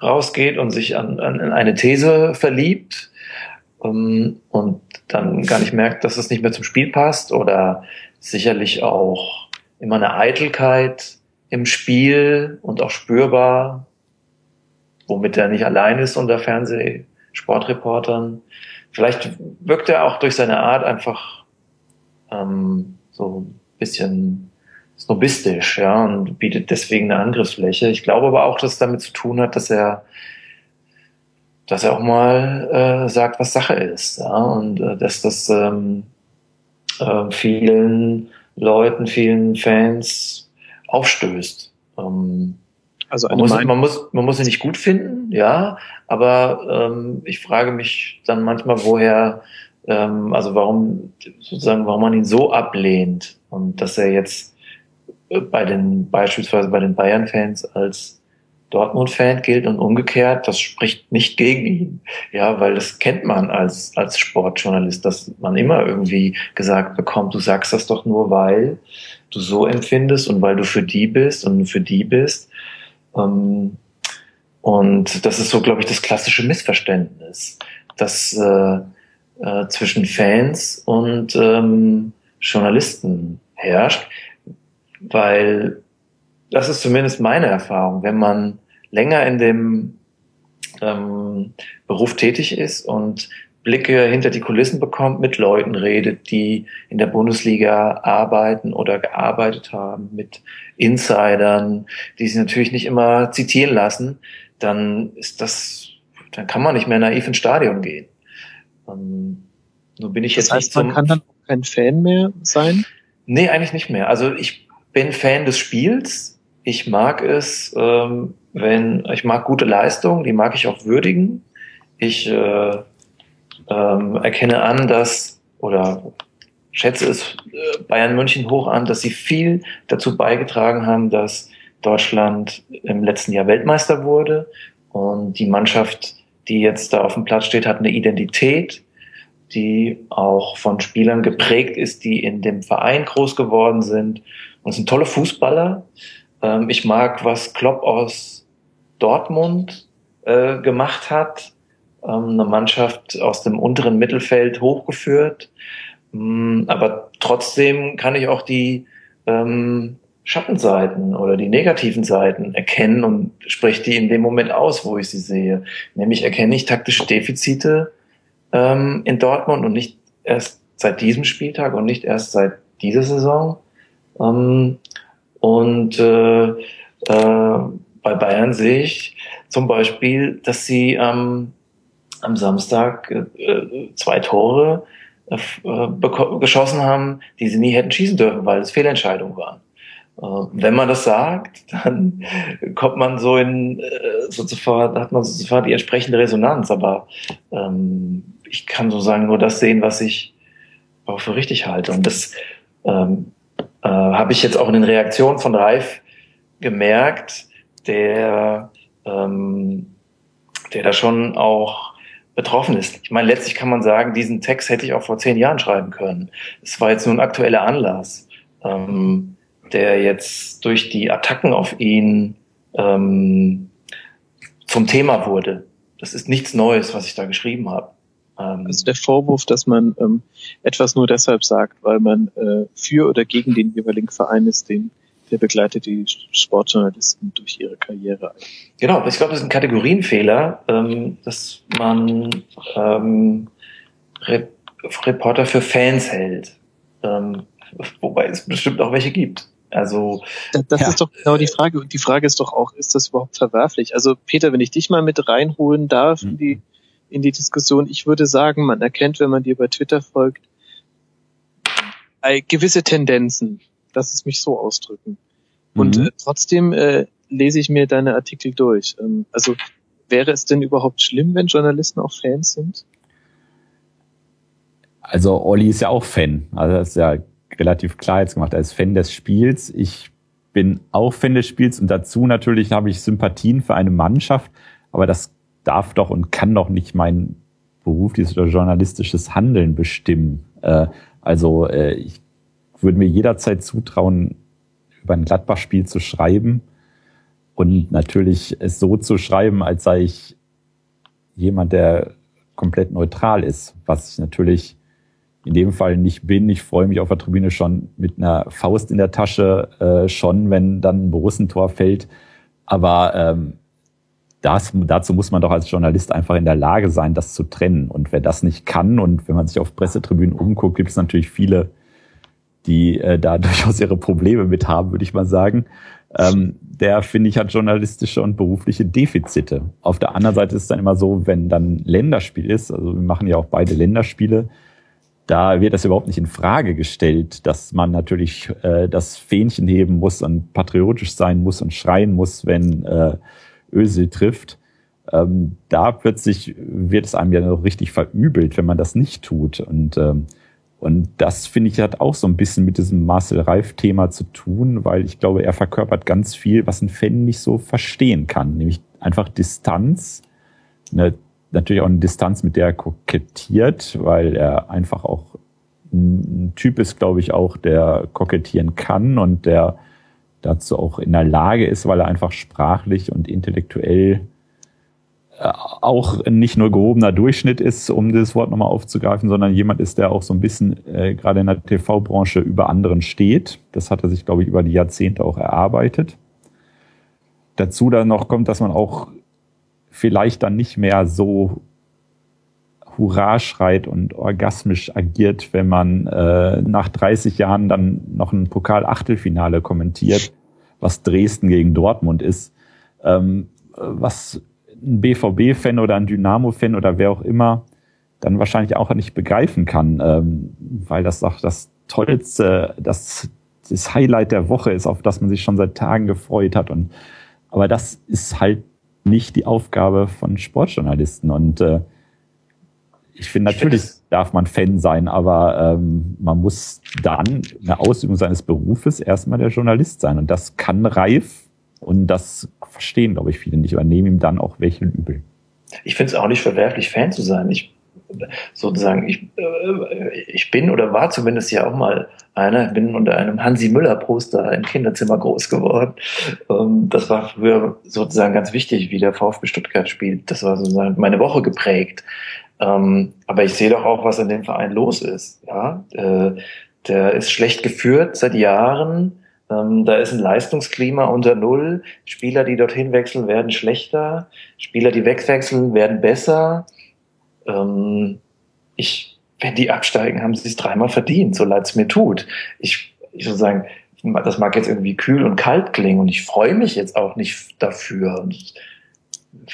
C: rausgeht und sich an, an eine These verliebt um, und dann gar nicht merkt, dass es nicht mehr zum Spiel passt oder sicherlich auch immer eine Eitelkeit im Spiel und auch spürbar, womit er nicht allein ist unter Fernsehsportreportern. Vielleicht wirkt er auch durch seine Art einfach ähm, so ein bisschen snobistisch, ja, und bietet deswegen eine Angriffsfläche. Ich glaube aber auch, dass es damit zu tun hat, dass er, dass er auch mal äh, sagt, was Sache ist, ja, und äh, dass das ähm, äh, vielen Leuten, vielen Fans aufstößt. Ähm, also man muss, man muss, man muss ihn nicht gut finden, ja, aber ähm, ich frage mich dann manchmal, woher, ähm, also warum sozusagen, warum man ihn so ablehnt und dass er jetzt bei den, beispielsweise bei den Bayern-Fans als Dortmund-Fan gilt und umgekehrt, das spricht nicht gegen ihn. Ja, weil das kennt man als, als Sportjournalist, dass man immer irgendwie gesagt bekommt, du sagst das doch nur, weil du so empfindest und weil du für die bist und für die bist. Ähm, und das ist so, glaube ich, das klassische Missverständnis, das äh, äh, zwischen Fans und ähm, Journalisten herrscht weil das ist zumindest meine Erfahrung, wenn man länger in dem ähm, Beruf tätig ist und Blicke hinter die Kulissen bekommt, mit Leuten redet, die in der Bundesliga arbeiten oder gearbeitet haben, mit Insidern, die sich natürlich nicht immer zitieren lassen, dann ist das, dann kann man nicht mehr naiv ins Stadion gehen. Ähm, nur bin ich das jetzt heißt, nicht
A: man kann dann auch kein Fan mehr sein?
C: Nee, eigentlich nicht mehr. Also ich bin Fan des Spiels. Ich mag es, ähm, wenn ich mag gute Leistungen, die mag ich auch würdigen. Ich äh, ähm, erkenne an, dass oder schätze es äh, Bayern München hoch an, dass sie viel dazu beigetragen haben, dass Deutschland im letzten Jahr Weltmeister wurde und die Mannschaft, die jetzt da auf dem Platz steht, hat eine Identität, die auch von Spielern geprägt ist, die in dem Verein groß geworden sind. Und es sind tolle Fußballer. Ähm, ich mag, was Klopp aus Dortmund äh, gemacht hat. Ähm, eine Mannschaft aus dem unteren Mittelfeld hochgeführt. Ähm, aber trotzdem kann ich auch die ähm, Schattenseiten oder die negativen Seiten erkennen und spreche die in dem Moment aus, wo ich sie sehe. Nämlich erkenne ich taktische Defizite ähm, in Dortmund und nicht erst seit diesem Spieltag und nicht erst seit dieser Saison. Ähm, und äh, äh, bei Bayern sehe ich zum Beispiel, dass sie ähm, am Samstag äh, zwei Tore äh, geschossen haben, die sie nie hätten schießen dürfen, weil es Fehlentscheidungen waren. Äh, wenn man das sagt, dann kommt man so in äh, so sofort, hat man sofort die entsprechende Resonanz. Aber ähm, ich kann so sagen nur das sehen, was ich auch für richtig halte. Und das ähm, äh, habe ich jetzt auch in den Reaktionen von Ralf gemerkt, der ähm, der da schon auch betroffen ist. Ich meine, letztlich kann man sagen, diesen Text hätte ich auch vor zehn Jahren schreiben können. Es war jetzt nur ein aktueller Anlass. Ähm, der jetzt durch die Attacken auf ihn ähm, zum Thema wurde. Das ist nichts Neues, was ich da geschrieben habe.
A: Ähm, also der Vorwurf, dass man ähm, etwas nur deshalb sagt, weil man äh, für oder gegen den jeweiligen Verein ist, den der begleitet die Sportjournalisten durch ihre Karriere.
C: Genau, ich glaube, das ist ein Kategorienfehler, ähm, dass man ähm, Re Reporter für Fans hält. Ähm, wobei es bestimmt auch welche gibt. Also
A: das, das ja. ist doch genau die Frage. Und die Frage ist doch auch, ist das überhaupt verwerflich? Also Peter, wenn ich dich mal mit reinholen darf mhm. in die in die Diskussion, ich würde sagen, man erkennt, wenn man dir bei Twitter folgt, gewisse Tendenzen. Lass es mich so ausdrücken. Und mhm. äh, trotzdem äh, lese ich mir deine Artikel durch. Ähm, also wäre es denn überhaupt schlimm, wenn Journalisten auch Fans sind?
B: Also Olli ist ja auch Fan. Also das ist ja relativ klar jetzt gemacht. Er ist Fan des Spiels. Ich bin auch Fan des Spiels und dazu natürlich habe ich Sympathien für eine Mannschaft, aber das darf doch und kann doch nicht mein berufliches oder journalistisches Handeln bestimmen. Äh, also äh, ich würde mir jederzeit zutrauen, über ein Gladbach-Spiel zu schreiben und natürlich es so zu schreiben, als sei ich jemand, der komplett neutral ist, was ich natürlich in dem Fall nicht bin. Ich freue mich auf der Tribüne schon mit einer Faust in der Tasche, äh, schon, wenn dann ein Borussentor fällt. Aber ähm, das, dazu muss man doch als Journalist einfach in der Lage sein, das zu trennen. Und wer das nicht kann und wenn man sich auf Pressetribünen umguckt, gibt es natürlich viele, die äh, da durchaus ihre Probleme mit haben, würde ich mal sagen. Ähm, der, finde ich, hat journalistische und berufliche Defizite. Auf der anderen Seite ist es dann immer so, wenn dann Länderspiel ist, also wir machen ja auch beide Länderspiele, da wird das überhaupt nicht in Frage gestellt, dass man natürlich äh, das Fähnchen heben muss und patriotisch sein muss und schreien muss, wenn äh, Ösel trifft. Ähm, da plötzlich wird es einem ja noch richtig verübelt, wenn man das nicht tut. Und, ähm, und das finde ich hat auch so ein bisschen mit diesem Marcel Reif-Thema zu tun, weil ich glaube, er verkörpert ganz viel, was ein Fan nicht so verstehen kann, nämlich einfach Distanz, eine natürlich auch eine Distanz, mit der er kokettiert, weil er einfach auch ein Typ ist, glaube ich, auch, der kokettieren kann und der dazu auch in der Lage ist, weil er einfach sprachlich und intellektuell auch nicht nur gehobener Durchschnitt ist, um das Wort nochmal aufzugreifen, sondern jemand ist, der auch so ein bisschen äh, gerade in der TV-Branche über anderen steht. Das hat er sich, glaube ich, über die Jahrzehnte auch erarbeitet. Dazu dann noch kommt, dass man auch vielleicht dann nicht mehr so Hurra schreit und orgasmisch agiert, wenn man äh, nach 30 Jahren dann noch ein Pokal-Achtelfinale kommentiert, was Dresden gegen Dortmund ist, ähm, was ein BVB-Fan oder ein Dynamo-Fan oder wer auch immer dann wahrscheinlich auch nicht begreifen kann, ähm, weil das auch das tollste, das, das Highlight der Woche ist, auf das man sich schon seit Tagen gefreut hat. Und aber das ist halt nicht die Aufgabe von Sportjournalisten. Und äh, ich finde natürlich darf man Fan sein, aber ähm, man muss dann in der Ausübung seines Berufes erstmal der Journalist sein. Und das kann reif und das verstehen, glaube ich, viele nicht, aber nehmen ihm dann auch welche übel.
C: Ich finde es auch nicht verwerflich, Fan zu sein. Ich sozusagen, ich, äh, ich bin oder war zumindest ja auch mal einer, bin unter einem Hansi Müller Poster im Kinderzimmer groß geworden. Ähm, das war früher sozusagen ganz wichtig, wie der VfB Stuttgart spielt. Das war sozusagen meine Woche geprägt. Ähm, aber ich sehe doch auch, was in dem Verein los ist. Ja, äh, der ist schlecht geführt seit Jahren. Ähm, da ist ein Leistungsklima unter Null. Spieler, die dorthin wechseln, werden schlechter. Spieler, die wegwechseln, werden besser. Ähm, ich, wenn die absteigen, haben sie es dreimal verdient, so leid es mir tut. Ich, ich sozusagen, das mag jetzt irgendwie kühl und kalt klingen und ich freue mich jetzt auch nicht dafür.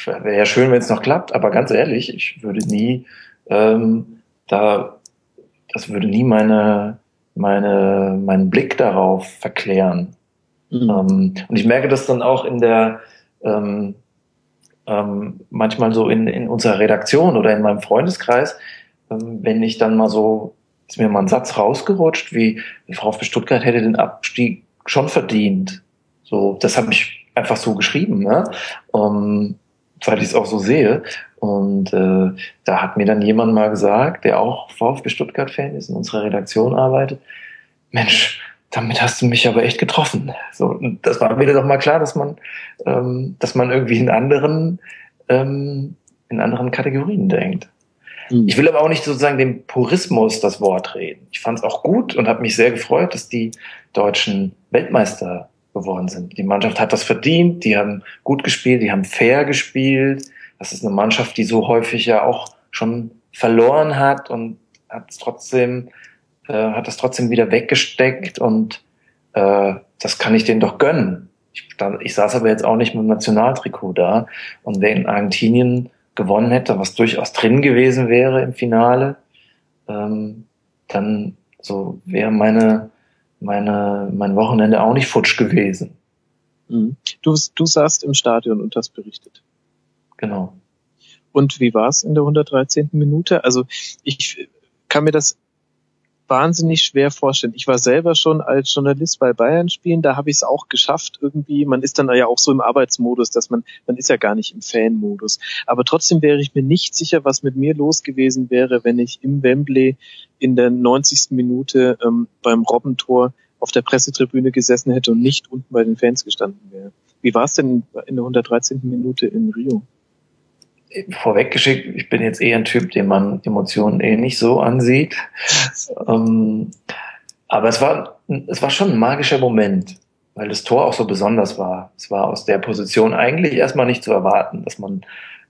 C: Wäre ja schön, wenn es noch klappt, aber ganz ehrlich, ich würde nie ähm, da, das würde nie meine, meine, meinen Blick darauf verklären. Mhm. Ähm, und ich merke das dann auch in der, ähm, ähm, manchmal so in, in unserer Redaktion oder in meinem Freundeskreis, ähm, wenn ich dann mal so, ist mir mal ein Satz rausgerutscht, wie die VfB Stuttgart hätte den Abstieg schon verdient. So, das habe ich einfach so geschrieben, ne? Um, weil ich es auch so sehe. Und äh, da hat mir dann jemand mal gesagt, der auch VfB Stuttgart-Fan ist, in unserer Redaktion arbeitet, Mensch, damit hast du mich aber echt getroffen. So, das war mir doch mal klar, dass man, ähm, dass man irgendwie in anderen, ähm, in anderen Kategorien denkt. Mhm. Ich will aber auch nicht sozusagen dem Purismus das Wort reden. Ich fand es auch gut und habe mich sehr gefreut, dass die deutschen Weltmeister geworden sind. Die Mannschaft hat das verdient, die haben gut gespielt, die haben fair gespielt. Das ist eine Mannschaft, die so häufig ja auch schon verloren hat und hat es trotzdem, äh, hat das trotzdem wieder weggesteckt und äh, das kann ich denen doch gönnen. Ich, da, ich saß aber jetzt auch nicht mit dem Nationaltrikot da und wenn Argentinien gewonnen hätte, was durchaus drin gewesen wäre im Finale, ähm, dann so wäre meine meine, mein Wochenende auch nicht futsch gewesen.
A: Mhm. Du, du saßt im Stadion und hast berichtet.
C: Genau.
A: Und wie war es in der 113. Minute? Also ich kann mir das wahnsinnig schwer vorstellen. Ich war selber schon als Journalist bei Bayern spielen, da habe ich es auch geschafft irgendwie. Man ist dann ja auch so im Arbeitsmodus, dass man, man ist ja gar nicht im Fan-Modus. Aber trotzdem wäre ich mir nicht sicher, was mit mir los gewesen wäre, wenn ich im Wembley in der 90. Minute ähm, beim Robbentor auf der Pressetribüne gesessen hätte und nicht unten bei den Fans gestanden wäre. Wie war es denn in der 113. Minute in Rio?
C: Vorweggeschickt, ich bin jetzt eher ein Typ, den man Emotionen eh nicht so ansieht. ähm, aber es war, es war schon ein magischer Moment, weil das Tor auch so besonders war. Es war aus der Position eigentlich erstmal nicht zu erwarten, dass man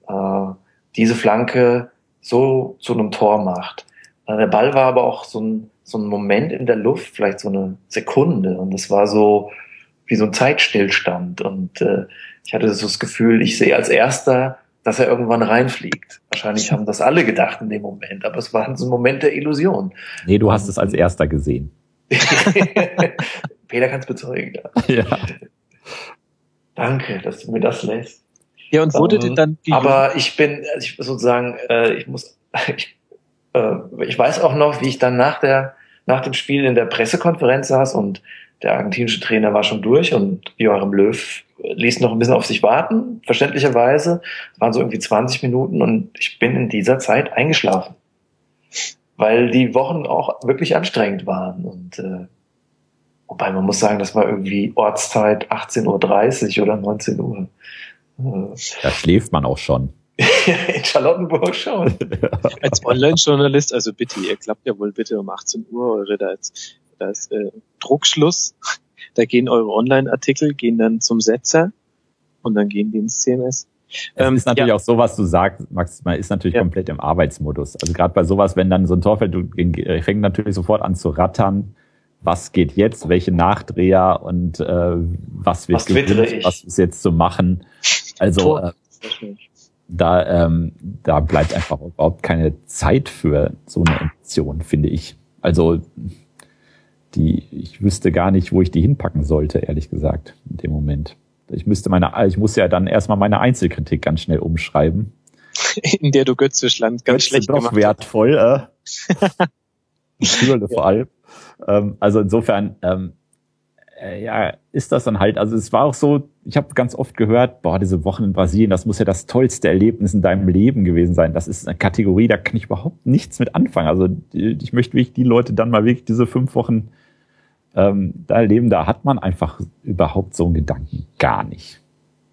C: äh, diese Flanke so zu einem Tor macht. Äh, der Ball war aber auch so ein, so ein Moment in der Luft, vielleicht so eine Sekunde. Und es war so wie so ein Zeitstillstand. Und äh, ich hatte so das Gefühl, ich sehe als erster dass er irgendwann reinfliegt. Wahrscheinlich haben das alle gedacht in dem Moment, aber es war so ein Moment der Illusion.
B: Nee, du hast es als erster gesehen.
C: Peter kann es bezeugen. Ja. ja. Danke, dass du mir das lässt.
A: Ja, und wurde um, denn dann
C: die Aber ich bin, also ich sozusagen, äh, ich muss, ich, äh, ich weiß auch noch, wie ich dann nach der, nach dem Spiel in der Pressekonferenz saß und der argentinische Trainer war schon durch und Joachim Löw ließ noch ein bisschen auf sich warten, verständlicherweise. Es waren so irgendwie 20 Minuten und ich bin in dieser Zeit eingeschlafen. Weil die Wochen auch wirklich anstrengend waren. Und äh, wobei man muss sagen, das war irgendwie Ortszeit 18.30 Uhr oder 19 Uhr.
B: Da schläft man auch schon.
C: in Charlottenburg schon.
A: Als Online-Journalist, also bitte, ihr klappt ja wohl bitte um 18 Uhr eure da ist, da ist äh, Druckschluss. Da gehen eure Online-Artikel, gehen dann zum Setzer und dann gehen die ins CMS.
B: Es ähm, ist natürlich ja. auch so, was du sagst, Max, man ist natürlich ja. komplett im Arbeitsmodus. Also gerade bei sowas, wenn dann so ein Tor fällt, du äh, fängt natürlich sofort an zu rattern. Was geht jetzt? Welche Nachdreher und äh, was wird was, gewinnt, was ist jetzt zu machen? Also äh, da, ähm, da bleibt einfach überhaupt keine Zeit für so eine Option, finde ich. Also die, ich wüsste gar nicht, wo ich die hinpacken sollte, ehrlich gesagt, in dem Moment. Ich müsste meine, ich muss ja dann erstmal meine Einzelkritik ganz schnell umschreiben.
A: in der du Götze-Schland ganz
B: Götze
A: schlecht
B: doch
A: gemacht
B: wertvoll. Äh. Vor allem. Ähm, also insofern, ähm, äh, ja, ist das dann halt, also es war auch so, ich habe ganz oft gehört, boah, diese Wochen in Brasilien, das muss ja das tollste Erlebnis in deinem Leben gewesen sein. Das ist eine Kategorie, da kann ich überhaupt nichts mit anfangen. Also ich möchte wirklich die Leute dann mal wirklich diese fünf Wochen ähm, da erleben, da hat man einfach überhaupt so einen Gedanken gar nicht.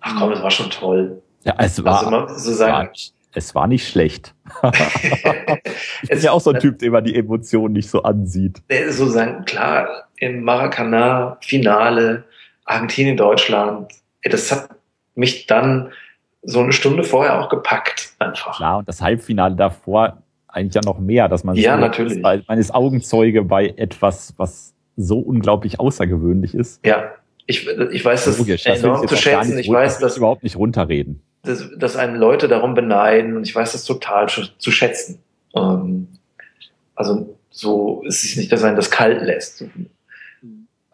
C: Ach komm, es war schon toll.
B: Ja, es war,
C: Also man so sagen,
B: war es war nicht schlecht. ich bin ja auch so ein Typ, der immer die Emotionen nicht so ansieht.
C: So sagen, klar, im Maracanã, Finale, Argentinien, Deutschland, ey, das hat mich dann so eine Stunde vorher auch gepackt, einfach.
B: Klar, und das Halbfinale davor eigentlich ja noch mehr, dass man
C: Ja,
B: so-
C: natürlich.
B: weil man ist Augenzeuge bei etwas, was so unglaublich außergewöhnlich ist.
C: Ja, ich, ich weiß das
B: Logisch, das will
C: enorm zu schätzen.
B: nicht
C: Ich weiß,
B: das überhaupt nicht runterreden.
C: dass, dass einen Leute darum beneiden und ich weiß das total zu, zu schätzen. Ähm, also so ist es nicht, dass einen das kalt lässt.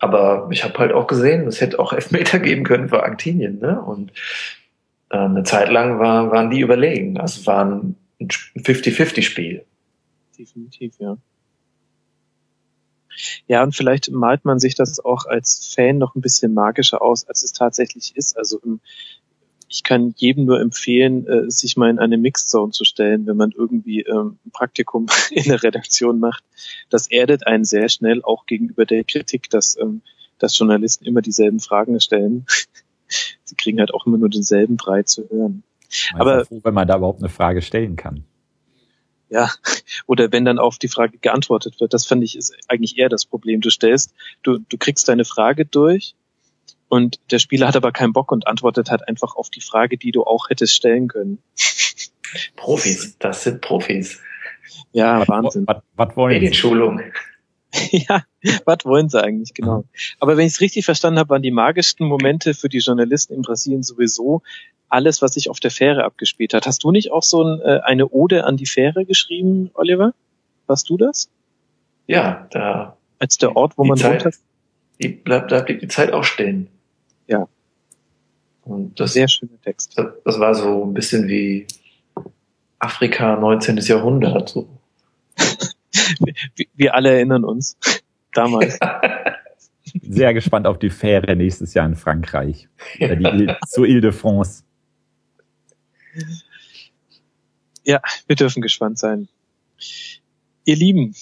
C: Aber ich habe halt auch gesehen, es hätte auch Elfmeter geben können für Argentinien. Ne? Und äh, eine Zeit lang war, waren die überlegen. Also war ein 50-50-Spiel.
A: Definitiv, ja. Ja, und vielleicht malt man sich das auch als Fan noch ein bisschen magischer aus, als es tatsächlich ist. Also ähm, ich kann jedem nur empfehlen, äh, sich mal in eine Mixed Zone zu stellen, wenn man irgendwie ähm, ein Praktikum in der Redaktion macht. Das erdet einen sehr schnell auch gegenüber der Kritik, dass, ähm, dass Journalisten immer dieselben Fragen stellen. Sie kriegen halt auch immer nur denselben Brei zu hören.
B: Man
A: Aber-
B: froh, wenn man da überhaupt eine Frage stellen kann.
A: Ja, oder wenn dann auf die Frage geantwortet wird, das fand ich ist eigentlich eher das Problem. Du stellst, du, du kriegst deine Frage durch und der Spieler hat aber keinen Bock und antwortet halt einfach auf die Frage, die du auch hättest stellen können.
C: Profis, das sind Profis.
A: Ja, Wahnsinn.
B: Was, was wollen Sie?
C: Medienschulung.
A: ja, was wollen sie eigentlich genau? Aber wenn ich es richtig verstanden habe, waren die magischsten Momente für die Journalisten in Brasilien sowieso alles, was sich auf der Fähre abgespielt hat. Hast du nicht auch so ein, äh, eine Ode an die Fähre geschrieben, Oliver? Warst du das?
C: Ja, da
A: Als der Ort, wo man
C: Zeit,
A: runter...
C: die bleibt, da blieb die Zeit auch stehen.
A: Ja.
C: Und das,
A: Sehr schöner Text.
C: das, das war so ein bisschen wie Afrika 19. Jahrhundert. So.
A: Wir, alle erinnern uns. Damals.
B: Sehr gespannt auf die Fähre nächstes Jahr in Frankreich. Oder die zur Ile de France.
A: Wir dürfen gespannt sein. Ihr Lieben,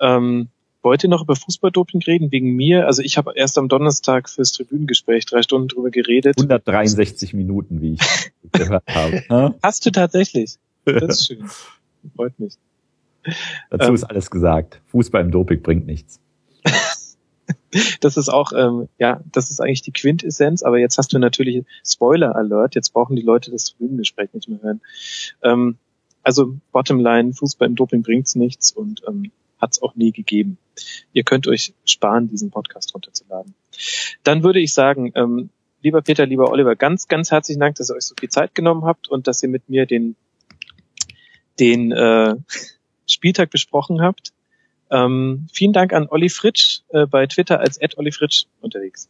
A: ähm, wollt ihr noch über Fußballdoping reden wegen mir? Also ich habe erst am Donnerstag fürs Tribünengespräch drei Stunden drüber geredet.
B: 163 Minuten, wie ich gehört habe. Hä?
A: Hast du tatsächlich? Das ist schön. Freut mich.
B: Dazu
A: Ähm.
B: ist alles gesagt. Fußball im Doping bringt nichts.
A: Das ist auch, ähm, ja, das ist eigentlich die Quintessenz, aber jetzt hast du natürlich Spoiler Alert, jetzt brauchen die Leute das Tribünengespräch nicht mehr hören. Ähm, also Bottomline, Fußball im Doping bringt's nichts und ähm, hat's auch nie gegeben. Ihr könnt euch sparen, diesen Podcast runterzuladen. Dann würde ich sagen, ähm, lieber Peter, lieber Oliver, ganz, ganz herzlichen Dank, dass ihr euch so viel Zeit genommen habt und dass ihr mit mir den, den äh, Spieltag besprochen habt. Ähm, vielen Dank an Olli Fritsch äh, bei Twitter als Ed Olli Fritsch unterwegs.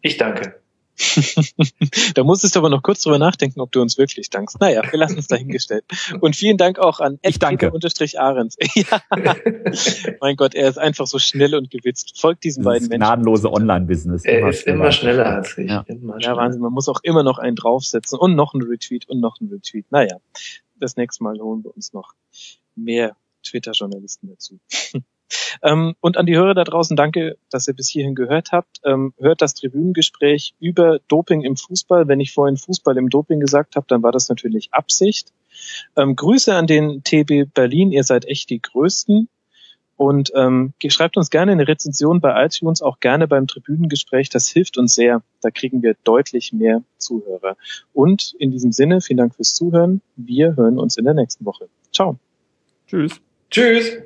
C: Ich danke.
A: da musstest du aber noch kurz drüber nachdenken, ob du uns wirklich dankst. Naja, wir lassen es dahingestellt. Und vielen Dank auch an
B: Ich danke.
A: Unterstrich Ahrens. ja. mein Gott, er ist einfach so schnell und gewitzt. Folgt diesen
B: Dieses
A: beiden Menschen.
B: gnadenlose Online-Business.
C: Er ist immer schneller als ich.
B: Ja.
C: Immer
A: Ja,
C: schneller.
A: Wahnsinn. Man muss auch immer noch einen draufsetzen und noch einen Retweet und noch einen Retweet. Naja, das nächste Mal holen wir uns noch mehr Twitter-Journalisten dazu. ähm, und an die Hörer da draußen, danke, dass ihr bis hierhin gehört habt. Ähm, hört das Tribünengespräch über Doping im Fußball. Wenn ich vorhin Fußball im Doping gesagt habe, dann war das natürlich Absicht. Ähm, Grüße an den TB Berlin. Ihr seid echt die Größten. Und ähm, schreibt uns gerne eine Rezension bei iTunes, auch gerne beim Tribünengespräch. Das hilft uns sehr. Da kriegen wir deutlich mehr Zuhörer. Und in diesem Sinne, vielen Dank fürs Zuhören. Wir hören uns in der nächsten Woche. Ciao.
B: Tschüss.
C: Tschüss.